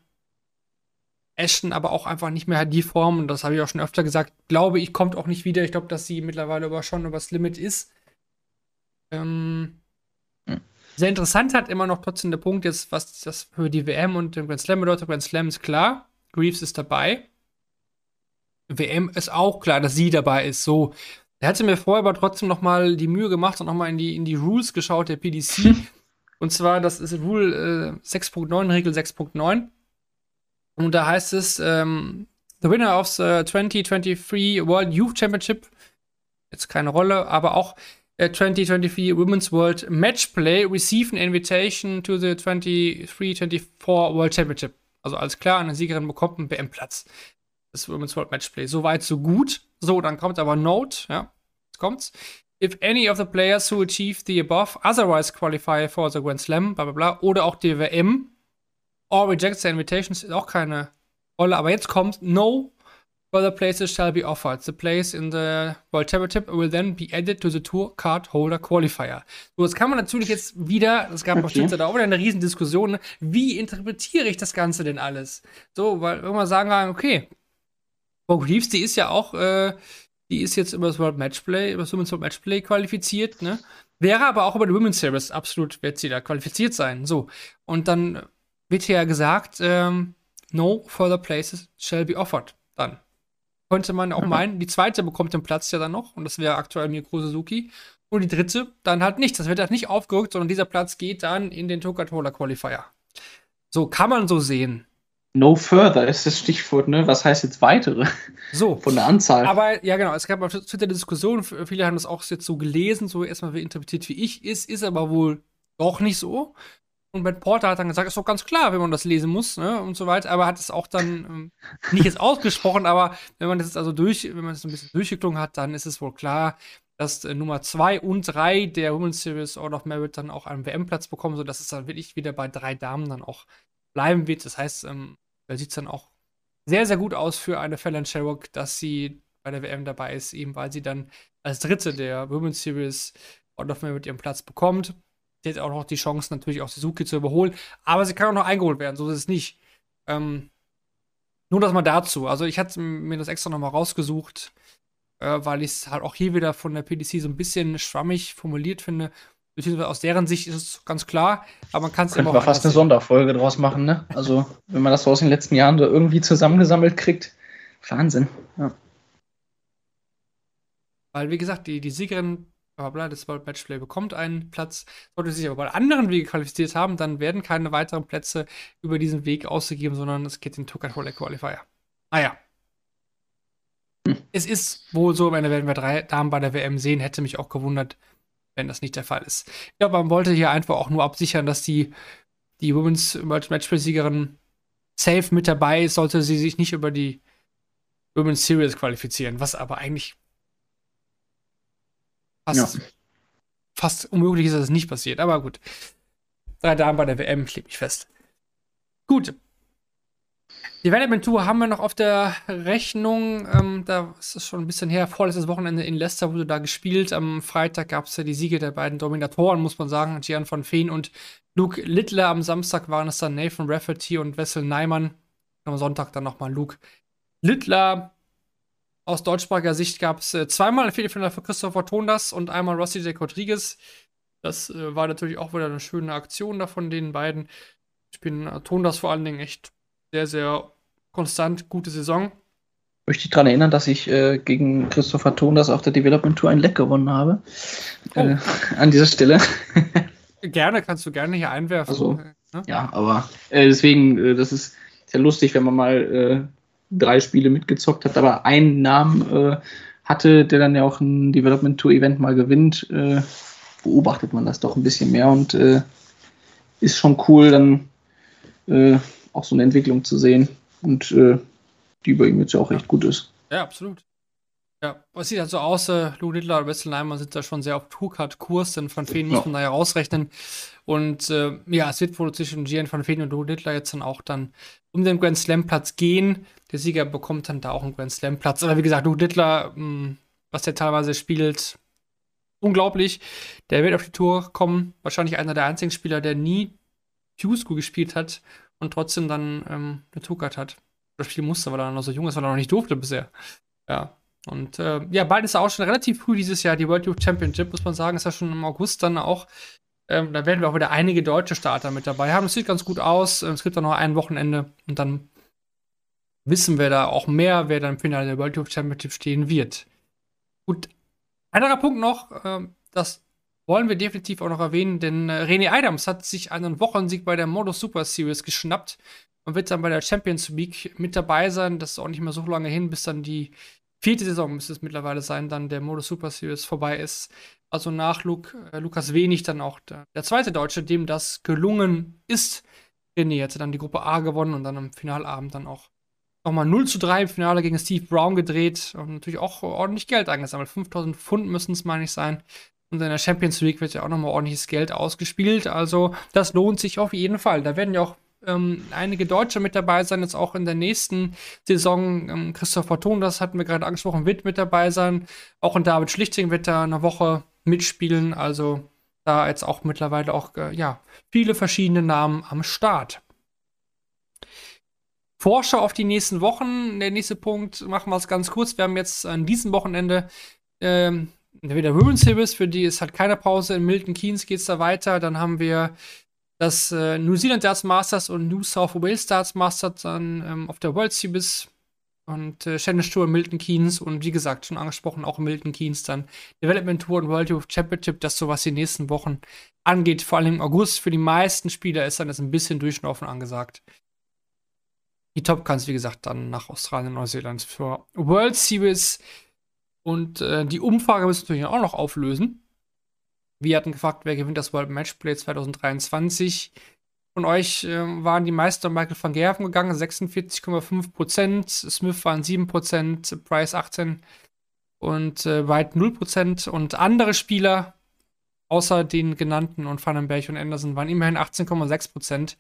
Ashton aber auch einfach nicht mehr die Form, und das habe ich auch schon öfter gesagt, glaube ich, kommt auch nicht wieder. Ich glaube, dass sie mittlerweile aber schon übers Limit ist. Ähm, hm. Sehr interessant hat immer noch trotzdem der Punkt jetzt, was das für die WM und den Grand Slam bedeutet. Grand Slam ist klar, Greaves ist dabei. WM ist auch klar, dass sie dabei ist. So, er hatte mir vorher aber trotzdem noch mal die Mühe gemacht und noch mal in die, in die Rules geschaut der PDC. und zwar, das ist Rule äh, 6.9, Regel 6.9. Und da heißt es, ähm, the winner of the 2023 World Youth Championship, jetzt keine Rolle, aber auch 2023 Women's World Match Play receive an invitation to the 23-24 World Championship. Also alles klar, eine Siegerin bekommt einen WM-Platz. Das Women's World Match Play. Soweit, so gut. So, dann kommt aber Note, ja, jetzt kommt's. If any of the players who achieve the above otherwise qualify for the Grand Slam, bla bla bla, oder auch die WM, or rejects the invitations, ist auch keine Rolle. Aber jetzt kommt No further places shall be offered. The place in the World Championship will then be added to the Tour Card Holder Qualifier. So, das kann man natürlich jetzt wieder, es gab okay. da auch wieder eine riesen Diskussion, wie interpretiere ich das Ganze denn alles? So, weil irgendwann sagen, okay, Bob Reeves, die ist ja auch, äh, die ist jetzt über das World Matchplay, über das Women's World Matchplay qualifiziert, ne? Wäre aber auch über die Women's Series absolut, wird sie da qualifiziert sein. So. Und dann wird hier ja gesagt, ähm, no further places shall be offered. Dann könnte man auch mhm. meinen, die zweite bekommt den Platz ja dann noch und das wäre aktuell Mikro Suzuki. Und die dritte dann halt nicht. Das wird halt nicht aufgerückt, sondern dieser Platz geht dann in den Tokatola Qualifier. So kann man so sehen. No further ist das Stichwort, ne? Was heißt jetzt weitere? So. Von der Anzahl. Aber ja, genau. Es gab auf Twitter eine Diskussion. Viele haben das auch jetzt so gelesen, so erstmal interpretiert wie ich. Ist, ist aber wohl doch nicht so. Und Matt Porter hat dann gesagt, ist doch ganz klar, wenn man das lesen muss, ne, und so weiter, aber hat es auch dann ähm, nicht jetzt ausgesprochen, aber wenn man das jetzt also durch, wenn man das ein bisschen durchgeklungen hat, dann ist es wohl klar, dass äh, Nummer 2 und 3 der Women's Series Order of Merit dann auch einen WM-Platz bekommen, sodass es dann wirklich wieder bei drei Damen dann auch bleiben wird. Das heißt, ähm, da sieht es dann auch sehr, sehr gut aus für eine Fallon Sherrock, dass sie bei der WM dabei ist, eben weil sie dann als Dritte der Women's Series Order of Merit ihren Platz bekommt. Sie hat auch noch die Chance, natürlich auch Suzuki zu überholen. Aber sie kann auch noch eingeholt werden, so ist es nicht. Ähm, nur das mal dazu. Also, ich hatte mir das extra nochmal rausgesucht, äh, weil ich es halt auch hier wieder von der PDC so ein bisschen schwammig formuliert finde. Beziehungsweise aus deren Sicht ist es ganz klar, aber man kann es immer auch. fast eine Sonderfolge draus machen, ne? Also, wenn man das so aus den letzten Jahren da irgendwie zusammengesammelt kriegt. Wahnsinn, ja. Weil, wie gesagt, die, die Siegerin bla das World Matchplay bekommt einen Platz. Sollte sich aber bei anderen Wege qualifiziert haben, dann werden keine weiteren Plätze über diesen Weg ausgegeben, sondern es geht in Tucker Qualifier. Ah ja. Hm. Es ist wohl so, wenn wir drei Damen bei der WM sehen, hätte mich auch gewundert, wenn das nicht der Fall ist. Ich glaube, man wollte hier einfach auch nur absichern, dass die, die Women's World Matchplay-Siegerin safe mit dabei ist, sollte sie sich nicht über die Women's Series qualifizieren, was aber eigentlich fast, ja. fast unmöglich ist, dass es nicht passiert. Aber gut. Drei Damen bei der WM, ich leg mich fest. Gut. Development Tour haben wir noch auf der Rechnung. Ähm, da ist es schon ein bisschen her. Vorletztes Wochenende in Leicester wurde da gespielt. Am Freitag gab es ja die Siege der beiden Dominatoren, muss man sagen. Gian von Feen und Luke Littler. Am Samstag waren es dann Nathan Rafferty und Wessel Neimann. Am Sonntag dann nochmal Luke Littler. Aus deutschsprachiger Sicht gab es äh, zweimal ein Viertelfinale für Christopher Tondas und einmal Rossi de Rodriguez. Das äh, war natürlich auch wieder eine schöne Aktion da von den beiden. Ich bin äh, Tondas vor allen Dingen echt sehr, sehr konstant gute Saison. Möchte ich daran erinnern, dass ich äh, gegen Christopher Tondas auf der Development Tour ein Leck gewonnen habe. Oh. Äh, an dieser Stelle. gerne, kannst du gerne hier einwerfen. Also, ne? Ja, aber äh, deswegen, äh, das ist sehr lustig, wenn man mal äh, drei Spiele mitgezockt hat, aber einen Namen äh, hatte, der dann ja auch ein Development Tour Event mal gewinnt, beobachtet man das doch ein bisschen mehr und ist schon cool, dann auch so eine Entwicklung zu sehen und äh, die bei ihm jetzt ja auch recht gut ist. Ja, absolut. Ja, es sieht halt so aus, äh, Lou Littler und Wesley Neimer sind da schon sehr auf Tourcard-Kurs, denn von Feen ja. muss man da ja rausrechnen. Und äh, ja, es wird wohl zwischen Gian von Feen und Lou Littler jetzt dann auch dann um den Grand Slam-Platz gehen. Der Sieger bekommt dann da auch einen Grand Slam-Platz. Aber wie gesagt, Lou Littler, mh, hm, was der teilweise spielt, unglaublich. Der wird auf die Tour kommen. Wahrscheinlich einer der einzigen Spieler, der nie Q-School gespielt hat und trotzdem dann ähm, getuckert hat. Das Spiel musste, weil er noch so jung ist, weil er noch nicht durfte bisher. Ja. Und äh, ja, bald ist auch schon relativ früh dieses Jahr. Die World Youth Championship, muss man sagen, ist ja schon im August dann auch. Ähm, da werden wir auch wieder einige deutsche Starter mit dabei haben. Es sieht ganz gut aus. Es gibt auch noch ein Wochenende und dann wissen wir da auch mehr, wer dann im Finale der World Youth Championship stehen wird. Gut, anderer Punkt noch, äh, das wollen wir definitiv auch noch erwähnen, denn äh, René Adams hat sich einen Wochensieg bei der Modus Super Series geschnappt und wird dann bei der Champions League mit dabei sein. Das ist auch nicht mehr so lange hin, bis dann die vierte Saison müsste es mittlerweile sein, dann der Modus Super Series vorbei ist. Also nach Luke, äh, Lukas Wenig dann auch der, der, zweite Deutsche, dem das gelungen ist. René hatte dann die Gruppe A gewonnen und dann am Finalabend dann auch nochmal 0 zu 3 im Finale gegen Steve Brown gedreht und natürlich auch ordentlich Geld eingesammelt. 5000 Pfund müssen es, meine ich, sein. Und in der Champions League wird ja auch nochmal ordentliches Geld ausgespielt. Also das lohnt sich auf jeden Fall. Da werden ja auch ähm, einige Deutsche mit dabei sein, jetzt auch in der nächsten Saison. Ähm, Christopher Thon, das hatten wir gerade angesprochen, wird mit dabei sein. Auch in David Schlichting wird da eine Woche mitspielen. Also da jetzt auch mittlerweile auch äh, ja, viele verschiedene Namen am Start. Vorschau auf die nächsten Wochen. Der nächste Punkt machen wir es ganz kurz. Wir haben jetzt an diesem Wochenende ähm, wieder Women's Series, für die ist halt keine Pause. In Milton Keynes geht es da weiter. Dann haben wir das äh, New Zealand Darts Masters und New South Wales Darts Masters dann ähm, auf der World Series und äh, Challenge Tour in Milton Keynes und wie gesagt, schon angesprochen, auch Milton Keynes dann Development Tour und World Youth Championship, das so was die nächsten Wochen angeht. Vor allem im August für die meisten Spieler ist dann das ein bisschen Durchlaufen angesagt. Die Top Guns, wie gesagt, dann nach Australien und Neuseeland für World Series. Und äh, die Umfrage müssen wir natürlich auch noch auflösen. Wir hatten gefragt, wer gewinnt das World Matchplay 2023. Von euch äh, waren die meisten an Michael van Gerven gegangen, 46,5%. Smith waren 7%, Price 18% und äh, White 0%. Und andere Spieler, außer den genannten und Vandenberg und Anderson, waren immerhin 18,6%.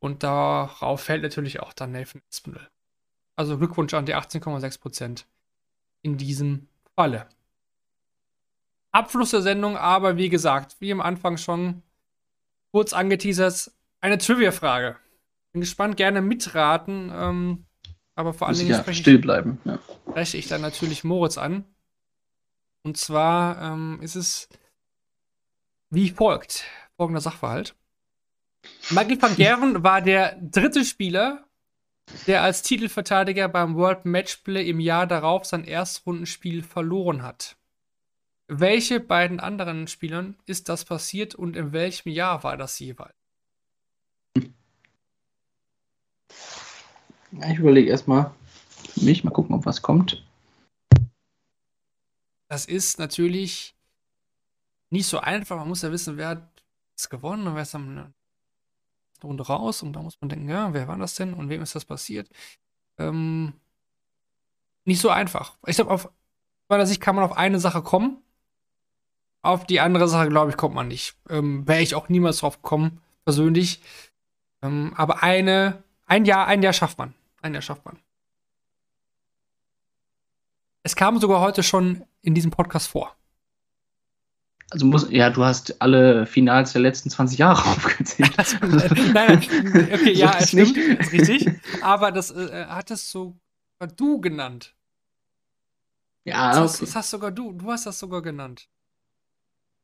Und darauf fällt natürlich auch dann Nathan Espinel. Also Glückwunsch an die 18,6% in diesem Falle. Abschluss der Sendung, aber wie gesagt, wie am Anfang schon kurz angeteasert, eine Trivia-Frage. Bin gespannt, gerne mitraten, ähm, aber vor allen Dingen ja, spreche, still bleiben. Ja. spreche ich dann natürlich Moritz an. Und zwar ähm, ist es wie folgt: folgender Sachverhalt. Michael van Gerven war der dritte Spieler der als Titelverteidiger beim World Matchplay im Jahr darauf sein Erstrundenspiel verloren hat. Welche beiden anderen Spielern ist das passiert und in welchem Jahr war das jeweils? Ich überlege erstmal für mich, mal gucken, ob was kommt. Das ist natürlich nicht so einfach. Man muss ja wissen, wer hat es gewonnen und wer ist am Runde raus und da muss man denken, ja, wer war das denn und wem ist das passiert? Ähm, nicht so einfach. Ich glaube, auf meiner Sicht kann man auf eine Sache kommen. Auf die andere Sache, glaube ich, kommt man nicht. Ähm, Wäre ich auch niemals drauf gekommen, persönlich. Ähm, aber eine, ein Jahr, ein Jahr schafft man. ein Jahr schafft man. Es kam sogar heute schon in diesem Podcast vor. Also muss, ja, du hast alle Finals der letzten 20 Jahre aufgezählt. Also, nein, nein, okay, ja, es stimmt, ist richtig. Aber das äh, hattest so du genannt. Ja, das, okay. hast, das hast sogar du, du hast das sogar genannt.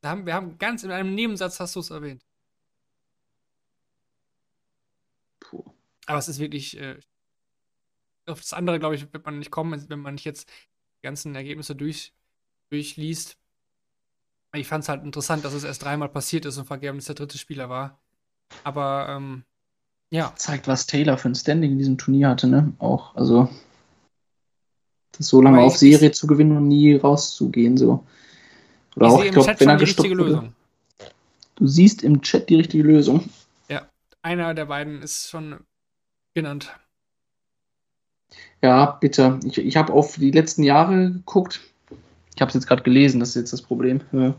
Haben, wir haben ganz in einem Nebensatz hast du es erwähnt. Puh. Aber es ist wirklich, äh, auf das andere, glaube ich, wird man nicht kommen, wenn man nicht jetzt die ganzen Ergebnisse durch, durchliest. Ich fand es halt interessant, dass es erst dreimal passiert ist und Vergerbnis der dritte Spieler war. Aber ähm, ja. Zeigt, was Taylor für ein Standing in diesem Turnier hatte, ne? Auch, also das so lange auf Serie zu gewinnen und nie rauszugehen, so. Oder ich auch, sehe im glaube, Chat schon die richtige. Lösung. Du siehst im Chat die richtige Lösung. Einer der beiden ist schon genannt. Ja, bitte. Ich, ich habe auf die letzten Jahre geguckt. Ich habe es jetzt gerade gelesen, das ist jetzt das Problem. Ja.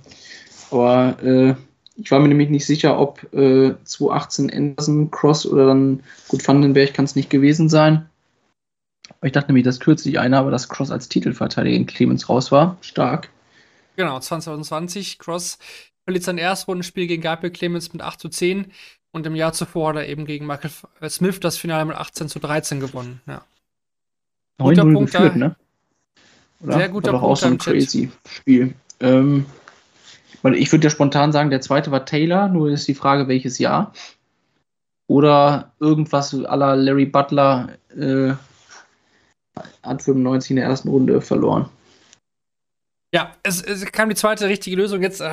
Aber äh, ich war mir nämlich nicht sicher, ob äh, 2018 Anderson, Cross oder dann, gut, Vandenberg kann es nicht gewesen sein. Aber ich dachte nämlich, dass kürzlich einer, aber dass Cross als Titelverteidiger in Clemens raus war. Stark. Genau, 2020. Cross verliert sein Erstrundenspiel gegen Gabriel Clemens mit 8 zu 10. Und im Jahr zuvor hat er eben gegen Michael äh, Smith das Finale mit 18 zu 13 gewonnen. Ja. Guter 9-0 Punkt geführt, da. ne? Oder? Sehr guter war doch auch Punkt so ein Chat. crazy Spiel. Ähm, weil ich würde ja spontan sagen, der zweite war Taylor, nur ist die Frage, welches Jahr. Oder irgendwas à la Larry Butler äh, hat 95 in der ersten Runde verloren. Ja, es, es kam die zweite richtige Lösung. Jetzt äh,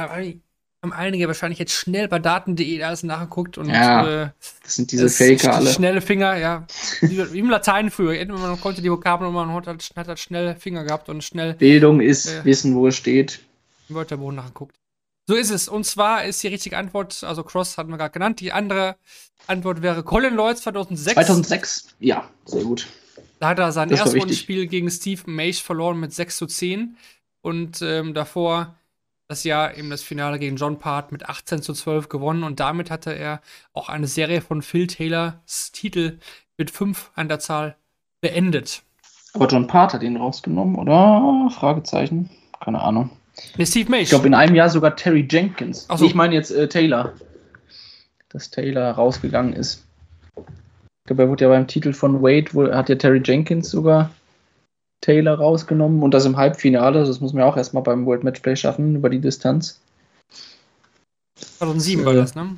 haben einige wahrscheinlich jetzt schnell bei daten.de alles nachgeguckt und Ja, äh, Das sind diese es- Faker alle. Schnelle Finger, ja. Wie, im Latein früher. Man konnte die Vokabeln und man hat halt, hat halt schnell Finger gehabt und schnell Bildung ist Ja. Wissen, wo es steht. im Wörterbuch nachgeguckt. So ist es. Und zwar ist die richtige Antwort, also Cross hatten wir gerade genannt. Die andere Antwort wäre Colin Lloyd 2006. 2006, ja, sehr gut. Da hat er sein erstes. Spiel gegen Steve Mage verloren mit 6 zu 10. Und ähm, davor das Jahr eben das Finale gegen John Part mit 18 zu 12 gewonnen. Und damit hatte er auch eine Serie von Phil Taylors Titel mit 5 an der Zahl beendet. Aber John Part hat ihn rausgenommen, oder? Fragezeichen. Keine Ahnung. Ne, Steve Mage. Ich glaube, in einem Jahr sogar Terry Jenkins. Ach so. Ich meine jetzt äh, Taylor. Dass Taylor rausgegangen ist. Ich glaube, er wurde ja beim Titel von Wade, wo, hat ja Terry Jenkins sogar Taylor rausgenommen und das im Halbfinale. Das muss man ja auch erstmal beim World Matchplay schaffen, über die Distanz. 2007 war das, ne?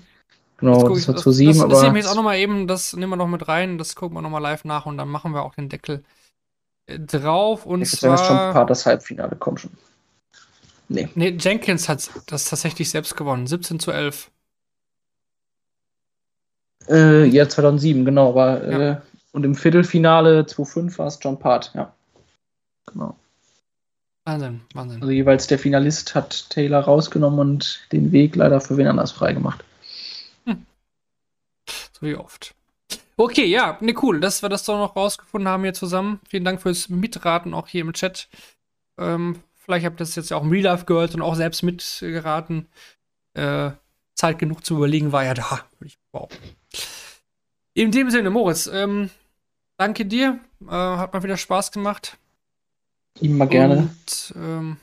Genau, das ich- war das, 2007, das, das aber nehmen wir jetzt auch nochmal eben, das nehmen wir noch mit rein, das gucken wir nochmal live nach und dann machen wir auch den Deckel äh, drauf. Und ich würde sagen, dass John zwar. Part das Halbfinale kommt schon. Nee. Nee, Jenkins hat das tatsächlich selbst gewonnen. 17 zu 11. Äh, ja, 2007, genau. Aber, Ja. äh, und im Viertelfinale 2-5 war es John Part, ja. Genau. Wahnsinn, Wahnsinn. Also jeweils der Finalist hat Taylor rausgenommen und den Weg leider für wen anders freigemacht. So wie oft. Okay, ja, ne, cool, dass wir das doch noch rausgefunden haben hier zusammen. Vielen Dank fürs Mitraten, auch hier im Chat. Ähm, vielleicht habt ihr das jetzt ja auch im Real Life gehört und auch selbst mitgeraten. Äh, Zeit genug zu überlegen war ja da, würde ich behaupten. In dem Sinne, Moritz, ähm, danke dir. Äh, hat mal wieder Spaß gemacht. Immer gerne. Und ähm,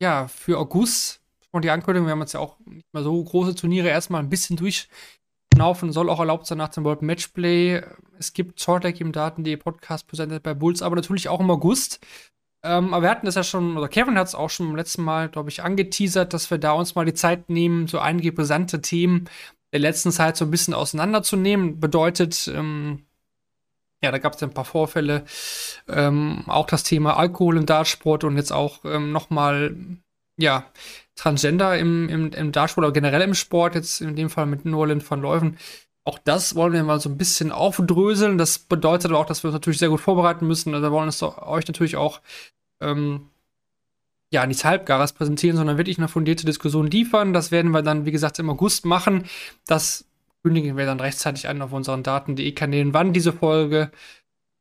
ja, für August und die Ankündigung, wir haben jetzt ja auch nicht mehr so große Turniere erstmal ein bisschen durchschnaufen, soll auch erlaubt sein nach dem World Matchplay. Es gibt Shortleg im Daten.de Podcast präsentiert bei Bulls, aber natürlich auch im August. Ähm, aber wir hatten das ja schon, oder Kevin hat es auch schon beim letzten Mal, glaube ich, angeteasert, dass wir da uns mal die Zeit nehmen, so einige brisante Themen der letzten Zeit so ein bisschen auseinanderzunehmen. Bedeutet, ähm, ja, da gab es ein paar Vorfälle. Ähm, auch das Thema Alkohol im Dartsport und jetzt auch ähm, nochmal, ja, Transgender im, im, im Dartsport oder generell im Sport, jetzt in dem Fall mit Nolan van Leuven. Auch das wollen wir mal so ein bisschen aufdröseln. Das bedeutet aber auch, dass wir uns natürlich sehr gut vorbereiten müssen. Also wir wollen es euch natürlich auch ähm, ja, nichts Halbgares präsentieren, sondern wirklich eine fundierte Diskussion liefern. Das werden wir dann, wie gesagt, im August machen. Das kündigen wir dann rechtzeitig an auf unseren Daten.de-Kanälen, wann diese Folge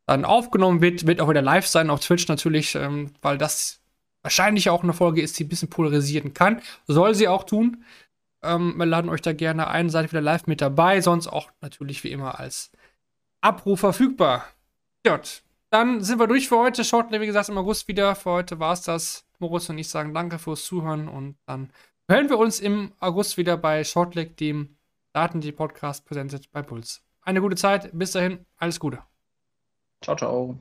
dann aufgenommen wird. Wird auch wieder live sein, auf Twitch natürlich, ähm, weil das wahrscheinlich auch eine Folge ist, die ein bisschen polarisieren kann. Soll sie auch tun. Ähm, wir laden euch da gerne ein, seid wieder live mit dabei, sonst auch natürlich wie immer als Abruf verfügbar. Jut, dann sind wir durch für heute. Schaut, wie gesagt, im August wieder. Für heute war es das. Moritz und ich sagen danke fürs Zuhören und dann hören wir uns im August wieder bei Shortleg, dem Daten, die Podcast präsentiert bei Puls. Eine gute Zeit, bis dahin, alles Gute. Ciao, ciao.